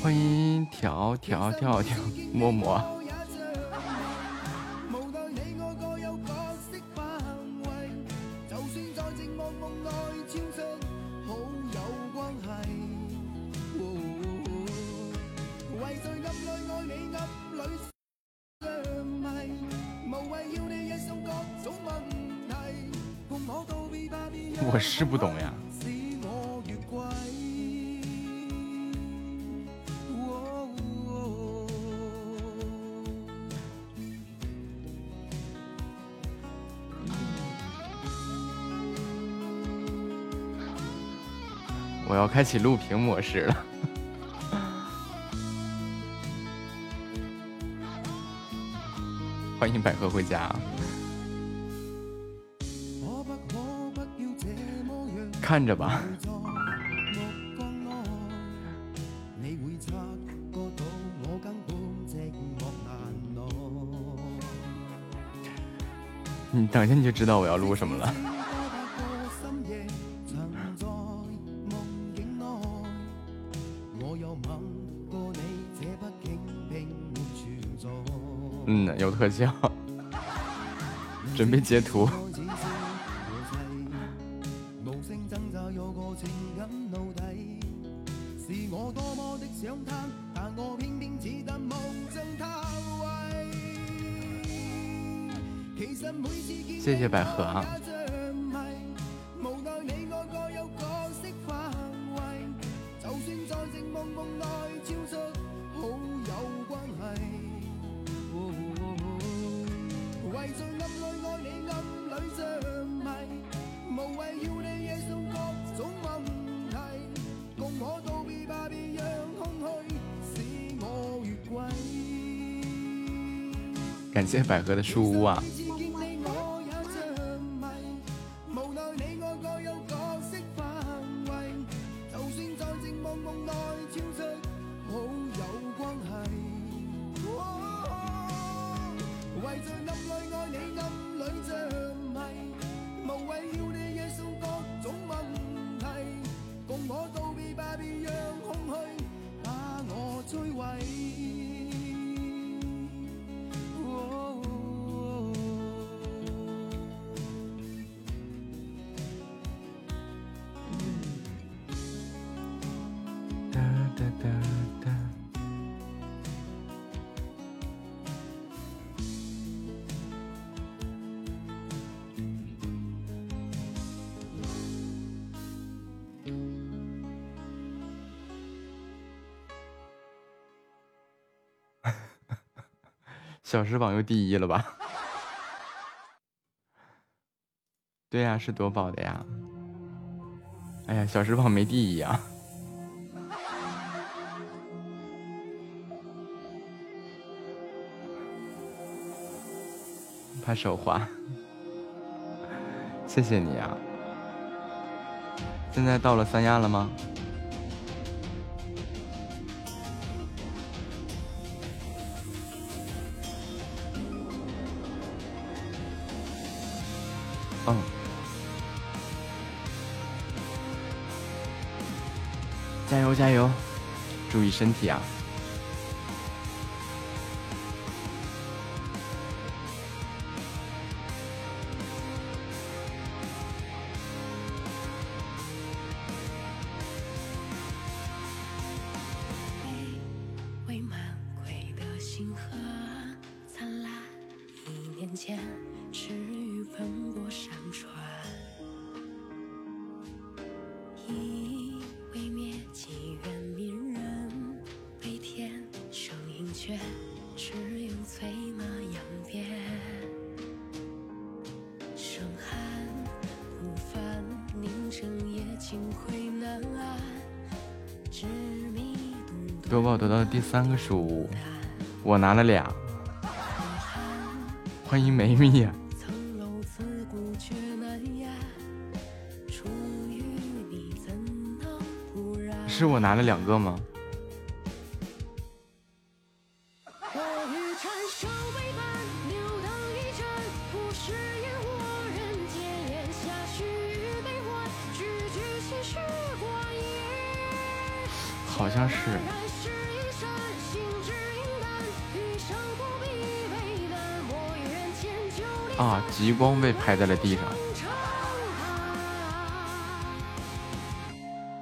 欢迎条条条条 陌陌开启录屏模式了。欢迎百合回家。看着吧。你等一下，你就知道我要录什么了。可笑准备截图。谢谢百合啊。谢谢百合的树屋啊。小时榜又第一了吧？对呀，是夺宝的呀。哎呀，小时榜没第一啊。怕手滑，谢谢你啊！现在到了三亚了吗？嗯，加油加油，注意身体啊！三个书，我拿了俩。欢迎梅蜜。是我拿了两个吗？光被拍在了地上，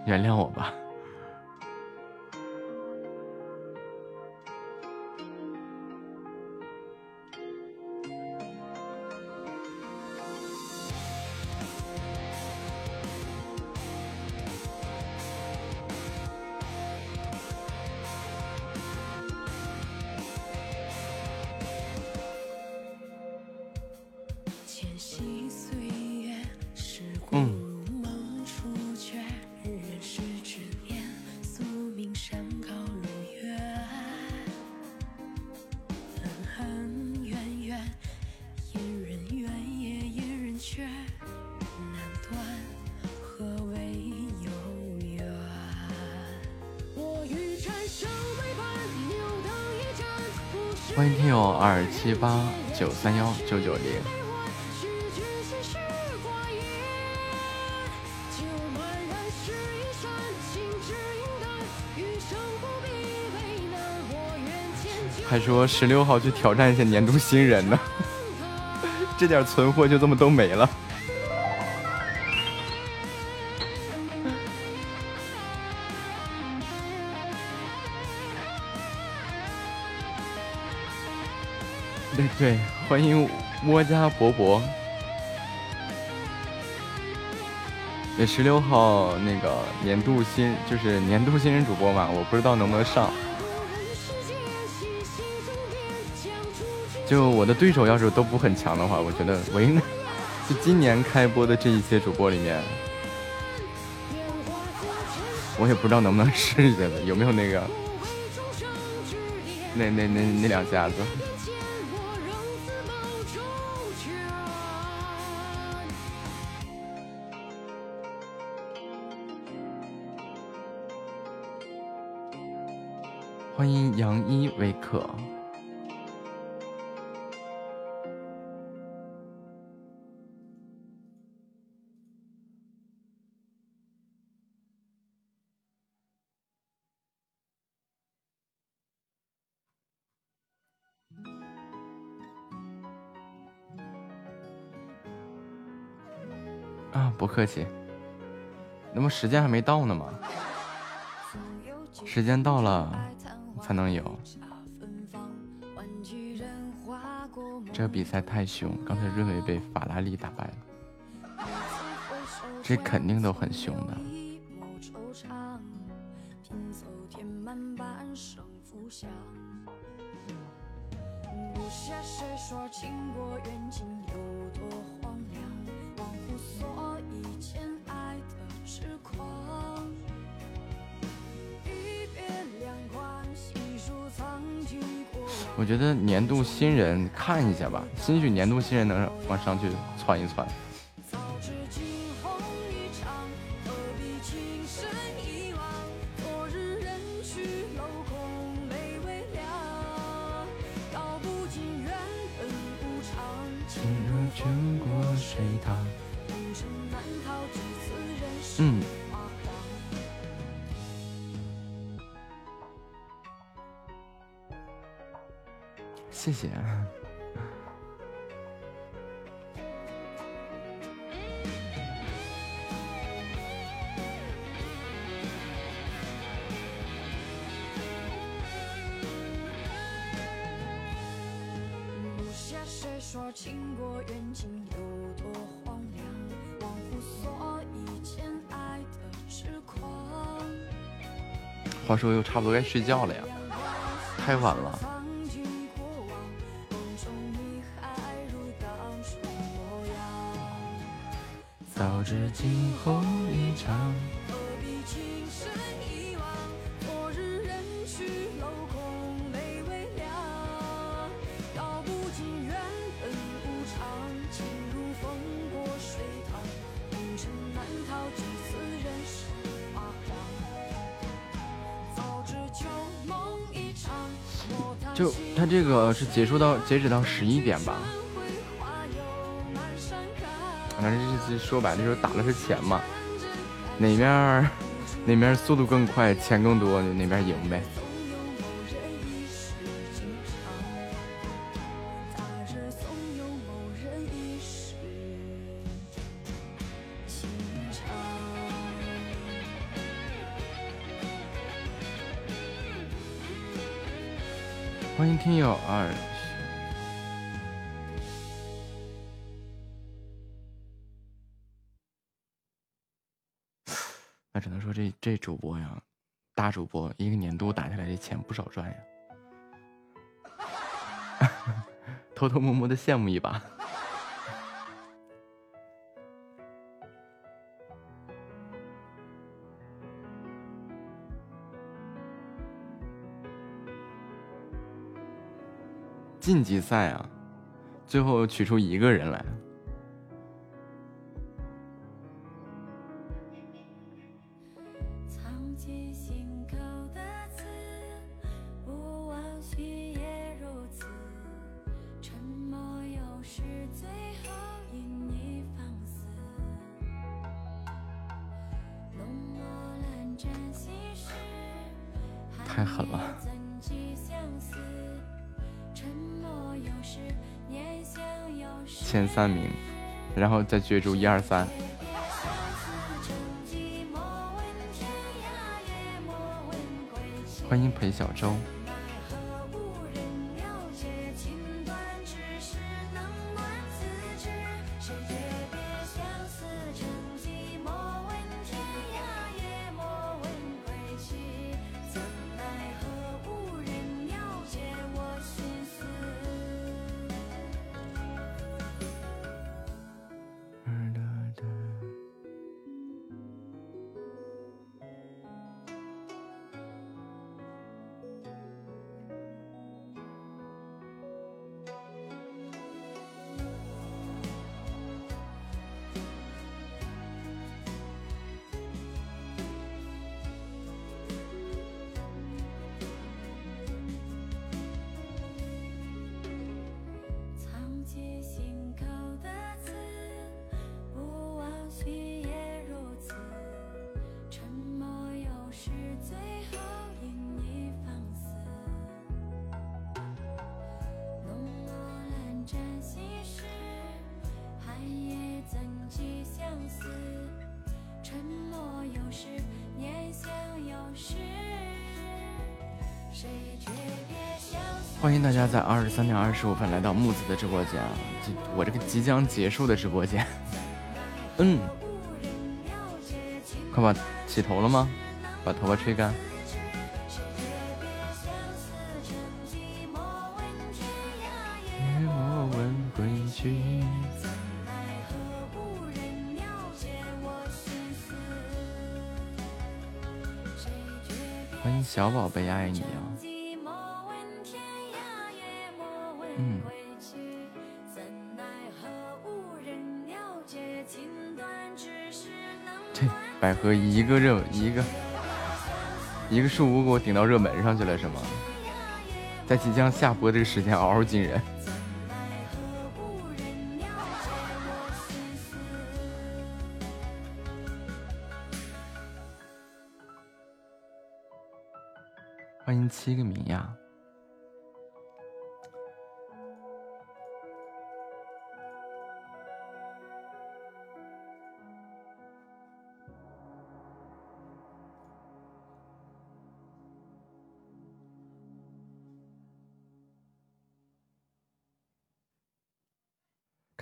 原谅我吧。三幺九九零，还说十六号去挑战一下年度新人呢，这点存货就这么都没了。欢迎窝家伯伯。对，十六号那个年度新就是年度新人主播嘛，我不知道能不能上。就我的对手要是都不很强的话，我觉得为难。就今年开播的这一些主播里面，我也不知道能不能试一下子，有没有那个那那那那两下子。欢迎杨一维克。啊，不客气。那么时间还没到呢吗？时间到了。才能有。这比赛太凶，刚才瑞维被法拉利打败了，这肯定都很凶的。我觉得年度新人看一下吧，兴许年度新人能往上去窜一窜。时候又差不多该睡觉了呀，太晚了。结束到截止到十一点吧，反正就是说白了就是打的是钱嘛，哪面哪面速度更快，钱更多，哪边赢呗。羡慕一把。晋级赛啊，最后取出一个人来。再角逐一二三。欢迎裴小周。欢迎大家在二十三点二十五分来到木子的直播间啊！我这个即将结束的直播间，嗯，快把洗头了吗？把头发吹干。欢迎小宝贝，爱你啊！一个热一个一个树屋给我顶到热门上去了是吗？在即将下播这个时间嗷嗷惊人。欢迎七个名呀！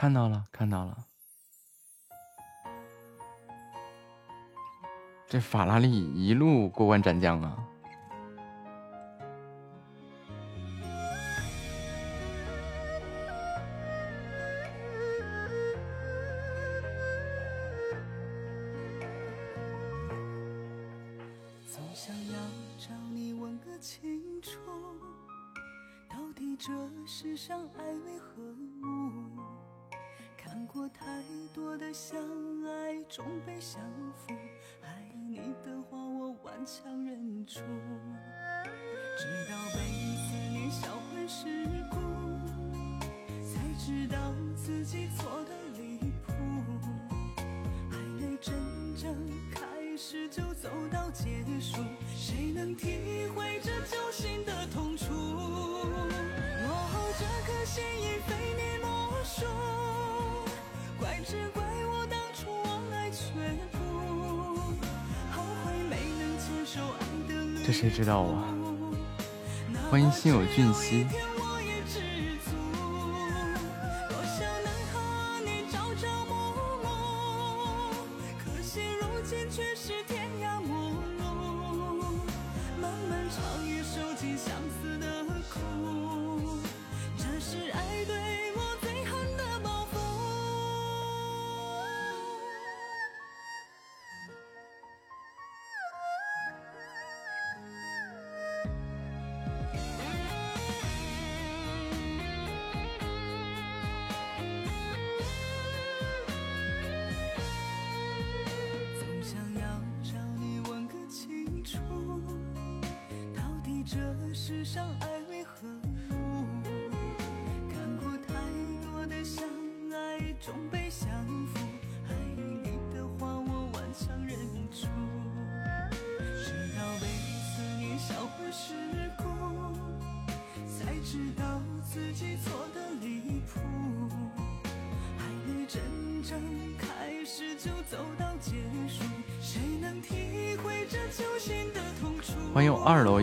看到了，看到了。这法拉利一路过关斩将啊！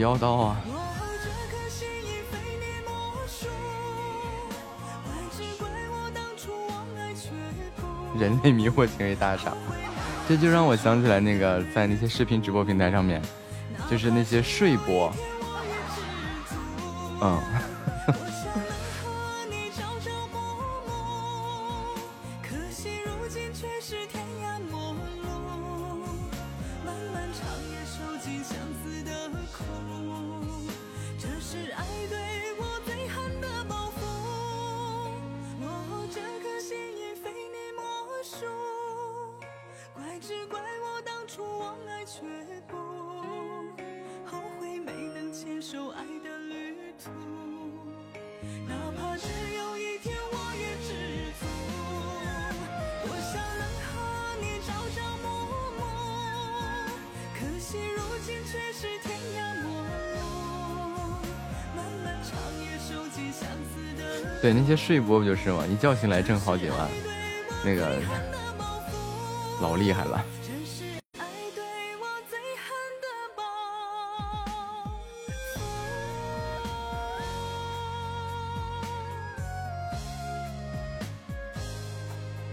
妖刀啊！人类迷惑行为大赏，这就让我想起来那个在那些视频直播平台上面，就是那些睡播，嗯。些睡播不就是吗？一觉醒来挣好几万，那个老厉害了。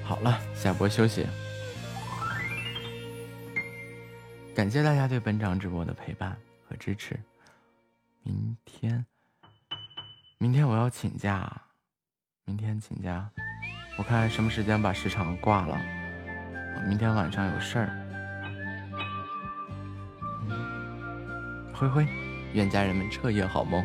好了，下播休息。感谢大家对本场直播的陪伴和支持。明天，明天我要请假。请假，我看什么时间把时长挂了。明天晚上有事儿，灰灰，愿家人们彻夜好梦，